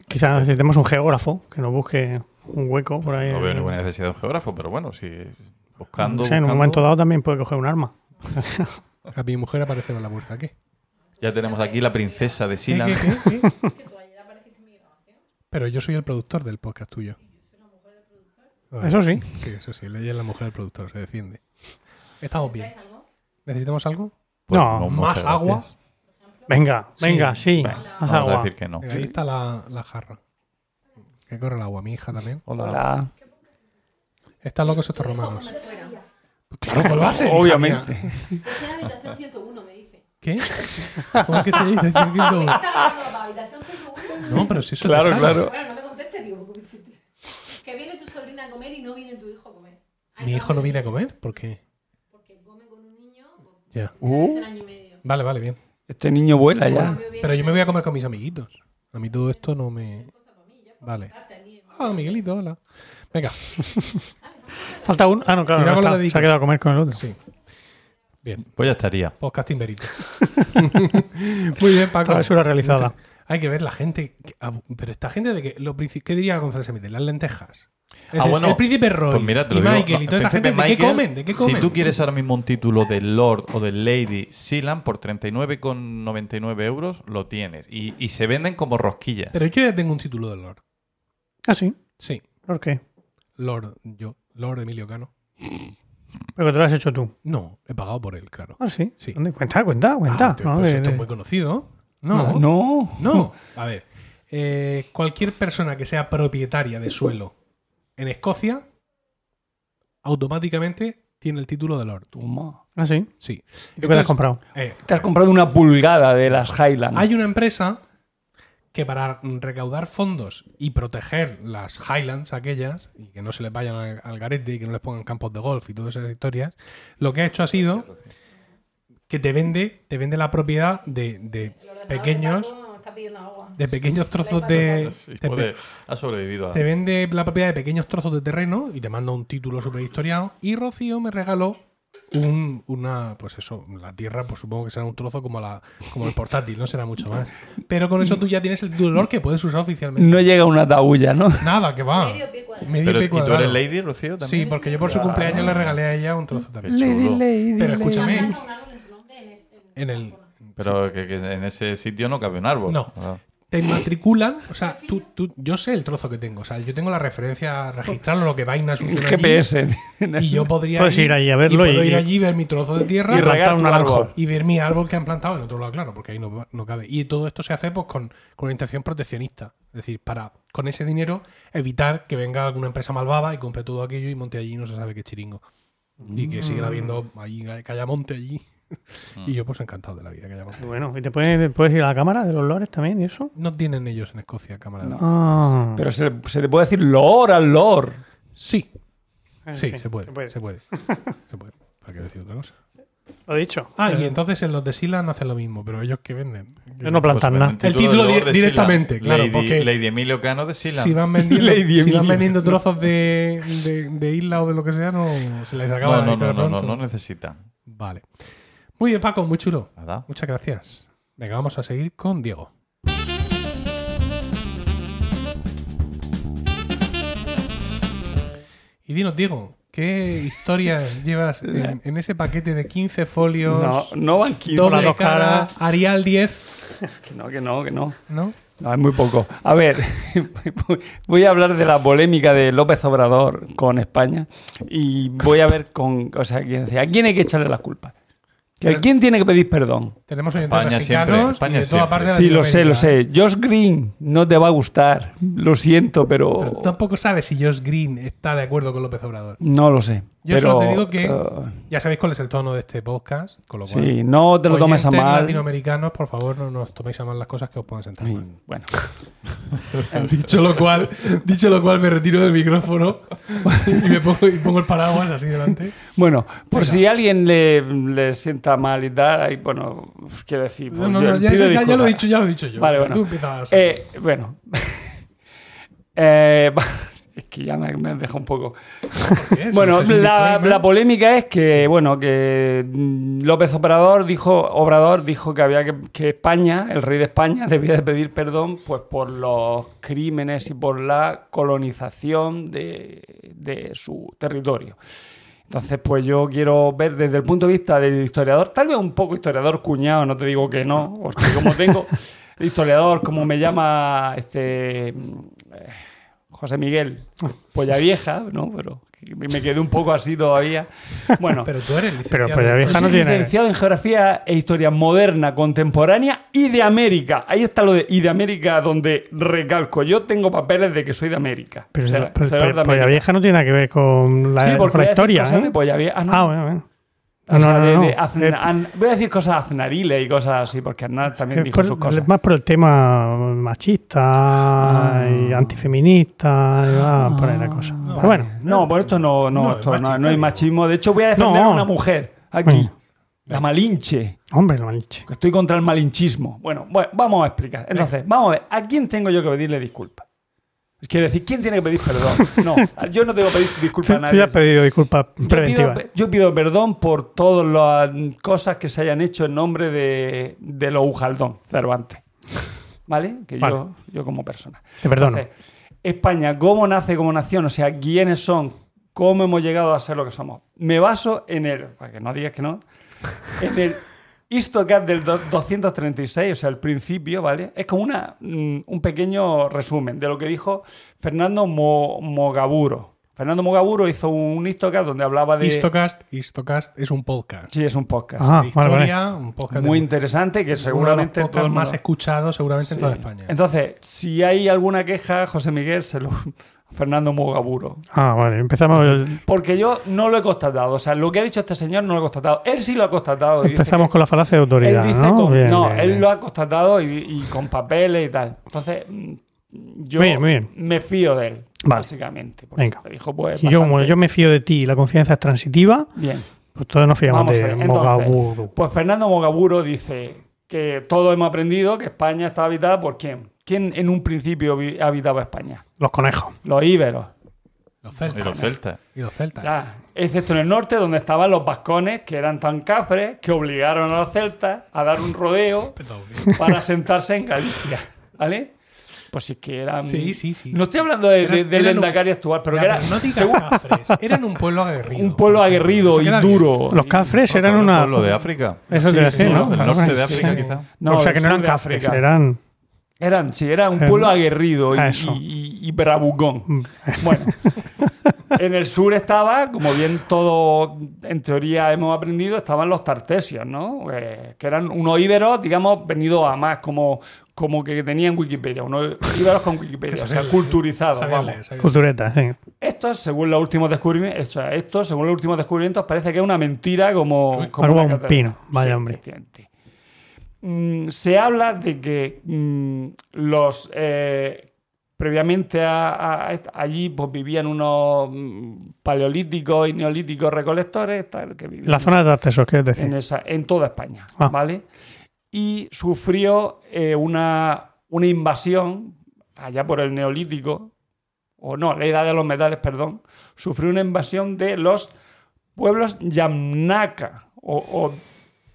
Quizás necesitemos un geógrafo que nos busque un hueco por ahí. No veo ninguna necesidad de un geógrafo, pero bueno, si buscando. No sé, en un momento dado también puede coger un arma. A mi mujer aparece en la puerta. ¿Qué? Ya tenemos aquí la princesa de ¿Qué, Silan. qué, qué, qué? Pero yo soy el productor del podcast tuyo. Vale. Eso sí. Sí, eso sí. Ella es la mujer del productor, se defiende. Estamos bien. ¿Necesitáis algo? ¿Necesitamos algo? Pues No, muchas más agua. gracias. Venga, Sí. venga, sí. Venga, Haz vamos a agua. decir que no. Venga, ahí está la, la jarra. Que corre el agua, mi hija también. Hola. Hola. Están locos estos romanos. Pues claro, ¿cuál va a ser? hija Obviamente. mía? Pues en la habitación 101, me dice. ¿Qué? ¿Cómo es que se dice? Está grabando para habitación 101. No, pero si eso te Claro, sale. claro. Bueno, no me contestes, digo, te- que viene tu sobrina a comer y no viene tu hijo a comer. Ay, Mi no, hijo no viene a comer. ¿Por qué? Porque come con un niño pues, Ya. Uh, un año y medio. Vale, vale, bien. este niño vuela ya. Pero yo me voy a comer con mis amiguitos. A mí todo esto no me. Vale. Ah, Miguelito, hola. Venga, Falta un. Ah, no, claro. No con está. Se ha quedado a comer con el otro. sí. Bien, Pues ya estaría. podcasting verito. Muy bien, Paco. Travesura realizada. Muchas- Hay que ver la gente. que- ah, Pero esta gente de que. Lo, ¿Qué diría González Semite? Las lentejas. Es Ah, bueno, el príncipe Roy Pues mira, te lo y digo, Michael no, y toda esta gente. ¿De qué comen? ¿De qué comen? Si tú quieres ahora mismo un título de Lord o de Lady Sealand por 39,99 euros, lo tienes. Y, y se venden como rosquillas. Pero yo ya tengo un título de Lord. Ah, sí. Sí, ¿Por qué? Lord, yo. Lord Emilio Cano. Pero que te lo has hecho tú. No, he pagado por él, claro. Ah, sí. Sí. ¿Dónde? Cuenta, cuenta, cuenta. Ah, tío, No, pero de- esto es muy conocido. No, No. No, a ver. eh, cualquier persona que sea propietaria de suelo en Escocia automáticamente tiene el título de Lord. Toma. Ah, sí. Sí. ¿Y tú qué te has comprado? eh, Te has comprado una pulgada de las Highlands. hay una empresa que para recaudar fondos y proteger las Highlands aquellas y que no se les vayan al, al garete y que no les pongan campos de golf y todas esas historias, lo que ha hecho ha sido que te vende, te vende la propiedad de, de pequeños, de pequeños trozos de, Sí, de pe- joder, ha sobrevivido a... Te vende la propiedad de pequeños trozos de terreno y te manda un título superhistoriado. Y Rocío me regaló un, una, pues eso, la tierra, pues supongo que será un trozo como, la, como el portátil, no será mucho más. Pero con eso tú ya tienes el título de Lord que puedes usar oficialmente. No llega una taúlla, ¿no? Nada, que va. Medio pie cuadrado. Medio Pero, pie ¿Y tú eres Lady, Rocío, también? Sí, porque yo por su cumpleaños le regalé a ella un trozo también. Chulo. Pero escúchame, un árbol en tu nombre en el. Pero que, que en ese sitio no cabe un árbol. No. Ah. te matriculan, o sea, tú, tú, yo sé el trozo que tengo, o sea, yo tengo la referencia registrarlo, lo que vaina succiona allí, GPS. y yo podría Puedes ir allí a verlo y puedo y- ir allí ver mi trozo de tierra Y regar un árbol. y ver mi árbol que han plantado en otro lado, claro, porque ahí no, no cabe. Y todo esto se hace pues con, con orientación proteccionista. Es decir, para con ese dinero evitar que venga alguna empresa malvada y compre todo aquello y monte allí y no se sabe qué chiringo. Y que siga habiendo ahí, que haya monte allí. Y yo pues encantado de la vida que haya. Bueno, ¿y te puedes, puedes ir a la cámara de los lores también y eso? No tienen ellos en Escocia cámara. de- Ah. Pero se, se te puede decir lor al lor. Sí, En sí, fin, se puede, se puede. Se puede. ¿Para qué decir otra cosa? Lo he dicho. Ah, y Eh, entonces en los de Silan hacen lo mismo, pero ellos que venden. Ellos no plantan Pues nada. El título di- Lord directamente, claro, Lady, porque- Lady Emilio Cano de Sealand. Si van vendiendo, si van vendiendo trozos de, de, de isla o de lo que sea, no se les acaba no, de no, hacer no, no, no, pronto. no necesitan. Vale. Muy bien, Paco, muy chulo. Nada. Muchas gracias. Venga, vamos a seguir con Diego. Y dinos, Diego, ¿qué historias llevas en, en ese paquete de 15 No, folios, no van 15. doble las dos cara, caras? Arial 10? Que no, que no, que no. ¿No? No, es muy poco. A ver, voy a hablar de la polémica de López Obrador con España y voy a ver con, o sea, quién a quién hay que echarle la culpa. ¿Que ¿A quién tiene que pedir perdón? Tenemos oyentes España mexicanos siempre, España y de toda parte de Sí, lo sé, lo sé. Josh Green no te va a gustar. Lo siento, pero, Pero tú tampoco sabes si Josh Green está de acuerdo con López Obrador. no lo sé. Yo Pero, solo te digo que- eh, Ya sabéis cuál es el tono de este podcast, con lo cual... sí, no te lo tomes a mal. latinoamericanos, por favor, no nos toméis a mal las cosas que os puedan sentar Sí, mal. bueno, dicho lo cual, dicho lo cual, me retiro del micrófono y me pongo, y pongo el paraguas así delante. bueno, por Venga. si alguien le, le sienta mal y tal, ahí, bueno, quiero decir, No, pues no, yo no, ya, ya- ya lo he dicho, ya lo he dicho yo. Vale, bueno. Tú empiezas. Eh, bueno. Eh, Es que ya me, me deja un poco. Bueno, la, polémica es que, bueno, que mm, López Obrador dijo, Obrador dijo que había que, que España, el rey de España, debía de pedir perdón pues por los crímenes y por la colonización de, de su territorio. Entonces, pues yo quiero ver desde el punto de vista del historiador, tal vez un poco historiador cuñado, no te digo que no, porque como tengo historiador, como me llama este mm, eh, José Miguel, Polla Vieja, ¿no? Pero me quedé un poco así todavía. Bueno, Pero tú eres licenciado. Pero Polla Vieja no tiene- licenciado en Geografía e Historia Moderna, Contemporánea y de América. Ahí está lo de y de América, donde recalco. Yo tengo papeles de que soy de América. Pero, O sea, pero- soy pero de Polla América. Vieja no tiene nada que ver con la, Sí, con historia. ¿eh? de Polla Vieja. Ah, no. Ah, bueno, bueno. O No, sea, no, de- no, de no. Aznar- Eh, an- voy a decir cosas aznariles y cosas así, porque Aznar también Es dijo por- sus cosas. es más por el tema machista Ah. y antifeminista y va por ahí la cosa. no, Pero bueno, No, por esto no, no, No, esto machista, no hay machismo. De hecho, voy a defender No. a una mujer aquí. Venga. La Malinche. hombre, lo maliche. que Estoy contra el malinchismo. Bueno, bueno, vamos a explicar. Entonces, vamos a ver. ¿A quién tengo yo que pedirle disculpas? Quiero decir, ¿quién tiene que pedir perdón? No, yo no tengo que pedir disculpas a Tú, tú nadie. ya has pedido disculpas Yo pido, preventivas. yo pido perdón por todas las cosas que se hayan hecho en nombre de, de los Ujaldón, Cervantes. ¿Vale? Que Vale. Yo, yo como persona. Te perdono. Entonces, España, ¿cómo nace como nación? O sea, ¿quiénes son? ¿Cómo hemos llegado a ser lo que somos? Me baso en el, para que no digas que no, en el Histocast del do- 236, o sea, el principio, ¿vale? Es como una, mm, un pequeño resumen de lo que dijo Fernando Mo- Mogaburo. Fernando Mogaburo hizo un Histocast donde hablaba de... Histocast, Histocast es un podcast. Sí, es un podcast. Ah, de vale, vale. historia, un podcast Muy de, interesante que uno de los seguramente... todo podcasts el más escuchados seguramente en toda España. Entonces, si hay alguna queja, José Miguel, se lo... Fernando Mogaburo. Ah, vale. Empezamos, el- Porque yo no lo he constatado. O sea, lo que ha dicho este señor no lo he constatado. Él sí lo ha constatado. empezamos con la falacia de autoridad. Él dice ¿no? con- Bien, no, bien, él bien. lo ha constatado y, y con papeles y tal. Entonces, mm, yo Muy bien, muy bien. me fío de él, Vale. básicamente. Venga. dijo, pues, Y yo, como yo me fío de ti y la confianza es transitiva, Bien. pues todos nos fiamos Vamos de entonces, Mogaburu. Pues Fernando Mogaburo dice que todos hemos aprendido que España está habitada por quién. ¿Quién en un principio habitaba España? Los conejos. Los íberos. Los Y celtas. los celtas. Y los celtas. Ya, excepto en el norte, donde estaban los vascones, que eran tan cafres que obligaron a los celtas a dar un rodeo para sentarse en Galicia. ¿Vale? Pues sí que eran. Sí, sí, sí. No estoy hablando de, de, Eran- del eran Endacari actual, pero Ya, que era pero no digas según- cafres. Eran un pueblo aguerrido. un pueblo aguerrido y duro. Los cafres eran un una. pueblo de África. Eso Sí, sí, no, Claro, norte de África, sí. quizá. No, o sea que no eran cafres, África. eran. Eran, sí, era un pueblo aguerrido y, y- y- y bravucón. Mm. Bueno, en el sur estaba, como bien todo en teoría hemos aprendido, estaban los tartesios, ¿no? Eh, que eran unos íberos, digamos, venidos a más, como, como que tenían Wikipedia, unos íberos con Wikipedia, o sea, vamos. leer. Cultureta, sí. Esto, según los últimos descubrimientos, o sea, esto, según los últimos descubrimientos, parece que es una mentira como, como una un catedral. pino, vaya Sí, hombre. Mm, se habla de que mm, los eh, previamente a, allí pues, vivían unos mm, paleolíticos y neolíticos recolectores tal, que vivían La zona de Tartesos, ¿quieres decir? en, esa, en toda España, Ah. ¿vale? Y sufrió eh, una, una invasión allá por el neolítico, o no, la edad de los metales, perdón, sufrió una invasión de los pueblos Yamnaka, o, o-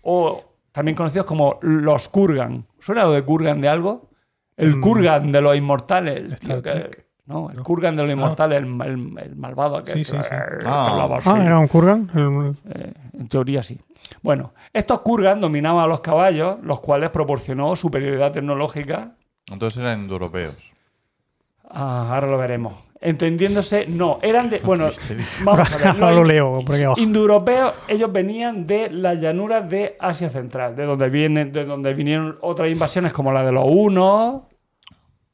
o también conocidos como los Kurgan. ¿Suena lo de Kurgan de algo? El Mm. Kurgan de los inmortales. Tío, que- no, el No. Kurgan de los Ah. inmortales, el, el- el malvado aquel. Sí, sí, sí. que Ah. hablaba así. Ah, era un Kurgan. El- Eh, en teoría sí. Bueno, estos Kurgan dominaban a los caballos, los cuales proporcionó superioridad tecnológica. Entonces eran indoeuropeos. Ah, ahora lo veremos. Entendiéndose, no, eran de. Bueno, vamos a ver. Los lo leo. Indoeuropeos, ellos venían de las llanuras de Asia Central, de donde vienen, de donde vinieron otras invasiones como la de los hunos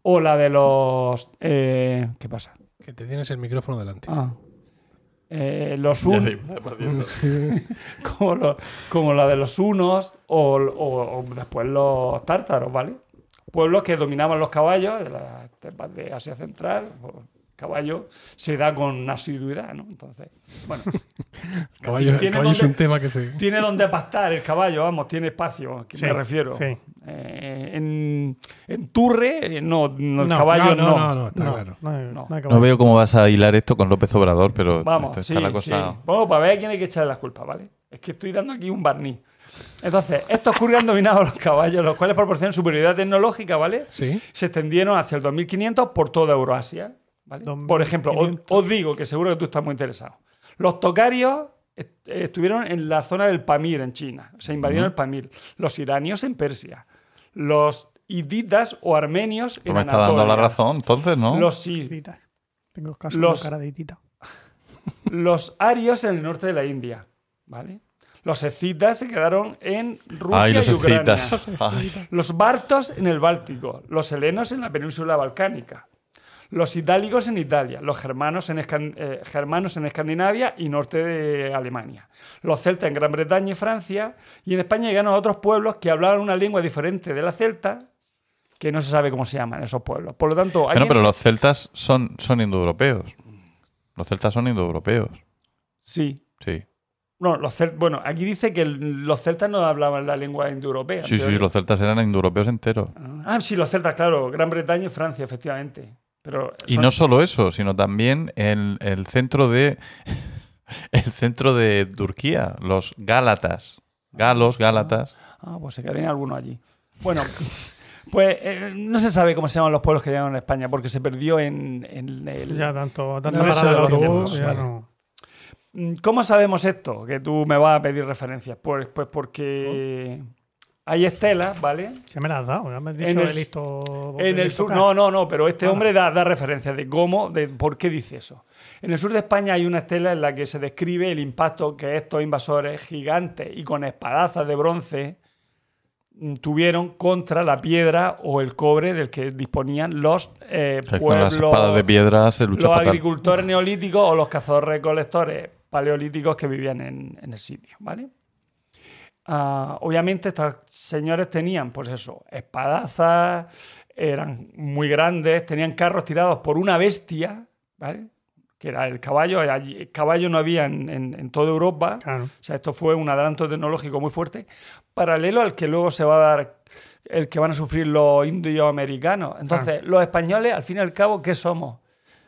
o la de los. eh, ¿Qué pasa? Que te tienes el micrófono delante. Ah. Eh, los. Sí. como, lo- como la de los hunos o, o- o después los tártaros, ¿vale? Pueblos que dominaban los caballos de las estepas de Asia Central. Caballo se da con asiduidad, ¿no? Entonces, bueno, Caballo, el caballo es un tema que se. tiene donde pastar el caballo, vamos, tiene espacio, ¿a qué Sí, me refiero? sí. Eh, en, en Turre, eh, no, no, el No, caballo no, no. no, no, está No, claro. no, veo cómo vas a hilar esto con López Obrador, pero Vamos, esto sí, está la cosa. sí. Vamos, para ver a quién hay que echarle las culpas, ¿vale? Es que estoy dando aquí un barniz. Entonces, estos kurgan han dominado a los caballos, los cuales proporcionan superioridad tecnológica, ¿vale? Sí. Se extendieron hacia el 2500 por toda Euroasia. ¿Vale? Por ejemplo, os, 2500. os digo que seguro que tú estás muy interesado. Los tocarios est- estuvieron en la zona del Pamir, en China. Se invadieron el Pamir. Los iranios en Persia. Los hititas o armenios en me está dando la razón, entonces, ¿no? Los, sí. Tengo caso Los- cara de tita. los arios en el norte de la India. ¿vale? Los escitas se quedaron en Rusia Ay, los y Ucrania. Los bartos en el Báltico, los helenos en la península balcánica, los itálicos en Italia, los germanos en, Escan- eh, germanos en Escandinavia y norte de Alemania, los celtas en Gran Bretaña y Francia, y en España llegaron a otros pueblos que hablaban una lengua diferente de la celta, que no se sabe cómo se llaman esos pueblos. Por lo tanto, hay Bueno, en- pero los celtas son, son indoeuropeos. Los celtas son indoeuropeos. Sí. Sí. No, los cel- bueno, aquí dice que los celtas no hablaban la lengua indoeuropea. Sí, sí, los celtas eran indoeuropeos enteros. Ah, sí, los celtas, claro. Gran Bretaña y Francia, efectivamente. Pero Y no solo eso, sino también el, el centro de el centro de Turquía, los gálatas. Galos, gálatas. Ah, pues se quedan algunos allí. Bueno, pues eh, no se sabe cómo se llaman los pueblos que llegaron a España porque se perdió en, en el... Ya tanto, tanto No, parada autobús, ya vale. no. Mm, ¿Cómo sabemos esto? Que tú me vas a pedir referencias. Pues, pues porque hay estelas, ¿vale? Se me las has dado, ya me has dicho En el- listo. En el sur, no, no, no, pero este Ah. hombre da, da referencias de cómo, de por qué dice eso. En el sur de España hay una estela en la que se describe el impacto que estos invasores gigantes y con espadazas de bronce mm, tuvieron contra la piedra o el cobre del que disponían los eh, Que con pueblos, las espadas de piedra se lucha los fatal. agricultores neolíticos o los cazadores-recolectores paleolíticos que vivían en, en el sitio, ¿vale? Ah, obviamente estos señores tenían, pues eso, espadazas, eran muy grandes, tenían carros tirados por una bestia, ¿vale? Que era el caballo. El caballo no había en, en- en toda Europa. Claro. O sea, esto fue un adelanto tecnológico muy fuerte, paralelo al que luego se va a dar el que van a sufrir los indioamericanos. Entonces, los españoles, al fin y al cabo, ¿qué somos?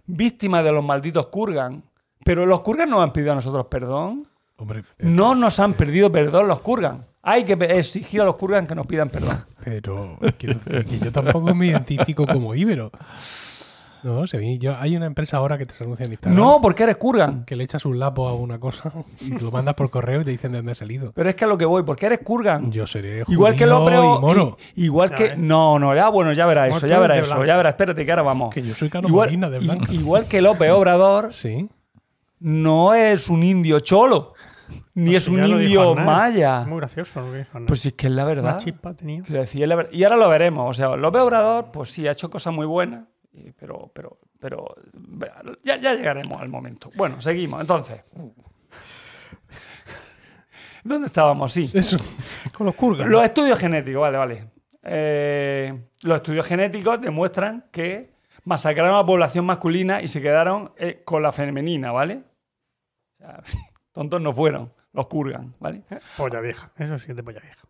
Víctimas de los malditos Kurgan. Pero los Kurgan nos han pedido a nosotros perdón. Hombre, eh, No nos han pedido perdón los Kurgan. Hay que exigir a los Kurgan que nos pidan perdón. pero quiero decir que yo tampoco me identifico como íbero. No, se ve- yo, hay una empresa ahora que te anuncia en Instagram No, porque eres Kurgan. que le echas un lapo a una cosa y te lo mandas por correo y te dicen de dónde ha salido. Pero es que a lo que voy, porque eres Kurgan. Yo seré Igual que y mono. i- Igual que. ves. No, no, ya bueno, ya verás eso, ya verás eso, ya verás. Espérate, que ahora vamos. Que yo soy Cano Igual, Molina de igual que López Obrador Sí. No es un indio cholo, ni es un indio maya. Muy gracioso lo que dijo. Pues sí, es que es la Una verdad. chispa tenía. Quiero decir, es la ver- Y ahora lo veremos. O sea, López Obrador, pues sí, ha hecho cosas muy buenas, pero, pero, pero ya, ya llegaremos al momento. Bueno, seguimos. Entonces, ¿dónde estábamos? Sí. Eso. Con los Kurgan. Los estudios genéticos, vale, vale. Eh, los estudios genéticos demuestran que masacraron a la población masculina y se quedaron eh, con la femenina, ¿vale? Tontos no fueron, los Kurgan, ¿vale? Polla vieja. Eso sí es de polla vieja.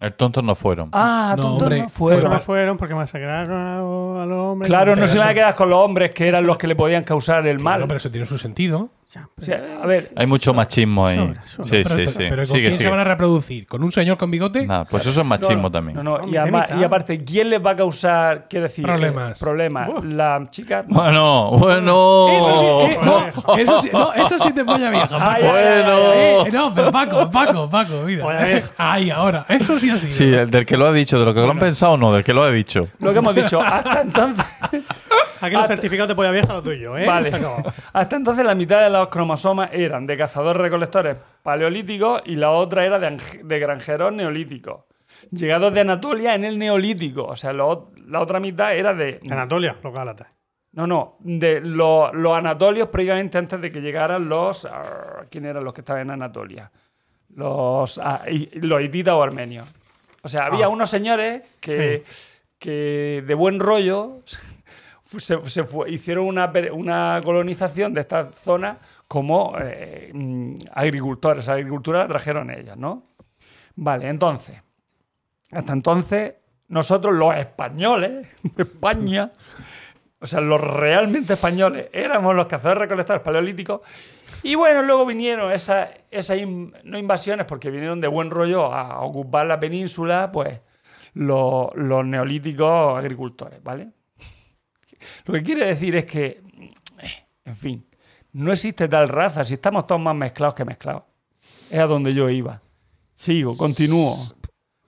El tontos no fueron. Ah, No, tontos hombre, no fueron. No fueron porque masacraron a, los- a los hombres. Claro, no se van a quedar con los hombres que eran los que le podían causar el mal. Claro, pero eso tiene su sentido. Ya, O sea, a ver, Hay mucho machismo ahí. sobra, sobra. Sí, pero, sí, sí. pero ¿con Sigue, quién se sigue. van a reproducir? ¿Con un señor con bigote? Nada, pues eso es machismo no, también. No, no, No, y, mitad. y aparte, ¿quién les va a causar, quiero decir, Problemas. eh, problemas? La chica. Bueno, bueno. Eso sí, eh, no, eso sí, no, eso sí te polla vieja. Ay, ay, ay, Bueno. ay, ay. Eh, no, pero Paco, Paco, Paco, mira. Ahí, ahora. Eso sí ha sido. Sí, el del que lo ha dicho, de lo que lo han pensado no, del que lo ha dicho. Lo que hemos dicho, hasta entonces. Aquí los certificados de polla vieja los tuyo, ¿eh? Vale. Hasta entonces la mitad de los cromosomas eran de cazadores-recolectores paleolíticos y la otra era de, de granjeros neolíticos. Llegados de Anatolia en el neolítico. O sea, lo- la otra mitad era de... Anatolia, los Gálatas. No, no, de lo- los anatolios previamente antes de que llegaran los... ah, ¿Quién eran los que estaban en Anatolia? Los, ah, y- los hititas o armenios. O sea, había Ah. unos señores que, que de buen rollo se, fue- hicieron una, una colonización de esta zona como eh, mm, agricultores. La agricultura la trajeron ellos, ¿no? Vale, entonces, hasta entonces, nosotros los españoles, de España, o sea, los realmente españoles, éramos los cazadores recolectores paleolíticos. Y bueno, luego vinieron esas, esas no invasiones, porque vinieron de buen rollo a ocupar la península, pues los neolíticos agricultores, ¿vale? Lo que quiere decir es que, eh, en fin, no existe tal raza, si estamos todos más mezclados que mezclados. Es a donde yo iba. Sigo, continúo.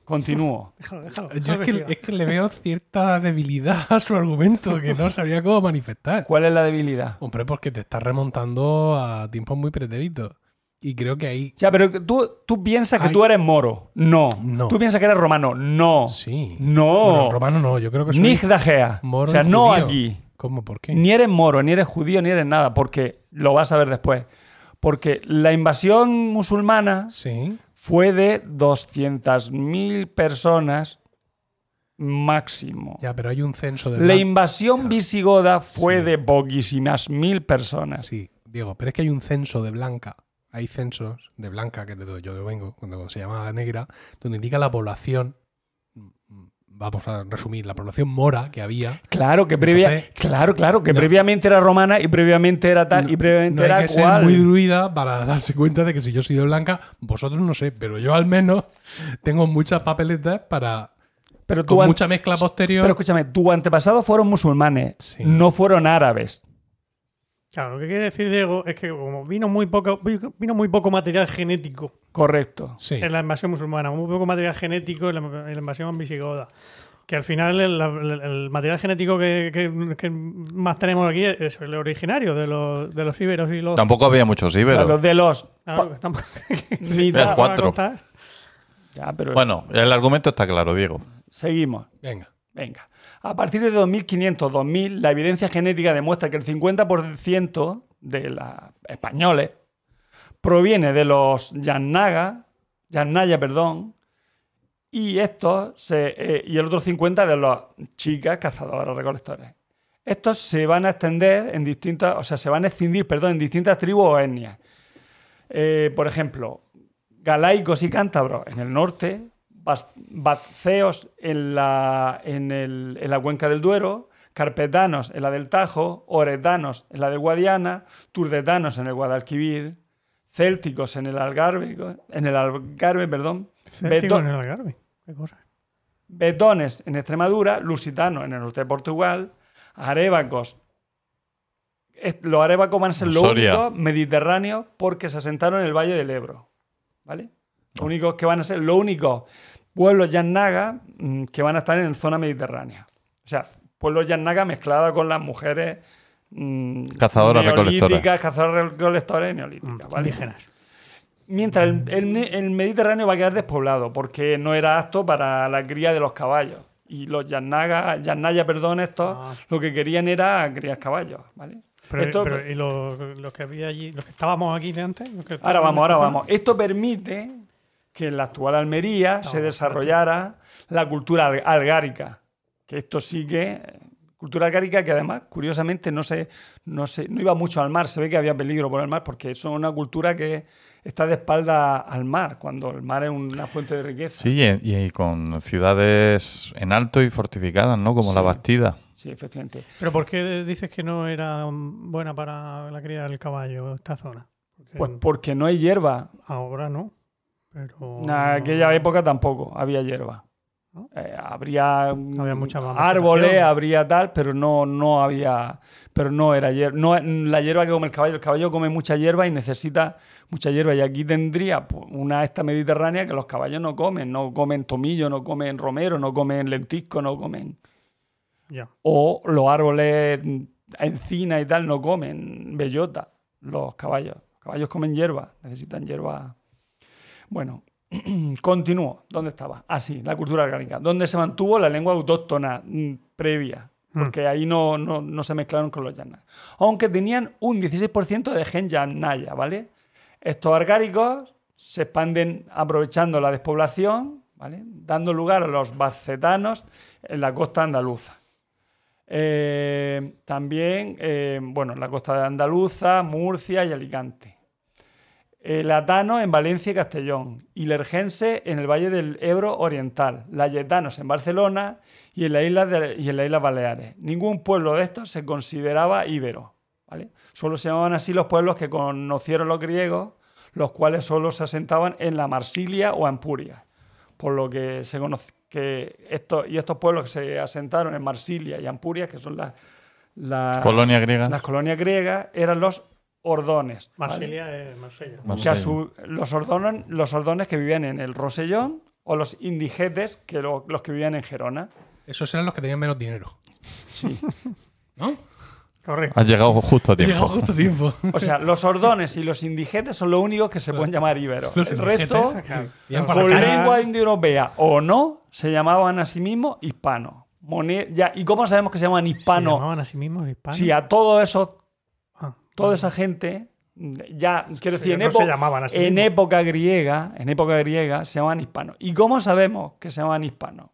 Continúo. Déjalo, déjalo. Yo es que, es que le veo cierta debilidad a su argumento que no sabría cómo manifestar. ¿Cuál es la debilidad? Hombre, porque te estás remontando a tiempos muy pretéritos. Y creo que ahí. Ya, pero tú, tú piensas que Ay. tú eres moro. No. No. Tú piensas que eres romano. No. Sí. No. Bueno, romano no, yo creo que soy Ni Gea. moro O sea, y no judío. aquí. ¿Cómo? ¿Por qué? Ni eres moro, ni eres judío, ni eres nada. Porque lo vas a ver después. Porque la invasión musulmana Sí. fue de 200.000 personas máximo. Ya, pero hay un censo de. La invasión visigoda fue Sí. de poquísimas mil personas. Sí, Diego, pero es que hay un censo de blanca. Hay censos de blanca, que es de donde yo vengo, cuando se llama negra, donde indica la población. mm, Vamos a resumir, la población mora que había. Claro que previa, Entonces, claro, claro, que no- previamente era romana y previamente era tal y previamente no hay era que ser cual. muy druida para darse cuenta de que si yo soy de blanca, vosotros no sé, pero yo al menos tengo muchas papeletas para. pero tú Con mucha mezcla posterior. Pero escúchame, tus antepasados fueron musulmanes, Sí. no fueron árabes. Claro, lo que quiere decir Diego es que como vino muy poco, vino muy poco material genético Correcto. sí. en la invasión musulmana, muy poco material genético en la, en la invasión visigoda. Que al final el, el- el material genético que, que- que más tenemos aquí es el originario de los, de los íberos y los. Tampoco había muchos íberos. los de los. Claro, estamos- tal. cuatro. Ya, pero Bueno, el argumento está claro, Diego. seguimos. Venga. Venga. A partir de 2500-2000, la evidencia genética demuestra que el 50% de los españoles proviene de los Yannaga, Yannaya, perdón, y estos eh, y el otro 50 de los chicas cazadoras recolectores. Estos se van a extender en distintas, o sea, se van a extinguir, perdón, en distintas tribus o etnias. Eh, por ejemplo, galaicos y cántabros en el norte, batceos en la, en, el- en la cuenca del Duero, carpetanos en la del Tajo, oretanos en la del Guadiana, turdetanos en el Guadalquivir, célticos en el Algarve, en el Algarve, perdón, en el Algarve. Qué cosa. betones en Extremadura, lusitanos en el norte de Portugal, arébacos. Los arébacos van a ser los únicos mediterráneos porque se asentaron en el Valle del Ebro. ¿Vale? Los únicos que van a ser los únicos pueblos yannaga mm, que van a estar en zona mediterránea. O sea, pueblos yannaga mezclados con las mujeres mm, Cazadoras recolectoras. neolíticas, cazadoras recolectoras y neolíticas. ¿vale? Indígenas. Mientras el, el- el Mediterráneo va a quedar despoblado porque no era apto para la cría de los caballos. Y los Yannaga, Yannaya, perdón, estos, Ah. lo que querían era criar caballos, ¿vale? Pero, Esto- pero, ¿y los, los que había allí, los que estábamos aquí de antes? Ahora vamos, ahora vamos. Esto permite que en la actual Almería se desarrollara la cultura al- algárica. Que esto sí que... Cultura algárica que además, curiosamente, no se, no se, no iba mucho al mar. Se ve que había peligro por el mar porque eso es una cultura que está de espalda al mar, cuando el mar es una fuente de riqueza. Sí, y, y con ciudades en alto y fortificadas, ¿no? Como la. Bastida. Sí, efectivamente. ¿Pero por qué dices que no era buena para la cría del caballo esta zona? Porque Pues porque no hay hierba. ahora no. Pero En aquella época tampoco había hierba. ¿No? Eh, habría Había mucha árboles, habría tal, pero no, no había, pero no era hierba. No, la hierba que come el caballo, el caballo come mucha hierba y necesita mucha hierba. Y aquí tendría pues, una esta mediterránea que los caballos no comen, no comen tomillo, no comen romero, no comen lentisco, no comen. O los árboles, encina y tal, no comen bellota, los caballos. Los caballos comen hierba, necesitan hierba. Bueno, continúo. ¿Dónde estaba? Ah, sí, la cultura orgánica. Donde se mantuvo la lengua autóctona mm, previa, porque ahí no, no, no se mezclaron con los llanas. Aunque tenían un 16% de gen yanaya, ¿vale? Estos argáricos se expanden aprovechando la despoblación, ¿vale? Dando lugar a los bacetanos en la costa andaluza. Eh, también, eh, bueno, en la costa de Andaluza, Murcia y Alicante. El atano en Valencia y Castellón. Y Lergense en el Valle del Ebro Oriental. Layetanos en Barcelona y en, la isla de- y en las Islas Baleares. Ningún pueblo de estos se consideraba íbero. ¿vale? Solo se llamaban así los pueblos que conocieron los griegos, los cuales solo se asentaban en la Marsilia o Ampuria. Por lo que se conoce que estos, y estos pueblos que se asentaron en Marsilia y Ampuria, que son las, las, Colonia griega. las colonias griegas, eran los ordones. ¿vale? Marsilia es Marsella. Mar- Que a su- los, ordones, los ordones que vivían en el Rosellón o los indigetes, que lo- los que vivían en Gerona. Esos eran los que tenían menos dinero. Sí. ¿No? Correcto. Has llegado justo a tiempo. justo a tiempo. O sea, los ordones y los indigetes son los únicos que se pueden llamar íberos. Los el resto, con lengua indoeuropea o no, se llamaban a sí mismos hispanos. Mone- ya, ¿Y cómo sabemos que se llaman Se hispanos? llamaban a sí mismos hispanos. Si a todos esos, toda esa gente, ya, quiero decir, en, no época- en griega, en época griega se llamaban hispanos. ¿Y cómo sabemos que se llamaban hispanos?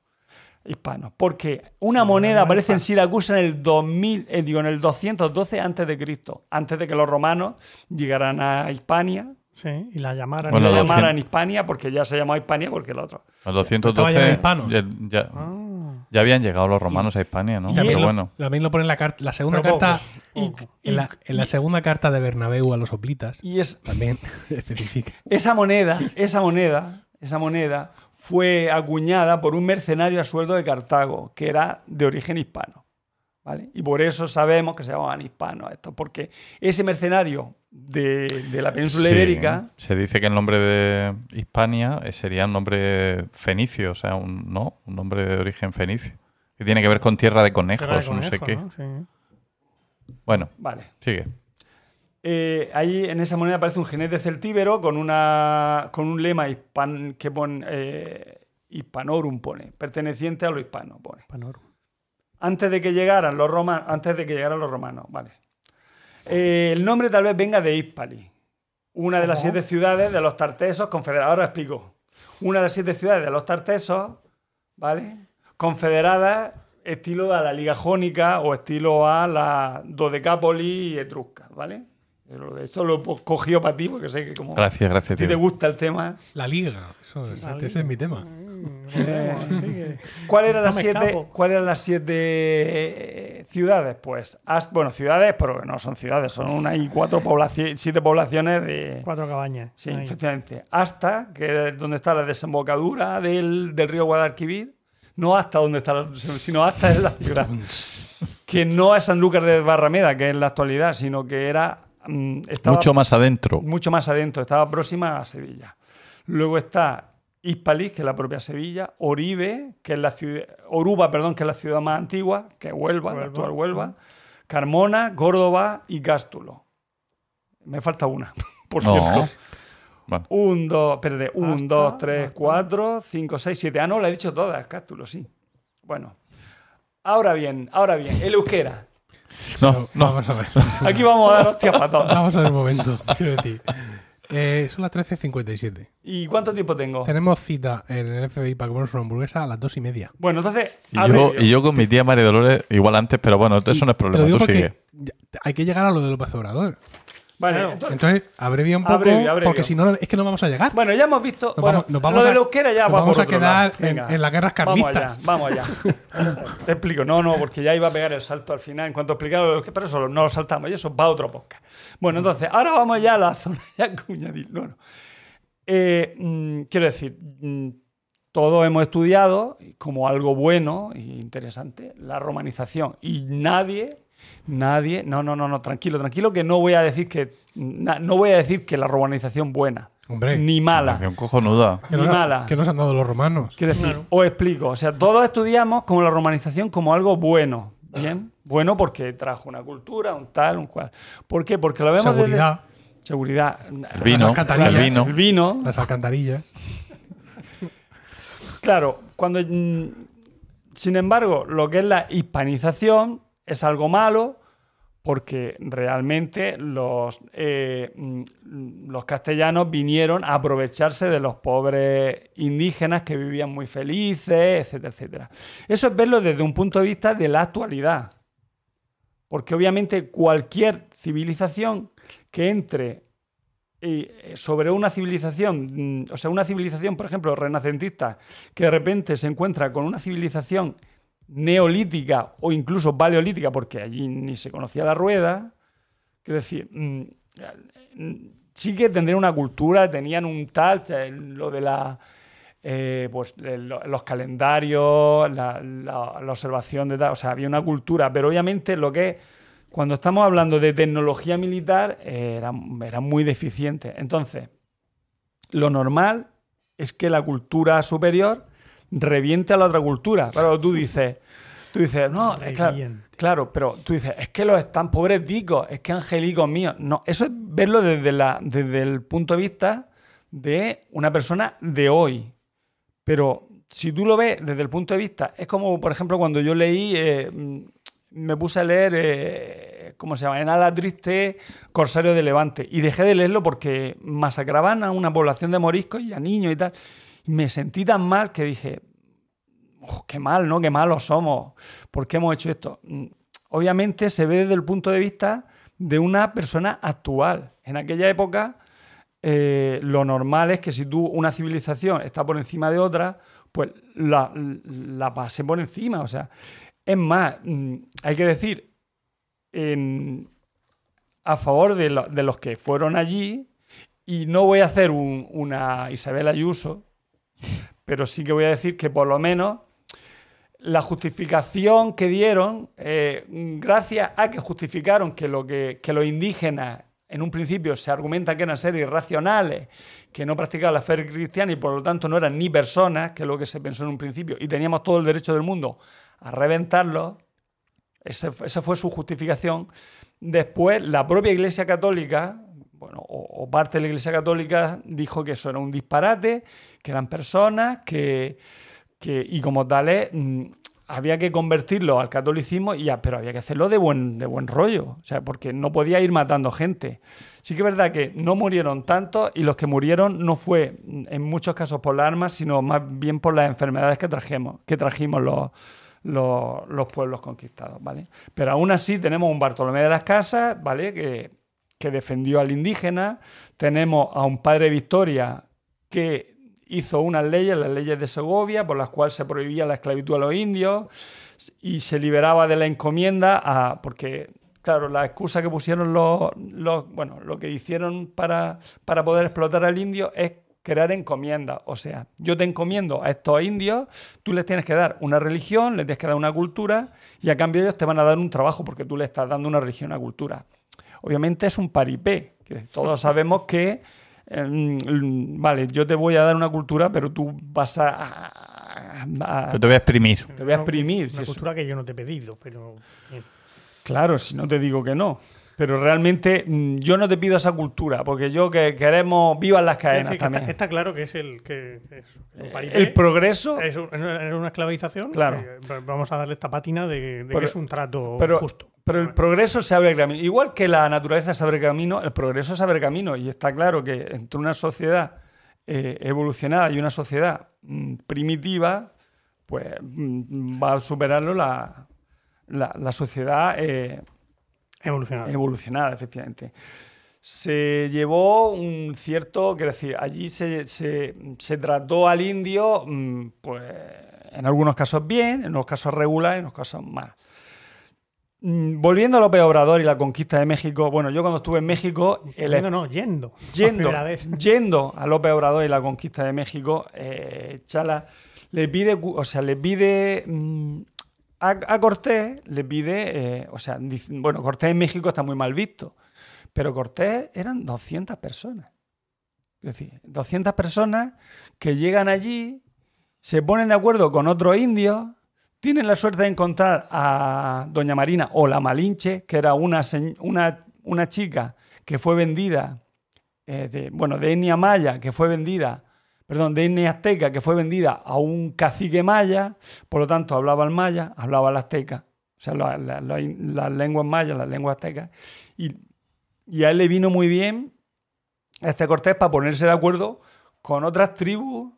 Hispanos, porque una moneda aparece en. Siracusa en el 2000, eh, digo, en el 212 antes de Cristo, antes de que los romanos llegaran a Hispania, Sí, y la llamaran. Bueno, y la los llamaran 200. Hispania porque ya se llamaba Hispania porque el otro. Ya 212 en hispano. ya, ya- Ah. ya habían llegado los romanos a Hispania, ¿no? Y Pero también lo- bueno. También lo pone en la, carta, la segunda Pero carta. poco, Y, poco. En la, en la segunda carta de Bernabéu a los oplitas. y es, También especifica. esa moneda, esa moneda, esa moneda fue acuñada por un mercenario a sueldo de Cartago, que era de origen hispano. ¿vale? Y por eso sabemos que se llamaban hispanos estos, porque ese mercenario de, de la península Sí, ibérica, Se dice que el nombre de Hispania eh, sería un nombre fenicio, o sea, un, ¿no? un nombre de origen fenicio. Que tiene que ver con tierra de conejos, Tierra de no sé qué. ¿no? Sí. Bueno, vale. sigue. Eh, ahí en esa moneda aparece un jinete celtíbero con, una, con un lema hispan, que pone eh, hispanorum, pone, perteneciente a lo hispano, pone. Panorum. antes de que llegaran los romanos, antes de que llegaran los romanos, vale. Eh, el nombre tal vez venga de Hispali, una de las siete ciudades de los tartesos confederados. Ahora explico. Una de las siete ciudades de los tartesos, ¿vale? Confederadas estilo a la Liga Jónica o estilo a la Dodecápoli y Etrusca, ¿vale? Pero Esto lo he cogido para ti porque sé que como Gracias, a gracias, ti te gusta el tema. La liga. Eso, es- la ese liga. es mi tema. Eh, ¿Cuál eran No las siete. ¿cuál eran las siete eh, ciudades? Pues, bueno, ciudades, pero no son ciudades, son una y cuatro poblaciones, siete poblaciones de... Cuatro cabañas. Sí, Ahí. efectivamente. Hasta, que es donde está la desembocadura del, del río Guadalquivir. No hasta donde está, la- sino hasta en la ciudad. que no es Sanlúcar de Barrameda, que es en la actualidad, sino que era... mm, estaba Mucho más adentro. mucho más adentro, estaba próxima a Sevilla. Luego está Hispalis, que es la propia Sevilla, Oribe, que es la ciudad, Oruba, perdón, que es la ciudad más antigua, que es Huelva, la actual Huelva, Carmona, Córdoba y Cástulo. Me falta una, por No. cierto. Bueno, Un, dos, espérate, un, Hasta- dos, tres, hasta- cuatro, cinco, seis, siete. Ah, no, la he dicho todas, Cástulo, sí. Bueno. Ahora bien, ahora bien, el euskera. No, no. Vamos a ver. Aquí vamos a dar hostias para todos. Vamos a ver un momento. Quiero decir. Eh, son las 13.57. ¿Y cuánto tiempo tengo? Tenemos cita en el FBI para comernos una hamburguesa a las 2 y media. Bueno, entonces. Y abre yo, y con mi tía María Dolores, igual antes, pero bueno, eso no es Te lo problema. digo Tú sigue. hay que llegar a lo de López Obrador. Vale, Claro. entonces- Entonces, abrevia un poco, Abrevia, abrevia. porque si no, es que no vamos a llegar. Bueno, ya hemos visto. Nos bueno, vamos- nos vamos lo a- de euskera ya nos va vamos por a quedar en- las guerras Vamos carlistas. allá, Vamos allá. Te explico. No, no, porque ya iba a pegar el salto al final en cuanto explicar lo euskera, pero eso no lo saltamos y eso va a otro podcast. Bueno, entonces, ahora vamos ya a la zona ya cuñadil. No, no. Eh, mm, quiero decir, mm, todos hemos estudiado como algo bueno e interesante la romanización y nadie nadie no no no no tranquilo tranquilo que no voy a decir que na- no voy a decir que la romanización buena Hombre, ni mala cojonuda. que ni nos, mala. que nos han dado los romanos. Quiero decir, Claro. os explico. O sea, todos estudiamos como la romanización como algo bueno. Bien, bueno porque trajo una cultura, un tal, un cual. ¿Por qué? Porque lo vemos desde- Seguridad, Seguridad. El vino, Las el vino. El vino. las alcantarillas. Claro, cuando. mm, Sin embargo, lo que es la hispanización es algo malo porque realmente los, eh, mm, los castellanos vinieron a aprovecharse de los pobres indígenas que vivían muy felices, etcétera, etcétera. Eso es verlo desde un punto de vista de la actualidad. Porque obviamente cualquier civilización que entre eh, sobre una civilización, mm, o sea, una civilización, por ejemplo, renacentista, que de repente se encuentra con una civilización neolítica o incluso paleolítica, porque allí ni se conocía la rueda, quiero decir, mm, sí que tendrían una cultura, tenían un tal, lo de la, eh, pues, los calendarios, la, observación de tal, o sea, había una cultura, pero obviamente lo que cuando estamos hablando de tecnología militar, era, muy deficiente. Entonces, lo normal es que la cultura superior reviente a la otra cultura. Claro, tú dices, tú dices, no, es claro, claro, pero tú dices, es que los están pobres dicos, es que angelicos míos. No, eso es verlo desde, la, desde el punto de vista de una persona de hoy. Pero si tú lo ves desde el punto de vista, es como, por ejemplo, cuando yo leí eh, me puse a leer, eh, ¿cómo se llama? En ala triste, Corsario de Levante. Y dejé de leerlo porque masacraban a una población de moriscos y a niños y tal. Y me sentí tan mal que dije, qué mal, ¿no? Qué malos somos. ¿Por qué hemos hecho esto? Mm, obviamente se ve desde el punto de vista de una persona actual. En aquella época, eh, lo normal es que si tú, una civilización está por encima de otra, pues la, la pase por encima. O sea, es más, mm, hay que decir, a favor de, los que fueron allí, y no voy a hacer una Isabel Ayuso, pero sí que voy a decir que por lo menos la justificación que dieron, eh, gracias a que justificaron que, lo que, que los indígenas en un principio se argumenta que eran seres irracionales, que no practicaban la fe cristiana y por lo tanto no eran ni personas, que es lo que se pensó en un principio, y teníamos todo el derecho del mundo a reventarlo. esa fue su justificación. Después, la propia Iglesia Católica, bueno, o, parte de la Iglesia Católica, dijo que eso era un disparate, que eran personas, que, y como tales mm, había que convertirlo al catolicismo, y pero había que hacerlo de buen, de buen rollo, o sea, porque no podía ir matando gente. Sí que es verdad que no murieron tantos y los que murieron no fue en muchos casos por las armas, sino más bien por las enfermedades que trajimos, que trajimos los, los, pueblos conquistados, ¿vale? Pero aún así tenemos un Bartolomé de las Casas, ¿vale? Que, que defendió al indígena, tenemos a un padre Victoria que hizo unas leyes, las leyes de Segovia, por las cuales se prohibía la esclavitud a los indios y se liberaba de la encomienda a, porque claro, la excusa que pusieron los, bueno, lo que hicieron para, para poder explotar al indio es crear encomienda. O sea, yo te encomiendo a estos indios, tú les tienes que dar una religión, les tienes que dar una cultura y a cambio ellos te van a dar un trabajo porque tú le estás dando una religión, una cultura. Obviamente es un paripé, que todos sabemos que, em, vale, yo te voy a dar una cultura, pero tú vas a... te voy a exprimir. Te voy a exprimir. Una cultura que yo no te he pedido, pero... Claro, si no te digo que no. Pero realmente mm, yo no te pido esa cultura, porque yo que queremos vivas las cadenas también. Está, claro que es el que eh, el progreso es una esclavización. Claro. Eh, vamos a darle esta pátina de, que es un trato justo. Pero el progreso se abre camino. Igual que la naturaleza se abre camino, el progreso se abre camino. Y está claro que entre una sociedad eh, evolucionada y una sociedad mm, primitiva, pues mm, va a superarlo la, la, sociedad Evolucionada. Evolucionada, efectivamente. Se llevó un cierto, quiero decir, allí se, se, trató al indio, mm, pues en algunos casos bien, en otros casos regular, en otros casos más. Mm, volviendo a López Obrador y la conquista de México, bueno, yo cuando estuve en México... El, no, yendo. Yendo, yendo a López Obrador y la conquista de México, eh, Chala le pide, o sea, le pide mm, a, Cortés le pide, eh, o sea, bueno, Cortés en México está muy mal visto, pero Cortés eran 200 personas. Es decir, 200 personas que llegan allí, se ponen de acuerdo con otros indios, tienen la suerte de encontrar a Doña Marina o la Malinche, que era una, una, una chica que fue vendida, eh, de, bueno, de etnia maya, que fue vendida perdón, de etnia azteca que fue vendida a un cacique maya, por lo tanto hablaba el maya, hablaba el azteca, o sea, las lenguas mayas, las lenguas aztecas, y, a él le vino muy bien este Cortés para ponerse de acuerdo con otras tribus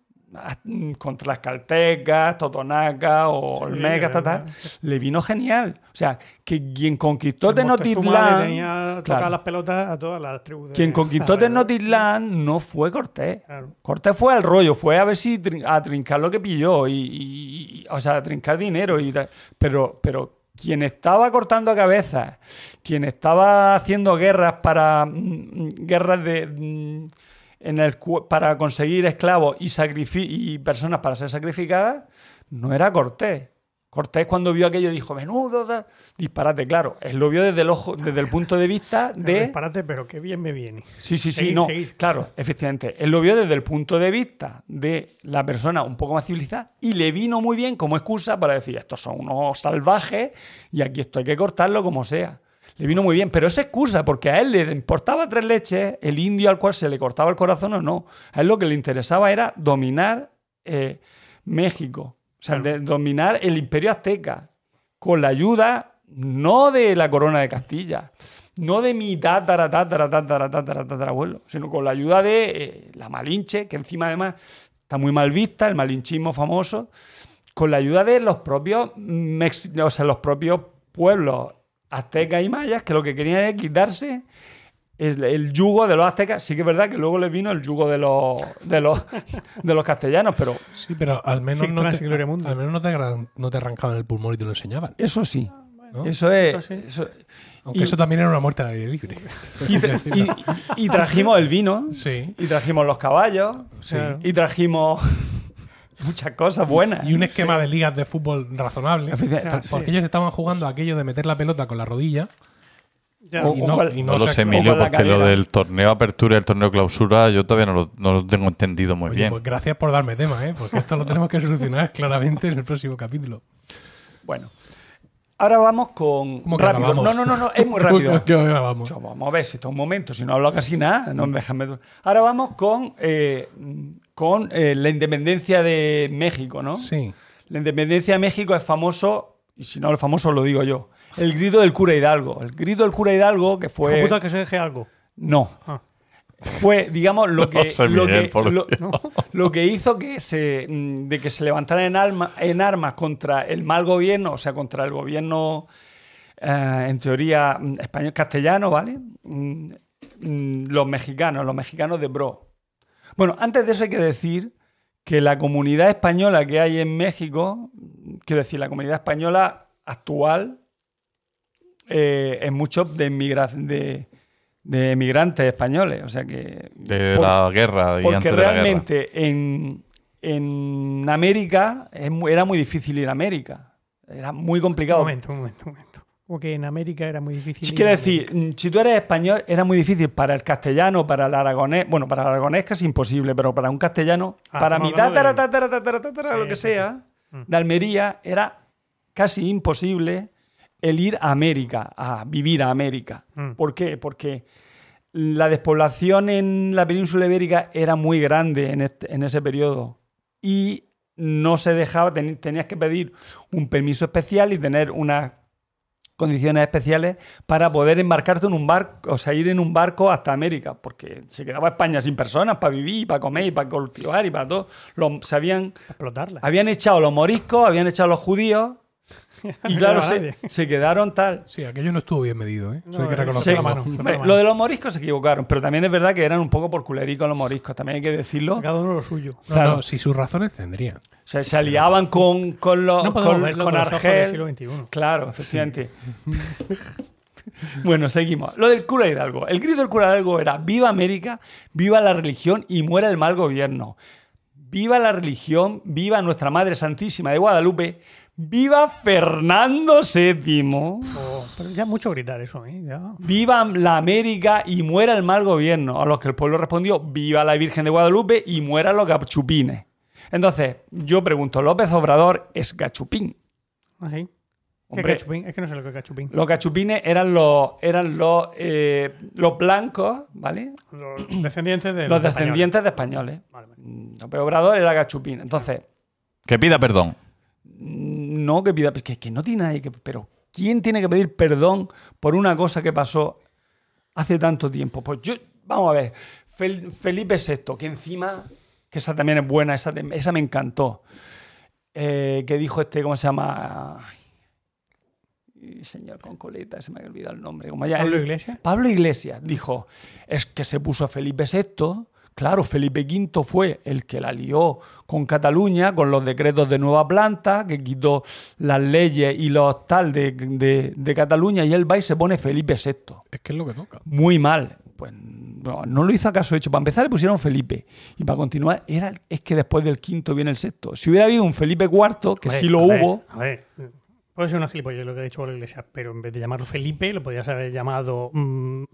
contra las Caltecas, Totonaca o Sí, Olmecas, tal, le vino genial. O sea, que quien conquistó le Tenochtitlán, tenía claro. las pelotas a todas las tribus. de- quien conquistó. Tenochtitlán no fue Cortés. Claro. Cortés fue al rollo, fue a ver si a trincar lo que pilló, y, y- y- o sea, a trincar dinero. Y, tal. pero, pero quien estaba cortando cabezas, quien estaba haciendo guerras para mm, guerras de mm, en el para conseguir esclavos y personas para ser sacrificadas, no era Cortés. Cortés cuando vio aquello dijo, menudo, da-". disparate, claro, él lo vio desde el ojo, desde el punto de vista de Disparate, pero qué bien me viene. Sí, sí, sí, Seguid, no. seguid. Claro, efectivamente. Él lo vio desde el punto de vista de la persona un poco más civilizada y le vino muy bien como excusa para decir, estos son unos salvajes y aquí esto hay que cortarlo como sea. Le vino muy bien, pero esa excusa, porque a él le importaba tres leches, el indio al cual se le cortaba el corazón o no. A él lo que le interesaba era dominar eh, México, o sea, de- dominar el imperio azteca, con la ayuda no de la corona de Castilla, no de mi tatara, tatara, tatara, tatara, tatarabuelo, sino con la ayuda de eh, la Malinche, que encima además está muy mal vista, el malinchismo famoso, con la ayuda de los propios, o sea, los propios pueblos aztecas y mayas, que lo que querían era quitarse el, el yugo de los aztecas. Sí que es verdad que luego les vino el yugo de los, de los, de los castellanos, pero Sí, pero al menos, Sí, no, te, gloria mundo. al menos no, te, no te arrancaban el pulmón y te lo enseñaban. eso sí. ¿no? Eso es. Eso sí. eso- Aunque y- eso también era una muerte al aire libre. y, tra- y- y- y trajimos el vino, Sí. y trajimos los caballos, Sí. Y trajimos muchas cosas buenas. Y un esquema de ligas de fútbol razonable. Porque ellos estaban jugando aquello de meter la pelota con la rodilla. Ya. O- y no, cual- y No, no lo sé, Emilio, porque lo del torneo apertura y el torneo clausura yo todavía no lo, no lo tengo entendido muy Oye, bien. pues gracias por darme tema, ¿eh? porque esto lo tenemos que solucionar claramente en el próximo capítulo. Bueno. Ahora vamos con. ¿Cómo que rápido. ahora vamos? No, no, no, no, es muy rápido. Que ahora vamos. Yo, vamos a ver si está un momento, si no hablo casi nada, no déjame. Ahora vamos con, eh, con eh, la independencia de México, ¿no? Sí. La independencia de México es famoso, y si no es famoso lo digo yo. El grito del cura Hidalgo. El grito del cura Hidalgo, que fue. puta que se deje algo. No. Ah. Fue, digamos, lo que, sé, lo, Miguel, que, lo- lo hizo que se, mm, de que se levantaran en, alma- en armas contra el mal gobierno, o sea, contra el gobierno, eh, en teoría, mm, español castellano, ¿vale? Mm, mm, Los mexicanos, los mexicanos de Bro. Bueno, antes de eso hay que decir que la comunidad española que hay en México, quiero decir, la comunidad española actual, eh, es mucho de, inmigra- de, de emigrantes españoles. O sea que. De por- la guerra y porque antes de la guerra. realmente en, en América es era muy difícil ir a América. Era muy Un complicado. momento, un momento, un momento. Como que en América era muy difícil. Sí, quiero decir, América. mm, si tú eres español, era muy difícil para el castellano, para el aragonés. Bueno, para el aragonés casi imposible, pero para un castellano, Ah, para mi tatara, tatara, tatara, tatara, Sí, lo que sí, sea. Mm. de Almería, era casi imposible el ir a América, a vivir a América. Mm. ¿Por qué? Porque la despoblación en la península ibérica era muy grande en, este- en ese periodo y no se dejaba, ten- tenías que pedir un permiso especial y tener unas condiciones especiales para poder embarcarte en un barco, o sea, ir en un barco hasta América, porque se quedaba España sin personas para vivir, para comer, y para cultivar y para todo. Los- se habían, Explotarla. habían echado los moriscos, habían echado los judíos y claro, se, quedaron tal. Sí, aquello no estuvo bien medido, ¿eh? Hay que eso Sí, reconocerlo. la mano. hombre, Fue la mano. lo de los moriscos se equivocaron, pero también es verdad que eran un poco por culerico los moriscos, también hay que decirlo. Cada uno lo suyo. No, Claro. no, si sus razones tendrían. Se, se aliaban con, con, los, No podemos con, verlo con con los ojos del Argel. siglo XXI. Claro, efectivamente. bueno, seguimos. Lo del cura Hidalgo. El grito del cura Hidalgo era viva América, viva la religión y muera el mal gobierno. Viva la religión, viva nuestra Madre Santísima de Guadalupe, viva Fernando VII. Oh, pero ya mucho gritar eso, ¿eh? Ya. Viva la América y muera el mal gobierno. A los que el pueblo respondió, viva la Virgen de Guadalupe y muera los gachupines. Entonces, yo pregunto, ¿López Obrador es gachupín? Así. ¿Qué Hombre, cachupín? Es que no sé lo que es cachupín. Los gachupines eran los, eran los, eh, los blancos, ¿vale? Los descendientes de Los españoles. descendientes de españoles. Vale, vale. Mm, López Obrador era gachupín. Entonces, Que pida perdón. No que pida, pues que, que no tiene nadie que... Pero, ¿quién tiene que pedir perdón por una cosa que pasó hace tanto tiempo? Pues yo, vamos a ver, Fel- Felipe VI, que encima que esa también es buena, esa, esa me encantó. Eh, que dijo este, ¿cómo se llama? Ay, señor con coleta, se me ha olvidado el nombre. Como ya, Pablo Iglesias. Pablo Iglesias dijo, es que se puso Felipe VI, claro, Felipe V fue el que la lió con Cataluña, con los decretos de nueva planta, que quitó las leyes y los tal de, de- de Cataluña, y él va y se pone Felipe VI. Es que es lo que toca. Muy mal. Pues no, no lo hizo acaso hecho. Para empezar le pusieron Felipe. Y para continuar, era, es que después del quinto viene el sexto. Si hubiera habido un Felipe IV, que sí lo a ver, hubo, A ver, puede ser una gilipollez lo que ha dicho Pablo Iglesias, pero en vez de llamarlo Felipe, lo podrías haber llamado mm,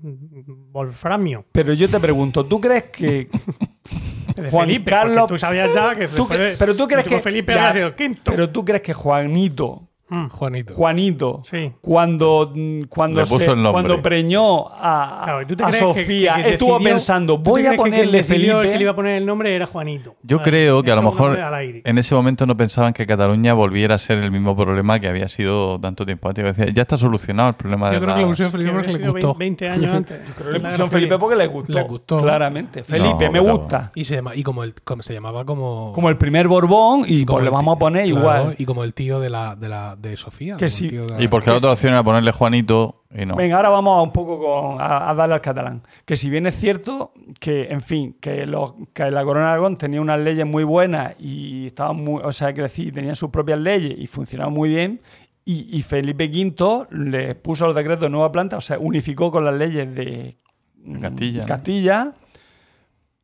Wolframio. pero yo te pregunto, ¿tú crees que De Juan Felipe, Carlos- tú sabías ya que tú después cre- de- pero tú crees último que Felipe ya, había sido el quinto. Pero tú crees que Juanito, Mm, Juanito. Juanito, Sí. cuando, cuando, Le puso se- el nombre. cuando preñó a, Claro, ¿y tú te a crees que- Sofía, que- que estuvo decidió- pensando, ¿tú te voy a que ponerle Felipe. El que le iba a poner el nombre era Juanito. Yo creo que a lo mejor en ese momento no pensaban que Cataluña volviera a ser el mismo problema que había sido tanto tiempo antes. Ya está solucionado el problema de Yo creo que la- le pusieron Que Felipe porque le gustó. 20 años antes. Le La pusieron Guerra Felipe Civil. porque le gustó. Le gustó. Claramente. Felipe, No, me claro. gusta. Y, se llama, y como, el, como se llamaba como. Como el primer Borbón y pues le vamos a poner igual. Y como el tío de la de, Sofía. Que sí. tío de la- Y porque la otra opción era ponerle Juanito y no. Venga, ahora vamos a un poco con- a, a darle al catalán. Que si bien es cierto que, en fin, que, los, que la Corona de Aragón tenía unas leyes muy buenas y estaban muy, o sea, quiero decir, tenían sus propias leyes y funcionaban muy bien. Y, y Felipe V le puso los decretos de nueva planta, o sea, unificó con las leyes de De Castilla. mm, Castilla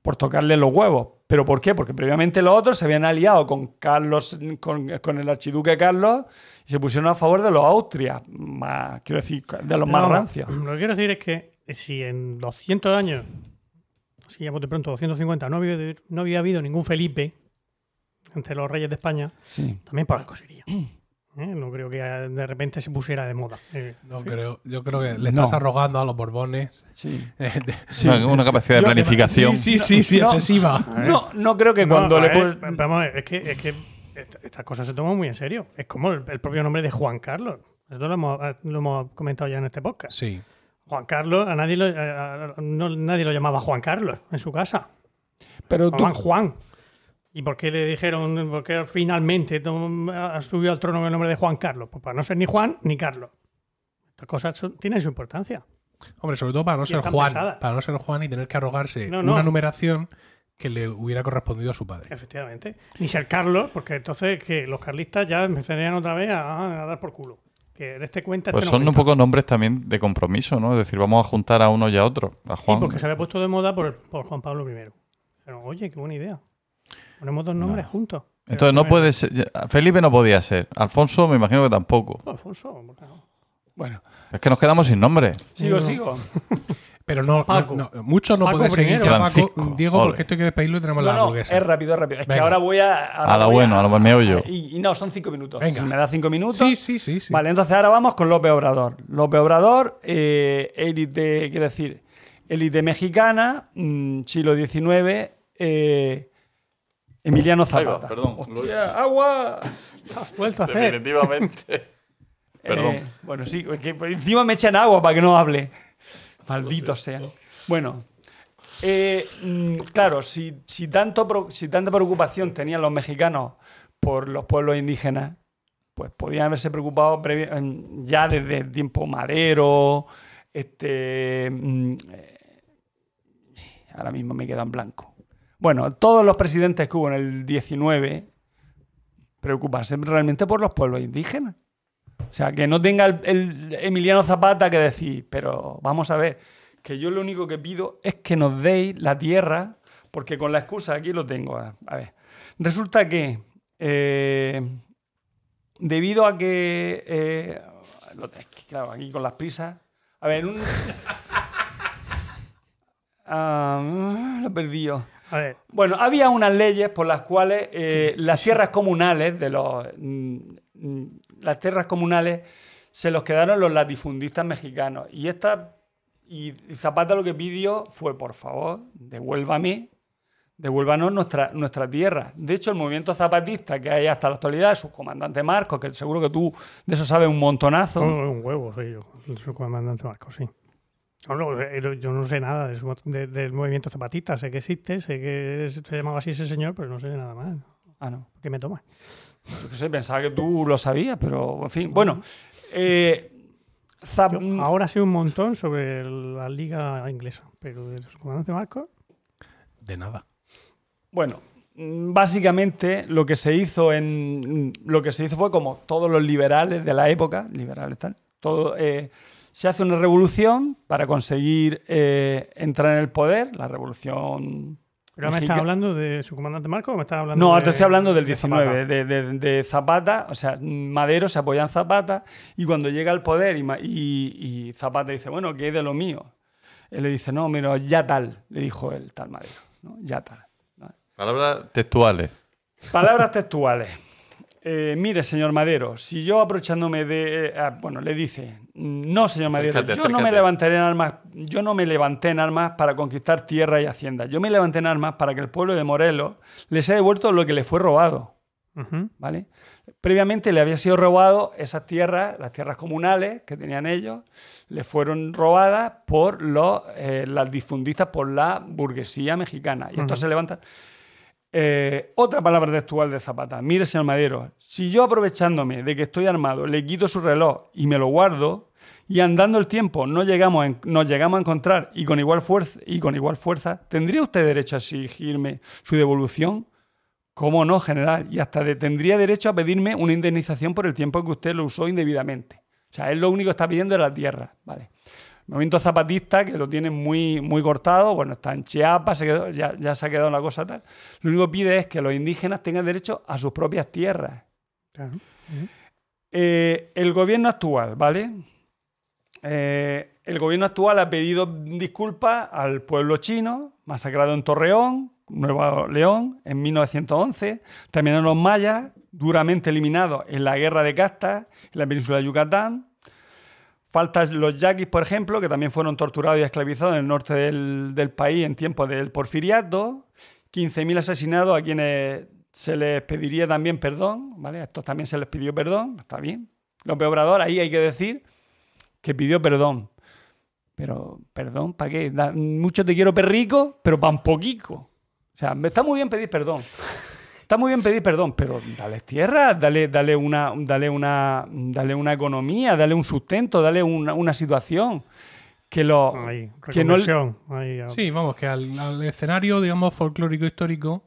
por tocarle los huevos. ¿Pero por qué? Porque previamente los otros se habían aliado con Carlos, con, con el archiduque Carlos y se pusieron a favor de los Austrias, más, quiero decir, de los más No, rancios. Lo que quiero decir es que eh, si en 200 años, si ya de pronto 250, no había, no había habido ningún Felipe entre los reyes de España, Sí. también por algo sería. ¿Eh? No creo que de repente se pusiera de moda. Eh, No sí. creo, yo creo que le No. estás arrogando a los Borbones. Sí. eh, de- Una, una capacidad de planificación. Sí, sí, sí, sí, No. excesiva. No, no creo que No, cuando le ver, Vamos a ver, es que, es que esta- estas cosas se toman muy en serio. Es como el, el propio nombre de Juan Carlos. Esto lo hemos, lo hemos comentado ya en este podcast. Sí. Juan Carlos, a nadie lo, a- a- no- nadie lo llamaba Juan Carlos en su casa. Pero tú, Juan. ¿Y por qué le dijeron, por qué finalmente subido al trono el nombre de Juan Carlos? Pues para no ser ni Juan ni Carlos. Estas cosas son- tienen su importancia. Hombre, sobre todo para no Y ser Juan. pesadas. Para no ser Juan y tener que arrogarse No, no. una numeración que le hubiera correspondido a su padre. Efectivamente. Ni ser Carlos, porque entonces que los carlistas ya empezarían otra vez a, a dar por culo. Que de este cuenta. Pues este son no un poco nombres también de compromiso, ¿no? Es decir, vamos a juntar a uno y a otro. A Sí, Juan. porque se había puesto de moda por, por Juan Pablo I. Pero oye, qué buena idea. Ponemos dos nombres juntos. Entonces no puede ser. Felipe no podía ser. Alfonso me imagino que tampoco. Alfonso, ¿por qué no? bueno, Es que nos quedamos sin nombre. sigo, sigo. Pero no, Paco. no, no, mucho no Paco puede seguir primero. ya Paco, Francisco, Diego, ole. porque esto hay que despedirlo y tenemos No, la no, hamburguesa. es rápido, es rápido. Es que Venga. ahora voy a. ahora A la voy bueno, a lo meollo. Y, y no, son cinco minutos. Venga. Si me da cinco minutos. Sí, sí, sí, sí. Vale, entonces ahora vamos con López Obrador. López Obrador, eh, élite, quiero decir, élite mexicana, mm, siglo XIX, eh, Emiliano Zapata. perdón. Hostia, ¡Agua! Has vuelto a hacer. Definitivamente. Perdón. Eh, bueno, sí, es que por encima me echan agua para que no hable. Malditos sean. Bueno, eh, mm, claro, si, si, tanto, si tanta preocupación tenían los mexicanos por los pueblos indígenas, pues podían haberse preocupado ya desde el tiempo Madero, este... mm, eh, ahora mismo me queda en blanco. Bueno, todos los presidentes que hubo en el 19 preocuparse realmente por los pueblos indígenas. O sea, que no tenga el, el Emiliano Zapata que decir, pero vamos a ver, que yo lo único que pido es que nos deis la tierra, porque con la excusa, aquí lo tengo, a, a ver, resulta que eh, debido a que, eh, que, claro, aquí con las prisas, a ver, un... Ah, lo he perdido. A ver, Bueno, había unas leyes por las cuales eh, las tierras comunales de los mm, mm, las tierras comunales se los quedaron los latifundistas mexicanos y esta y Zapata lo que pidió fue por favor devuélvame devuélvanos nuestra, nuestra tierra. De hecho, el movimiento zapatista que hay hasta la actualidad, su comandante Marcos, que seguro que tú de eso sabes un montonazo. un, un huevo soy yo, el su comandante Marcos, sí. No, no, yo no sé nada de su- de- del movimiento zapatista. Sé que existe, sé que se llamaba así ese señor, pero no sé nada más. Ah, no. ¿Qué me toma? Yo qué sé, pensaba que tú lo sabías, pero en fin. Bueno, eh, ahora sé un montón sobre la liga inglesa, pero de su comandante Marcos, De nada. Bueno, básicamente lo que se hizo en lo que se hizo fue como todos los liberales de la época, liberales tal, todo eh, se hace una revolución para conseguir eh, entrar en el poder, la revolución. ¿Pero me estás hablando de su comandante Marcos o me estás hablando No, de, te estoy hablando del de 19, Zapata? de, de- de Zapata, o sea, Madero se apoya en Zapata y cuando llega al poder y, Ma- y- y Zapata dice, bueno, ¿qué es de lo mío? Él le dice, no, mira, ya tal, le dijo el tal Madero, ¿no? ya tal. ¿no? Palabras textuales. Palabras textuales. Eh, mire, señor Madero, si yo aprovechándome de... eh, ah, bueno, le dice, no, señor Madero, Acércate, yo no me levantaré en armas, yo no me levanté en armas para conquistar tierra y hacienda. Yo me levanté en armas para que el pueblo de Morelos les haya devuelto lo que le fue robado. ¿vale? Previamente le había sido robado esas tierras, las tierras comunales que tenían ellos, le fueron robadas por los, eh, las difundistas por la burguesía mexicana. Y Ujú. se levanta. Eh, otra palabra textual de Zapata. Mire, señor Madero, si yo aprovechándome de que estoy armado le quito su reloj y me lo guardo, y andando el tiempo no llegamos nos llegamos a encontrar y con igual fuerza, y con igual fuerza, ¿tendría usted derecho a exigirme su devolución? ¿Cómo no, general? Y hasta de- tendría derecho a pedirme una indemnización por el tiempo que usted lo usó indebidamente. O sea, él lo único que está pidiendo es la tierra. Vale. Movimiento zapatista, que lo tiene muy, muy cortado, bueno, está en Chiapas, se quedó- ya, ya se ha quedado la cosa tal. Lo único que pide es que los indígenas tengan derecho a sus propias tierras. Claro. Eh, el gobierno actual, ¿vale? Eh, el gobierno actual ha pedido disculpas al pueblo chino, masacrado en Torreón, Nuevo León, en 1911. También a los mayas, duramente eliminados en la guerra de castas en la península de Yucatán. Faltan los yaquis, por ejemplo, que también fueron torturados y esclavizados en el norte del, del país en tiempos del porfiriato. 15.000 asesinados a quienes se les pediría también perdón, ¿vale? A estos también se les pidió perdón, está bien. López Obrador, ahí hay que decir que pidió perdón. Pero, ¿perdón para qué? Mucho te quiero perrico, pero pan poquico. O sea, está muy bien pedir perdón. Está muy bien pedir perdón, pero dale tierra, dale, dale, una, dale, una, dale una economía, dale un sustento, dale una, una situación. Que lo, Ahí, que no. Ahí, Sí, vamos, que al, al escenario, digamos, folclórico histórico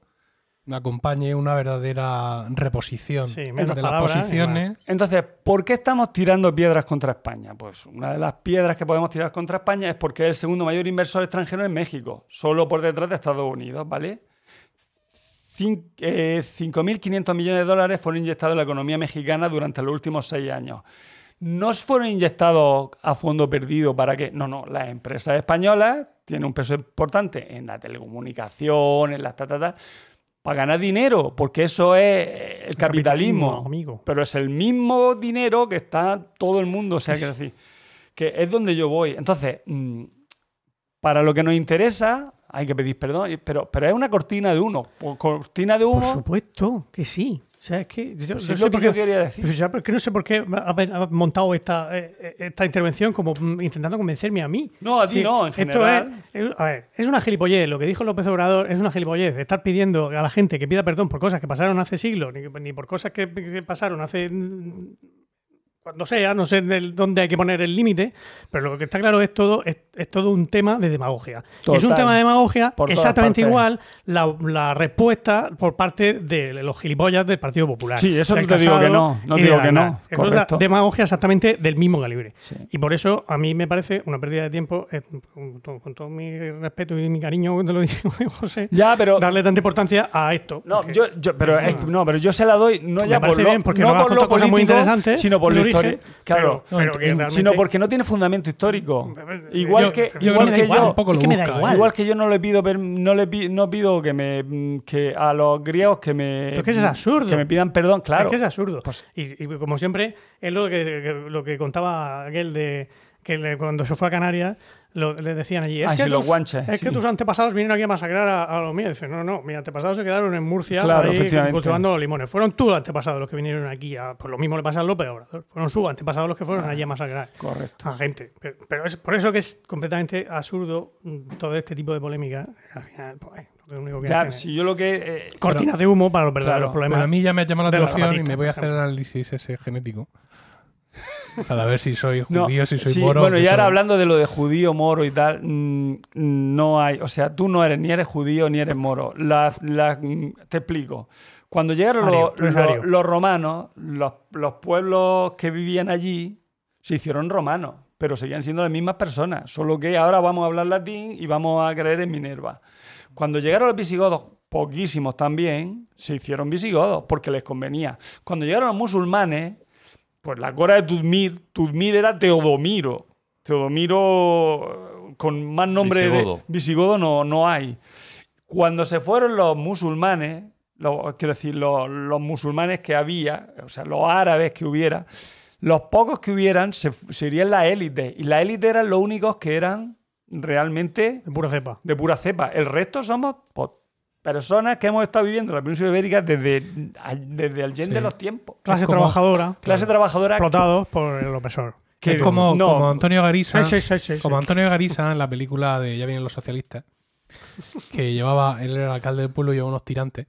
acompañe una verdadera reposición Sí, de las palabras y posiciones. Entonces, ¿por qué estamos tirando piedras contra España? Pues una de las piedras que podemos tirar contra España es porque es el segundo mayor inversor extranjero en México, solo por detrás de Estados Unidos, ¿vale? Cin- eh, 5.500 millones de dólares fueron inyectados en la economía mexicana durante los últimos seis años. No fueron inyectados a fondo perdido para que... No, no, las empresas españolas tienen un peso importante en la telecomunicación, en las ta, ta, ta, para ganar dinero, porque eso es el capitalismo. capitalismo, amigo. Pero es el mismo dinero que está todo el mundo, o sea, quiero decir, que es donde yo voy. Entonces, mm, para lo que nos interesa, hay que pedir perdón, pero, pero es una cortina de uno. Por cortina de Por humo, supuesto que sí. O sea, es que yo pues no es sé lo por que yo qué- quería decir. Ya, porque no sé por qué ha, ha montado esta, eh, esta intervención como mm, intentando convencerme a mí. No, a ti no, en general. es, es- a ver, es una gilipollez. Lo que dijo López Obrador es una gilipollez. Estar pidiendo a la gente que pida perdón por cosas que pasaron hace siglos, ni, ni por cosas que, que pasaron hace. Cuando sea, no sé del- dónde hay que poner el límite, pero lo que está claro es todo, es, es todo un tema de demagogia. Total. Es un tema de demagogia exactamente igual la, la respuesta por parte de los gilipollas del Partido Popular. Sí, eso no te digo que no, no digo de que no, Aznar. Es correcto. una demagogia exactamente del mismo calibre. Sí. Y por eso a mí me parece una pérdida de tiempo, eh, con, to- con todo mi respeto y mi cariño, te lo digo, José, Ya, pero... darle tanta importancia a esto. No, yo, yo- pero, es- no, pero yo se la doy no Me ya por lo, bien, porque no por lo cosas muy político, interesantes sino por lo Claro, pero- pero que en- realmente- sino porque no tiene fundamento histórico. Igual Yo- que, yo igual que igual, yo, un poco es lo que me da busca, igual. igual que yo no le pido no le pi- no pido que me que a los griegos que me Pero que eso es absurdo. que me pidan perdón, claro. Es que es absurdo. Pues- y, y como siempre, es lo que, que- lo que contaba aquel de que le- cuando se fue a Canarias lo- le decían allí, es Ah, que, los tus, guanches, es que tus antepasados vinieron aquí a masacrar a, a los míos. Dice, no, no, mis antepasados se quedaron en Murcia Claro, ahí cultivando limones. Fueron tus antepasados los que vinieron aquí. A, pues lo mismo le pasa al López Obrador. Fueron sus antepasados los que fueron allí a masacrar Correcto. a gente. Pero, pero es por eso que es completamente absurdo todo este tipo de polémica. Al final, pues, lo único que es si yo lo que. eh, cortinas de humo para los verdaderos Claro, problemas. Pero a mí ya me ha llamado la los atención y me voy a hacer el análisis ese genético. Para ver si soy No, judío, si soy sí, moro. Bueno, que y ahora soy- hablando de lo de judío, moro y tal, mm, no hay. O sea, tú no eres ni eres judío ni eres moro. Las- mm, te explico. Cuando llegaron Ario, los, romanos, los, los pueblos que vivían allí se hicieron romanos, pero seguían siendo las mismas personas. Solo que ahora vamos a hablar latín y vamos a creer en Minerva. Cuando llegaron los visigodos, poquísimos también, se hicieron visigodos porque les convenía. Cuando llegaron los musulmanes, pues la cora de Tudmir, Tudmir era Teodomiro. Teodomiro, eh, con más nombre Visigodo. de visigodo no, no hay. Cuando se fueron los musulmanes, los- quiero decir, los, los musulmanes que había, o sea, los árabes que hubiera, los pocos que hubieran se, serían la élite. Y la élite eran los únicos que eran realmente De pura cepa. de pura cepa. El resto somos pues, personas que hemos estado viviendo en la península ibérica desde, desde el gen Sí. de los tiempos. Clase como- trabajadora, Clase trabajadora explotados por el opresor. que es como, no, como Antonio Garisa. Sí, sí, sí, sí, como. Antonio Garisa en la película de Ya vienen los socialistas. Que llevaba, él era el alcalde del pueblo y llevaba unos tirantes.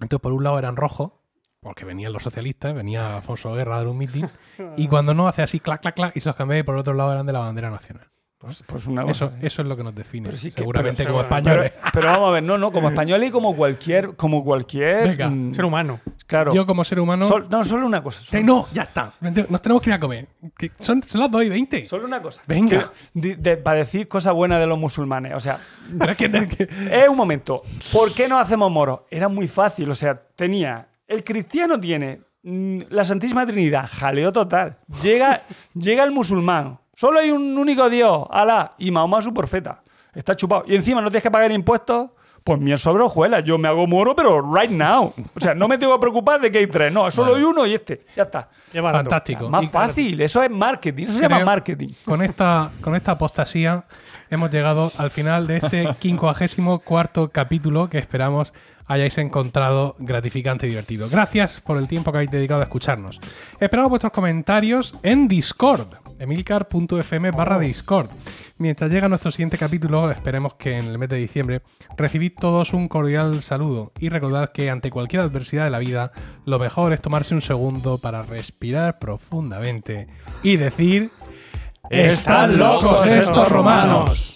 Entonces, por un lado eran rojos, porque venían los socialistas, venía Alfonso Guerra a dar un mitin. Y cuando no, hace así, clac, clac, clac, y se los cambiaba y por otro lado eran de la bandera nacional. Pues, pues una cosa. Eso, eso es lo que nos define. Pero sí que- seguramente pero- como pero- españoles. Pero vamos a ver, no, no, como español y como cualquier, como cualquier Venga, mm, Ser humano. claro. Yo como ser humano... Sol- no, solo una cosa. Eh, Solo, no, ya está. Nos tenemos que ir a comer. Que son, son las 2 y 20. solo una cosa. Venga. Que- de- de- para decir cosas buenas de los musulmanes. O sea, es que- es un momento. ¿Por qué no hacemos moros? Era muy fácil. O sea, tenía. El cristiano tiene mm, la Santísima Trinidad, jaleo total. Llega, llega el musulmán. Solo hay un único Dios, Alá, y Mahoma su profeta. Está chupado. Y encima no tienes que pagar impuestos. Pues miel sobre hojuelas. Yo me hago moro, pero right now. O sea, no me tengo que preocupar de que hay tres. No, solo hay uno y este. Ya está. Qué. Fantástico. Más Y- fácil. Eso es marketing. Eso se llama marketing. Con esta, con esta apostasía hemos llegado al final de este 54 capítulo que esperamos hayáis encontrado gratificante y divertido. Gracias por el tiempo que habéis dedicado a escucharnos. Esperamos vuestros comentarios en Discord, emilcar.fm barra Discord. Mientras llega nuestro siguiente capítulo, esperemos que en el mes de diciembre recibid todos un cordial saludo y recordad que ante cualquier adversidad de la vida, lo mejor es tomarse un segundo para respirar profundamente y decir... ¡Están locos estos romanos!